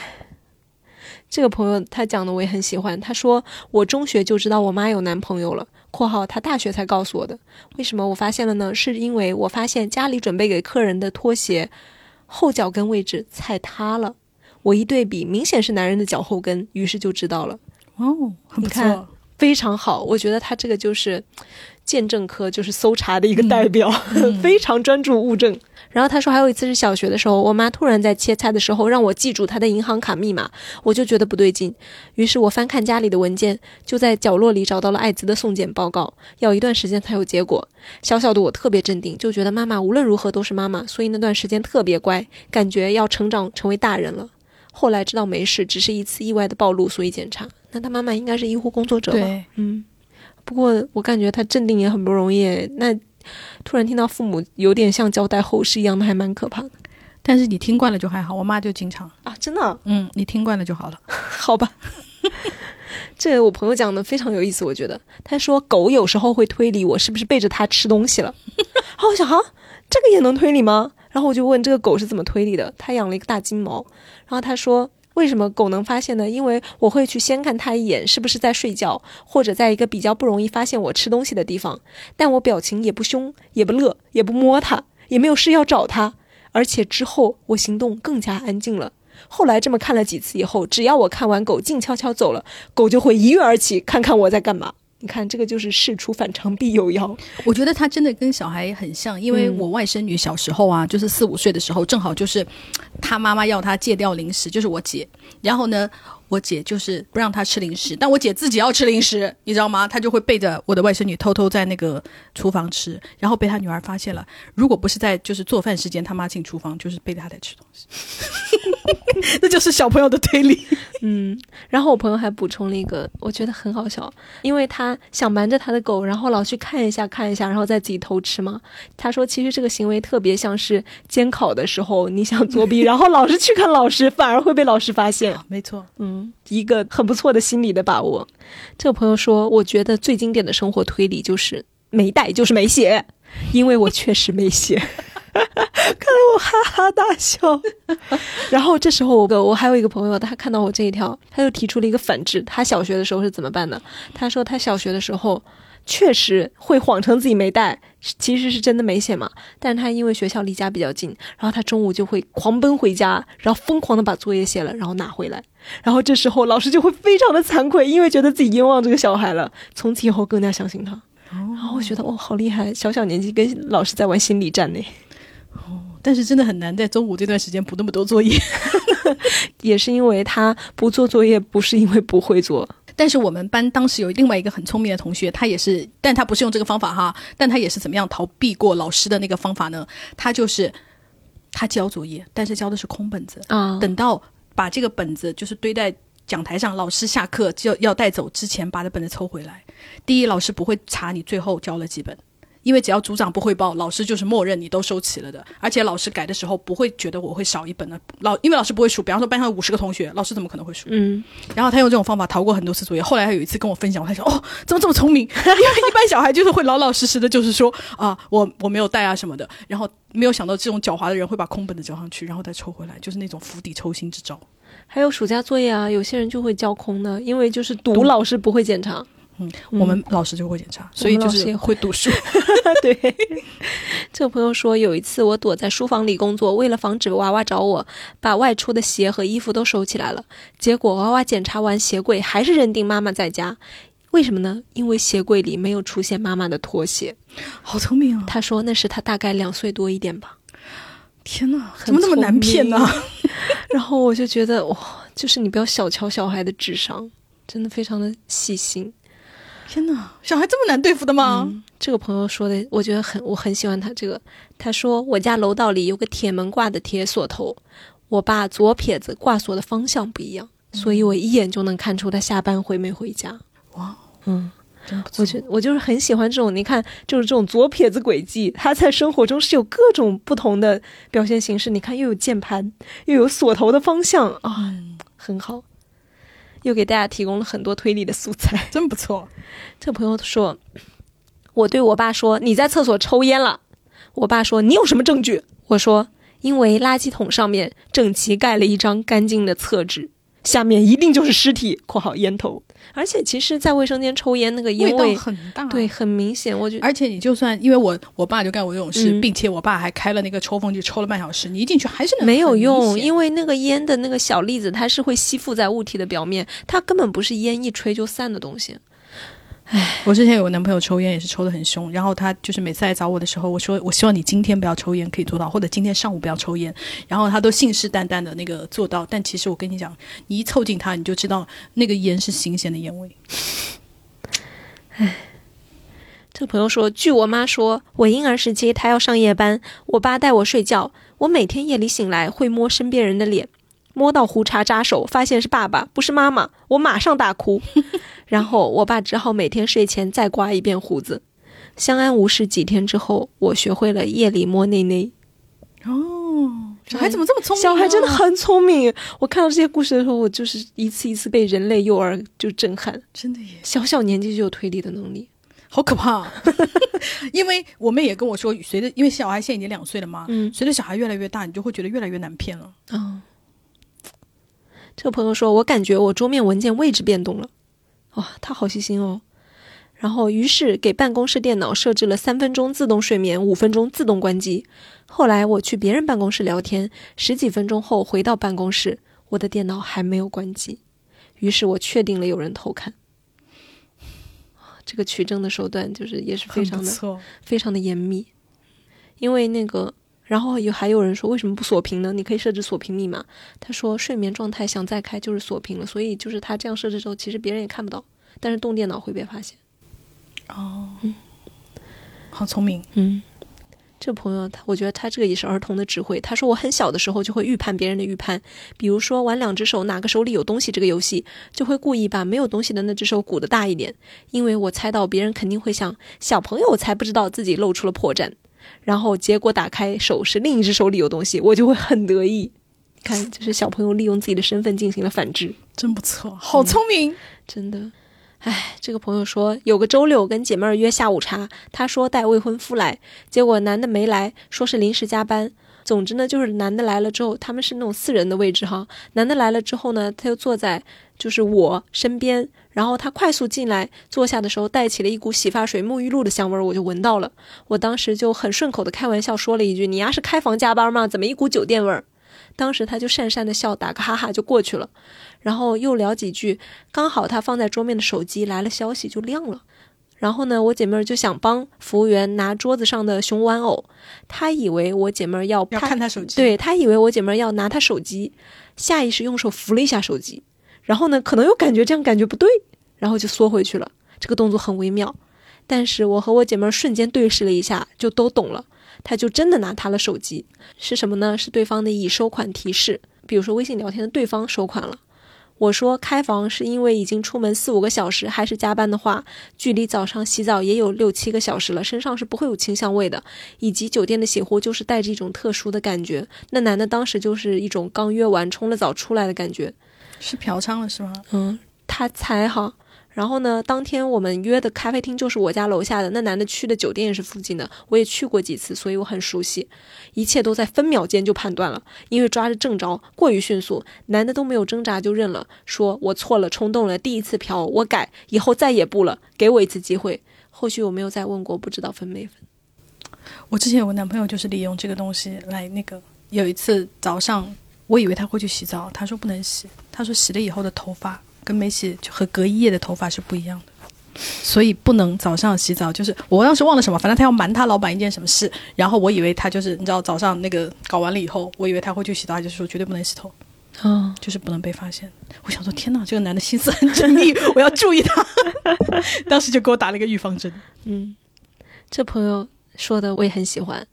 [SPEAKER 2] 这个朋友他讲的我也很喜欢，他说我中学就知道我妈有男朋友了（括号他大学才告诉我的），为什么我发现了呢？是因为我发现家里准备给客人的拖鞋后脚跟位置踩塌了。我一对比，明显是男人的脚后跟，于是就知道了。
[SPEAKER 1] 哦，很不
[SPEAKER 2] 错，非常好。我觉得他这个就是鉴证科，就是搜查的一个代表，非常专注物证。然后他说，还有一次是小学的时候，我妈突然在切菜的时候让我记住她的银行卡密码，我就觉得不对劲。于是我翻看家里的文件，就在角落里找到了艾滋的送检报告，要一段时间才有结果。小小的我特别镇定，就觉得妈妈无论如何都是妈妈，所以那段时间特别乖，感觉要成长成为大人了。后来知道没事，只是一次意外的暴露，所以检查。那他妈妈应该是医护工作者吧？嗯。不过我感觉他镇定也很不容易。那突然听到父母有点像交代后事一样的，还蛮可怕的。
[SPEAKER 1] 但是你听惯了就还好，我妈就经常
[SPEAKER 2] 啊，真的。
[SPEAKER 1] 嗯，你听惯了就好了，
[SPEAKER 2] 好吧。这我朋友讲的非常有意思，我觉得他说狗有时候会推理我是不是背着它吃东西了。好，我想哈，这个也能推理吗？然后我就问这个狗是怎么推理的？他养了一个大金毛，然后他说为什么狗能发现呢？因为我会去先看它一眼是不是在睡觉，或者在一个比较不容易发现我吃东西的地方，但我表情也不凶，也不乐，也不摸它，也没有事要找它，而且之后我行动更加安静了。后来这么看了几次以后，只要我看完狗静悄悄走了，狗就会一跃而起，看看我在干嘛。你看，这个就是事出反常必有妖。
[SPEAKER 1] 我觉得他真的跟小孩很像，因为我外甥女小时候啊，就是四五岁的时候，正好就是他妈妈要他戒掉零食，就是我姐。然后呢，我姐就是不让他吃零食，但我姐自己要吃零食，你知道吗？她就会背着我的外甥女偷偷在那个厨房吃，然后被她女儿发现了。如果不是在就是做饭时间，他妈进厨房就是背着她在吃东西。那就是小朋友的推理。
[SPEAKER 2] 嗯，然后我朋友还补充了一个，我觉得很好笑，因为他想瞒着他的狗，然后老去看一下看一下，然后再自己偷吃嘛。他说，其实这个行为特别像是监考的时候，你想作弊，然后老是去看老师，反而会被老师发现。
[SPEAKER 1] 没错，
[SPEAKER 2] 嗯，一个很不错的心理的把握。这个朋友说，我觉得最经典的生活推理就是没带就是没写，因为我确实没写。看得我哈哈大笑，然后这时候我我还有一个朋友，他看到我这一条，他就提出了一个反制。他小学的时候是怎么办的？他说他小学的时候确实会谎称自己没带，其实是真的没写嘛。但是他因为学校离家比较近，然后他中午就会狂奔回家，然后疯狂的把作业写了，然后拿回来。然后这时候老师就会非常的惭愧，因为觉得自己冤枉这个小孩了。从此以后更加相信他。然后我觉得哦，好厉害，小小年纪跟老师在玩心理战呢。
[SPEAKER 1] 哦，但是真的很难在中午这段时间补那么多作业，
[SPEAKER 2] 也是因为他不做作业，不是因为不会做。
[SPEAKER 1] 但是我们班当时有另外一个很聪明的同学，他也是，但他不是用这个方法哈，但他也是怎么样逃避过老师的那个方法呢？他就是他交作业，但是交的是空本子啊。等到把这个本子就是堆在讲台上，老师下课就要带走之前，把这本子抽回来。第一，老师不会查你最后交了几本。因为只要组长不汇报，老师就是默认你都收齐了的。而且老师改的时候不会觉得我会少一本的。老因为老师不会数，比方说班上五十个同学，老师怎么可能会数？嗯。然后他用这种方法逃过很多次作业。后来他有一次跟我分享，我他说：“哦，怎么这么聪明？因为一般小孩就是会老老实实的，就是说啊，我我没有带啊什么的。然后没有想到这种狡猾的人会把空本的交上去，然后再抽回来，就是那种釜底抽薪之招。
[SPEAKER 2] 还有暑假作业啊，有些人就会交空的，因为就是读老师不会检查。
[SPEAKER 1] 嗯，我们老师就会检查，所以就是会读书。
[SPEAKER 2] 对，这个朋友说，有一次我躲在书房里工作，为了防止娃娃找我，把外出的鞋和衣服都收起来了。结果娃娃检查完鞋柜，还是认定妈妈在家。为什么呢？因为鞋柜里没有出现妈妈的拖鞋。
[SPEAKER 1] 好聪明啊！
[SPEAKER 2] 他说那是他大概两岁多一点吧。
[SPEAKER 1] 天哪，怎么那么难骗呢？
[SPEAKER 2] 然后我就觉得哇，就是你不要小瞧小孩的智商，真的非常的细心。
[SPEAKER 1] 天哪，小孩这么难对付的吗？
[SPEAKER 2] 这个朋友说的，我觉得很，我很喜欢他这个。他说我家楼道里有个铁门挂的铁锁头，我爸左撇子挂锁的方向不一样，所以我一眼就能看出他下班回没回家。哇，嗯，我觉我就是很喜欢这种，你看，就是这种左撇子轨迹，他在生活中是有各种不同的表现形式。你看，又有键盘，又有锁头的方向啊，很好。又给大家提供了很多推理的素材，
[SPEAKER 1] 真不错。
[SPEAKER 2] 这朋友说：“我对我爸说，你在厕所抽烟了。”我爸说：“你有什么证据？”我说：“因为垃圾桶上面整齐盖了一张干净的厕纸，下面一定就是尸体（括号烟头）。”而且，其实，在卫生间抽烟那个烟
[SPEAKER 1] 味很大，
[SPEAKER 2] 对，很明显。我觉得，
[SPEAKER 1] 而且你就算因为我我爸就干过这种事，并且我爸还开了那个抽风机抽了半小时，你一进去还是
[SPEAKER 2] 没有用，因为那个烟的那个小粒子它是会吸附在物体的表面，它根本不是烟一吹就散的东西。
[SPEAKER 1] 唉，我之前有个男朋友抽烟也是抽的很凶，然后他就是每次来找我的时候，我说我希望你今天不要抽烟，可以做到，或者今天上午不要抽烟，然后他都信誓旦旦的那个做到，但其实我跟你讲，你一凑近他，你就知道那个烟是新鲜的烟味。
[SPEAKER 2] 唉，这个朋友说，据我妈说，我婴儿时期她要上夜班，我爸带我睡觉，我每天夜里醒来会摸身边人的脸。摸到胡茬扎手，发现是爸爸，不是妈妈，我马上大哭。然后我爸只好每天睡前再刮一遍胡子。相安无事几天之后，我学会了夜里摸内内。
[SPEAKER 1] 哦，小孩怎么这么聪明？
[SPEAKER 2] 小孩真的很聪明。我看到这些故事的时候，我就是一次一次被人类幼儿就震撼。
[SPEAKER 1] 真的耶，
[SPEAKER 2] 小小年纪就有推理的能力，
[SPEAKER 1] 好可怕。因为我妹也跟我说，随着因为小孩现在已经两岁了嘛，嗯，随着小孩越来越大，你就会觉得越来越难骗了。嗯。
[SPEAKER 2] 这个朋友说：“我感觉我桌面文件位置变动了，哇，他好细心哦。”然后，于是给办公室电脑设置了三分钟自动睡眠，五分钟自动关机。后来我去别人办公室聊天，十几分钟后回到办公室，我的电脑还没有关机。于是我确定了有人偷看。这个取证的手段就是也是非常的非常的严密，因为那个。然后有还有人说为什么不锁屏呢？你可以设置锁屏密码。他说睡眠状态想再开就是锁屏了，所以就是他这样设置之后，其实别人也看不到，但是动电脑会被发现。
[SPEAKER 1] 哦，嗯，好聪明，
[SPEAKER 2] 嗯，这朋友他，我觉得他这个也是儿童的智慧。他说我很小的时候就会预判别人的预判，比如说玩两只手哪个手里有东西这个游戏，就会故意把没有东西的那只手鼓得大一点，因为我猜到别人肯定会想小朋友才不知道自己露出了破绽。然后结果打开手是另一只手里有东西，我就会很得意。看，就是小朋友利用自己的身份进行了反制，
[SPEAKER 1] 真不错，好聪明，
[SPEAKER 2] 真的。哎，这个朋友说有个周六跟姐妹儿约下午茶，他说带未婚夫来，结果男的没来，说是临时加班。总之呢，就是男的来了之后，他们是那种四人的位置哈。男的来了之后呢，他就坐在就是我身边，然后他快速进来坐下的时候，带起了一股洗发水、沐浴露的香味，我就闻到了。我当时就很顺口的开玩笑说了一句：“你丫是开房加班吗？怎么一股酒店味儿？”当时他就讪讪的笑，打个哈哈就过去了。然后又聊几句，刚好他放在桌面的手机来了消息就亮了。然后呢，我姐妹儿就想帮服务员拿桌子上的熊玩偶，她以为我姐妹儿
[SPEAKER 1] 要
[SPEAKER 2] 要
[SPEAKER 1] 看她手机，
[SPEAKER 2] 对她以为我姐妹儿要拿她手机，下意识用手扶了一下手机，然后呢，可能又感觉这样感觉不对，然后就缩回去了。这个动作很微妙，但是我和我姐妹儿瞬间对视了一下，就都懂了，她就真的拿她的手机，是什么呢？是对方的已收款提示，比如说微信聊天的对方收款了。我说开房是因为已经出门四五个小时，还是加班的话，距离早上洗澡也有六七个小时了，身上是不会有清香味的。以及酒店的洗护就是带着一种特殊的感觉。那男的当时就是一种刚约完冲了澡出来的感觉，
[SPEAKER 1] 是嫖娼了是吗？
[SPEAKER 2] 嗯，他才哈。然后呢，当天我们约的咖啡厅就是我家楼下的，那男的去的酒店也是附近的，我也去过几次，所以我很熟悉。一切都在分秒间就判断了，因为抓着正着，过于迅速，男的都没有挣扎就认了，说我错了，冲动了，第一次嫖，我改，以后再也不了，给我一次机会。后续我没有再问过，不知道分没分。
[SPEAKER 1] 我之前有个男朋友就是利用这个东西来那个，有一次早上，我以为他会去洗澡，他说不能洗，他说洗了以后的头发跟没洗就和隔一夜的头发是不一样的，所以不能早上洗澡。就是我当时忘了什么，反正他要瞒他老板一件什么事，然后我以为他就是你知道早上那个搞完了以后，我以为他会去洗澡，就是说绝对不能洗头，
[SPEAKER 2] 啊，
[SPEAKER 1] 就是不能被发现。我想说天哪，这个男的心思很缜密，我要注意他。当时就给我打了一个预防针。
[SPEAKER 2] 嗯，这朋友说的我也很喜欢。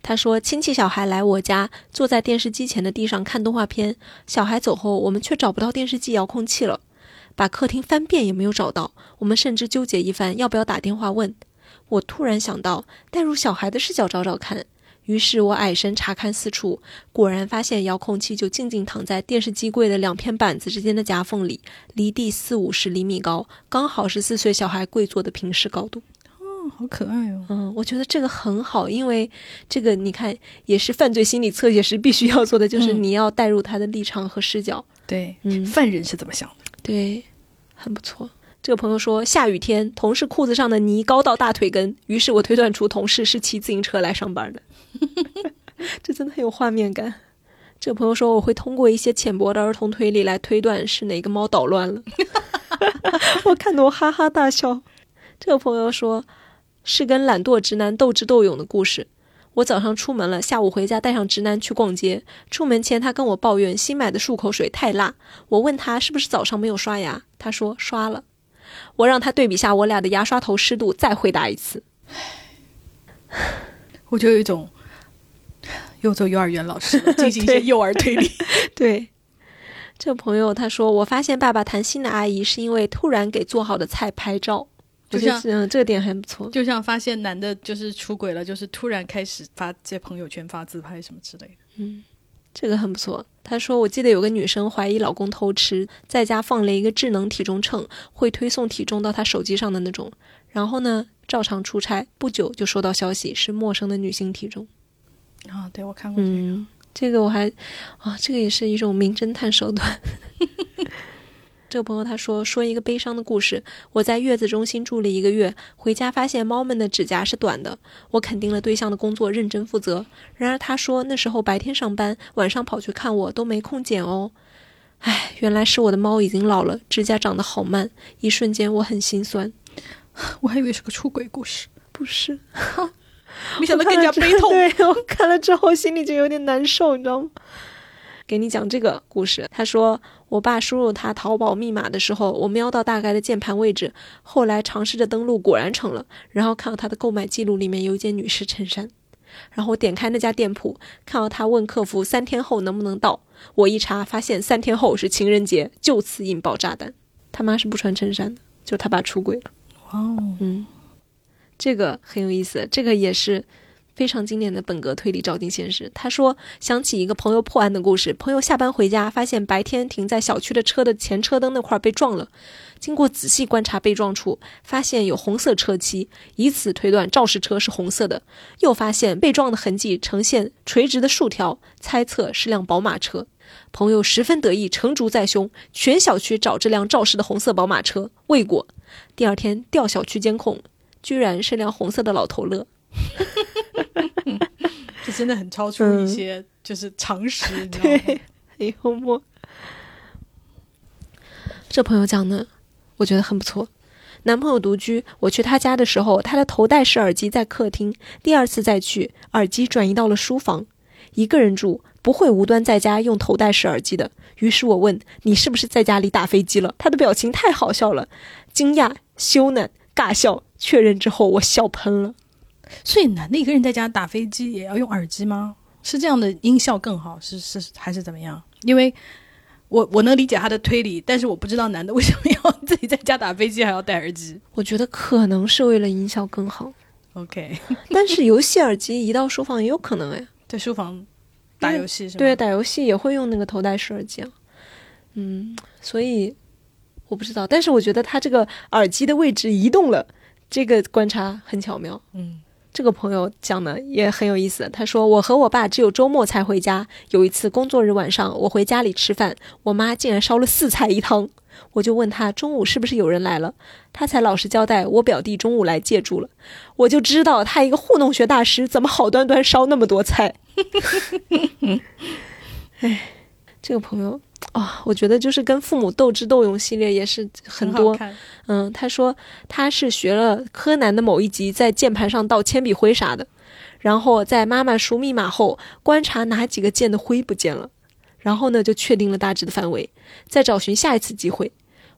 [SPEAKER 2] 他说，亲戚小孩来我家，坐在电视机前的地上看动画片。小孩走后，我们却找不到电视机遥控器了，把客厅翻遍也没有找到。我们甚至纠结一番，要不要打电话问。我突然想到，带入小孩的视角找找看。于是我矮身查看四处，果然发现遥控器就静静躺在电视机柜的两片板子之间的夹缝里，离地四五十厘米高，刚好是四岁小孩跪坐的平视高度。
[SPEAKER 1] 哦，好可爱哦。
[SPEAKER 2] 嗯，我觉得这个很好，因为这个你看也是犯罪心理测写时必须要做的，就是
[SPEAKER 1] 嗯
[SPEAKER 2] 你要带入他的立场和视角。
[SPEAKER 1] 对，
[SPEAKER 2] 嗯，
[SPEAKER 1] 犯人是怎么想的？
[SPEAKER 2] 对，很不错。这个朋友说，下雨天，同事裤子上的泥高到大腿根，于是我推断出同事是骑自行车来上班的。这真的很有画面感。这个朋友说，我会通过一些浅薄的儿童推理来推断是哪个猫捣乱了。我看得我哈哈大笑。这个朋友说，是跟懒惰直男斗智斗勇的故事。我早上出门了，下午回家带上直男去逛街。出门前，他跟我抱怨新买的漱口水太辣。我问他是不是早上没有刷牙，他说刷了。我让他对比下我俩的牙刷头湿度，再回答一次。
[SPEAKER 1] 我就有一种又做幼儿园老师进行一些 幼儿推理。
[SPEAKER 2] 对，这朋友他说，我发现爸爸谈心的阿姨是因为突然给做好的菜拍照，我
[SPEAKER 1] 就像
[SPEAKER 2] 嗯，这个点很不错。
[SPEAKER 1] 就像发现男的就是出轨了，就是突然开始发在朋友圈发自拍什么之类的。
[SPEAKER 2] 嗯，这个很不错。他说，我记得有个女生怀疑老公偷吃，在家放了一个智能体重秤，会推送体重到她手机上的那种。然后呢，照常出差，不久就收到消息是陌生的女性体重。
[SPEAKER 1] 啊，对我看过这个。
[SPEAKER 2] 嗯，这个我还啊，这个也是一种名侦探手段。这个朋友他说说一个悲伤的故事。我在月子中心住了一个月，回家发现猫们的指甲是短的。我肯定了对象的工作认真负责，然而他说那时候白天上班，晚上跑去看我都没空剪哦。唉，原来是我的猫已经老了，指甲长得好慢。一瞬间我很心酸。
[SPEAKER 1] 我还以为是个出轨故事，
[SPEAKER 2] 不是，
[SPEAKER 1] 没想到更加悲痛。
[SPEAKER 2] 对我看了之后心里就有点难受，你知道吗？给你讲这个故事，他说我爸输入他淘宝密码的时候，我瞄到大概的键盘位置，后来尝试着登录，果然成了，然后看到他的购买记录里面有一件女士衬衫，然后我点开那家店铺，看到他问客服三天后能不能到，我一查发现三天后是情人节，就此引爆炸弹。他妈是不穿衬衫的，就他爸出轨了。
[SPEAKER 1] 哇哦，
[SPEAKER 2] 嗯，这个很有意思，这个也是非常经典的本格推理照进现实。他说想起一个朋友破案的故事，朋友下班回家，发现白天停在小区的车的前车灯那块被撞了。经过仔细观察被撞处，发现有红色车漆，以此推断肇事车是红色的。又发现被撞的痕迹呈现垂直的竖条，猜测是辆宝马车。朋友十分得意，成竹在胸，全小区找这辆肇事的红色宝马车，未果。第二天调小区监控，居然是辆红色的老头乐。
[SPEAKER 1] 这真的很超出一些就是常识，你知道吗？
[SPEAKER 2] 对，很幽默。这朋友讲的，我觉得很不错。男朋友独居，我去他家的时候，他的头戴式耳机在客厅。第二次再去，耳机转移到了书房。一个人住，不会无端在家用头戴式耳机的。于是我问：“你是不是在家里打飞机了？”他的表情太好笑了，惊讶、羞赧、尬笑。确认之后，我笑喷了。
[SPEAKER 1] 所以男的一个人在家打飞机也要用耳机吗？是这样的音效更好，是是还是怎么样？因为我我能理解他的推理，但是我不知道男的为什么要自己在家打飞机还要戴耳机。
[SPEAKER 2] 我觉得可能是为了音效更好
[SPEAKER 1] ，OK，
[SPEAKER 2] 但是游戏耳机移到书房也有可能哎。
[SPEAKER 1] 在书房打游戏是吗？
[SPEAKER 2] 对，打游戏也会用那个头戴式耳机啊。嗯，所以我不知道，但是我觉得他这个耳机的位置移动了，这个观察很巧妙。
[SPEAKER 1] 嗯，
[SPEAKER 2] 这个朋友讲的也很有意思。他说：“我和我爸只有周末才回家。有一次工作日晚上，我回家里吃饭，我妈竟然烧了四菜一汤。我就问他中午是不是有人来了，他才老实交代我表弟中午来借住了。我就知道他一个糊弄学大师怎么好端端烧那么多菜。哎，这个朋友啊、我觉得就是跟父母斗智斗勇系列也是很多。嗯，他说他是学了柯南的某一集，在键盘上倒铅笔灰啥的，然后在妈妈输密码后，观察哪几个键的灰不见了，然后呢就确定了大致的范围，再找寻下一次机会。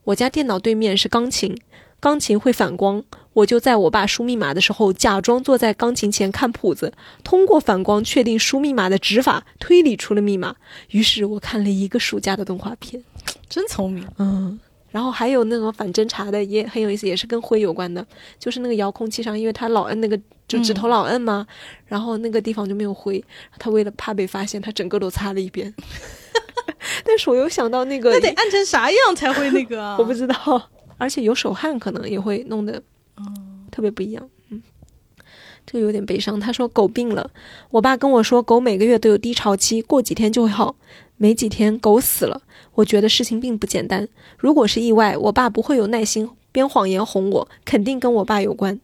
[SPEAKER 2] 我家电脑对面是钢琴，钢琴会反光，我就在我爸输密码的时候，假装坐在钢琴前看谱子，通过反光确定输密码的指法，推理出了密码。于是我看了一个暑假的动画片。
[SPEAKER 1] 真聪明。
[SPEAKER 2] 嗯，然后还有那种反侦查的也很有意思，也是跟灰有关的，就是那个遥控器上，因为他老摁那个就指头老摁嘛，然后那个地方就没有灰，他为了怕被发现，他整个都擦了一遍。但是我又想到那个，
[SPEAKER 1] 那得按成啥样才会那个啊？
[SPEAKER 2] 我不知道，而且有手汗可能也会弄得特别不一样。嗯，这个有点悲伤。他说狗病了，我爸跟我说狗每个月都有低潮期，过几天就会好。没几天狗死了，我觉得事情并不简单。如果是意外，我爸不会有耐心编谎言哄我，肯定跟我爸有关。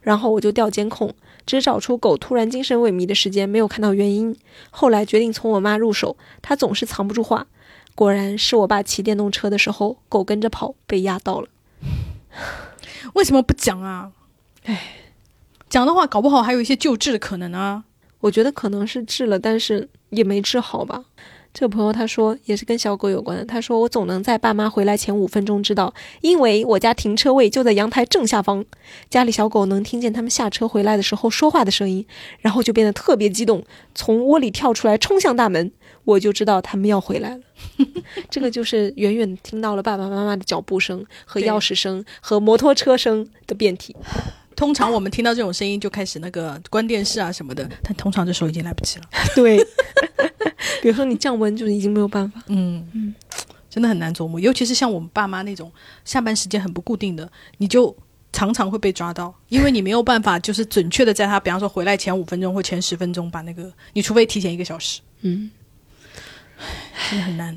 [SPEAKER 2] 然后我就调监控，只找出狗突然精神萎靡的时间，没有看到原因。后来决定从我妈入手，她总是藏不住话。果然是我爸骑电动车的时候，狗跟着跑，被压到了。
[SPEAKER 1] 为什么不讲啊？
[SPEAKER 2] 哎，
[SPEAKER 1] 讲的话，搞不好还有一些救治的可能啊。
[SPEAKER 2] 我觉得可能是治了，但是也没治好吧。这个朋友他说也是跟小狗有关的。他说我总能在爸妈回来前五分钟知道，因为我家停车位就在阳台正下方，家里小狗能听见他们下车回来的时候说话的声音，然后就变得特别激动，从窝里跳出来冲向大门，我就知道他们要回来了。这个就是远远听到了爸爸妈妈的脚步声和钥匙声和摩托车声的变体。
[SPEAKER 1] 通常我们听到这种声音就开始那个关电视啊什么的，但通常这时候已经来不及了。
[SPEAKER 2] 对，比如说你降温就已经没有办法。
[SPEAKER 1] 嗯嗯，真的很难琢磨，尤其是像我们爸妈那种下班时间很不固定的，你就常常会被抓到，因为你没有办法就是准确的在他，比方说回来前五分钟或前十分钟把那个，你除非提前一个小时，
[SPEAKER 2] 嗯。
[SPEAKER 1] 真的很难。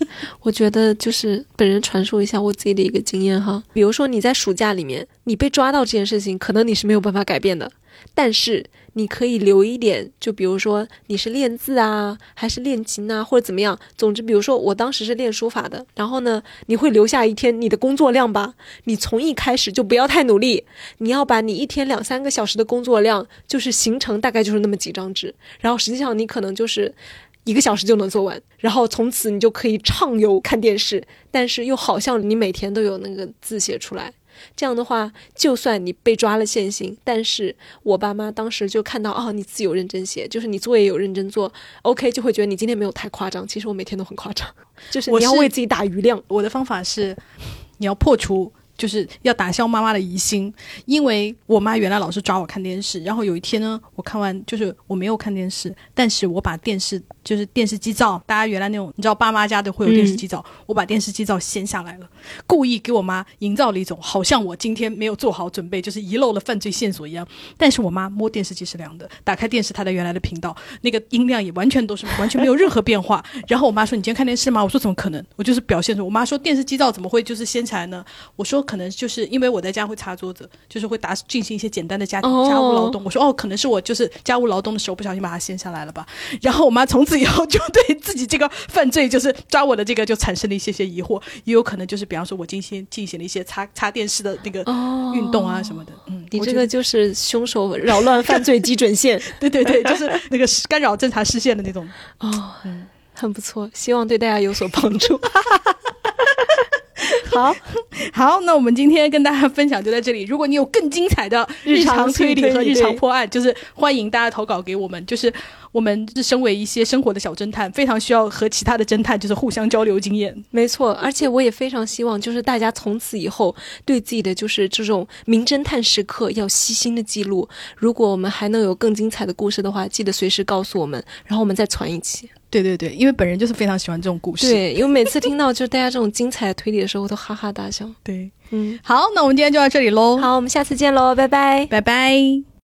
[SPEAKER 2] 我觉得就是本人传授一下我自己的一个经验哈，比如说你在暑假里面你被抓到这件事情，可能你是没有办法改变的，但是你可以留一点，就比如说你是练字啊，还是练琴啊，或者怎么样。总之，比如说我当时是练书法的，然后呢，你会留下一天你的工作量吧。你从一开始就不要太努力，你要把你一天两三个小时的工作量，就是形成大概就是那么几张纸，然后实际上你可能就是。一个小时就能做完，然后从此你就可以畅游看电视，但是又好像你每天都有那个字写出来。这样的话，就算你被抓了现行，但是我爸妈当时就看到哦，你字有认真写，就是你作业有认真做，OK 就会觉得你今天没有太夸张。其实我每天都很夸张，就是
[SPEAKER 1] 我是
[SPEAKER 2] 你要为自己打余量。
[SPEAKER 1] 我的方法是，你要破除，就是要打消妈妈的疑心，因为我妈原来老是抓我看电视，然后有一天呢，我看完就是我没有看电视，但是我把电视就是电视机罩，大家原来那种你知道爸妈家都会有电视机罩，我把电视机罩掀下来了，故意给我妈营造了一种好像我今天没有做好准备，就是遗漏了犯罪线索一样。但是我妈摸电视机是凉的，打开电视她的原来的频道，那个音量也完全都是完全没有任何变化。然后我妈说：“你今天看电视吗？”我说：“怎么可能？”我就是表现出我妈说电视机罩怎么会就是掀起来呢？我说可能就是因为我在家会擦桌子，就是会打进行一些简单的家庭
[SPEAKER 2] 哦
[SPEAKER 1] 家务劳动。我说哦，可能是我就是家务劳动的时候不小心把它掀下来了吧。然后我妈从此以后就对自己这个犯罪就是抓我的这个就产生了一些些疑惑，也有可能就是比方说我今天进行了一些擦擦电视的那个
[SPEAKER 2] 哦
[SPEAKER 1] 运动啊什么的。嗯，
[SPEAKER 2] 你这个就是凶手扰乱犯罪基准线
[SPEAKER 1] 对对对，就是那个干扰侦查视线的那种。
[SPEAKER 2] 哦，很不错，希望对大家有所帮助。好，
[SPEAKER 1] 好，那我们今天跟大家分享就在这里。如果你有更精彩的日常推理和日常破案，就是欢迎大家投稿给我们。就是我们是身为一些生活的小侦探，非常需要和其他的侦探就是互相交流经验。
[SPEAKER 2] 没错，而且我也非常希望，就是大家从此以后对自己的就是这种名侦探时刻要悉心的记录。如果我们还能有更精彩的故事的话，记得随时告诉我们，然后我们再传一期。
[SPEAKER 1] 对对对，因为本人就是非常喜欢这种故事。
[SPEAKER 2] 对，因为每次听到就是大家这种精彩的推理的时候，我都哈哈大笑。
[SPEAKER 1] 对，
[SPEAKER 2] 嗯，
[SPEAKER 1] 好，那我们今天就到这里喽。
[SPEAKER 2] 好，我们下次见喽，拜拜，
[SPEAKER 1] 拜拜。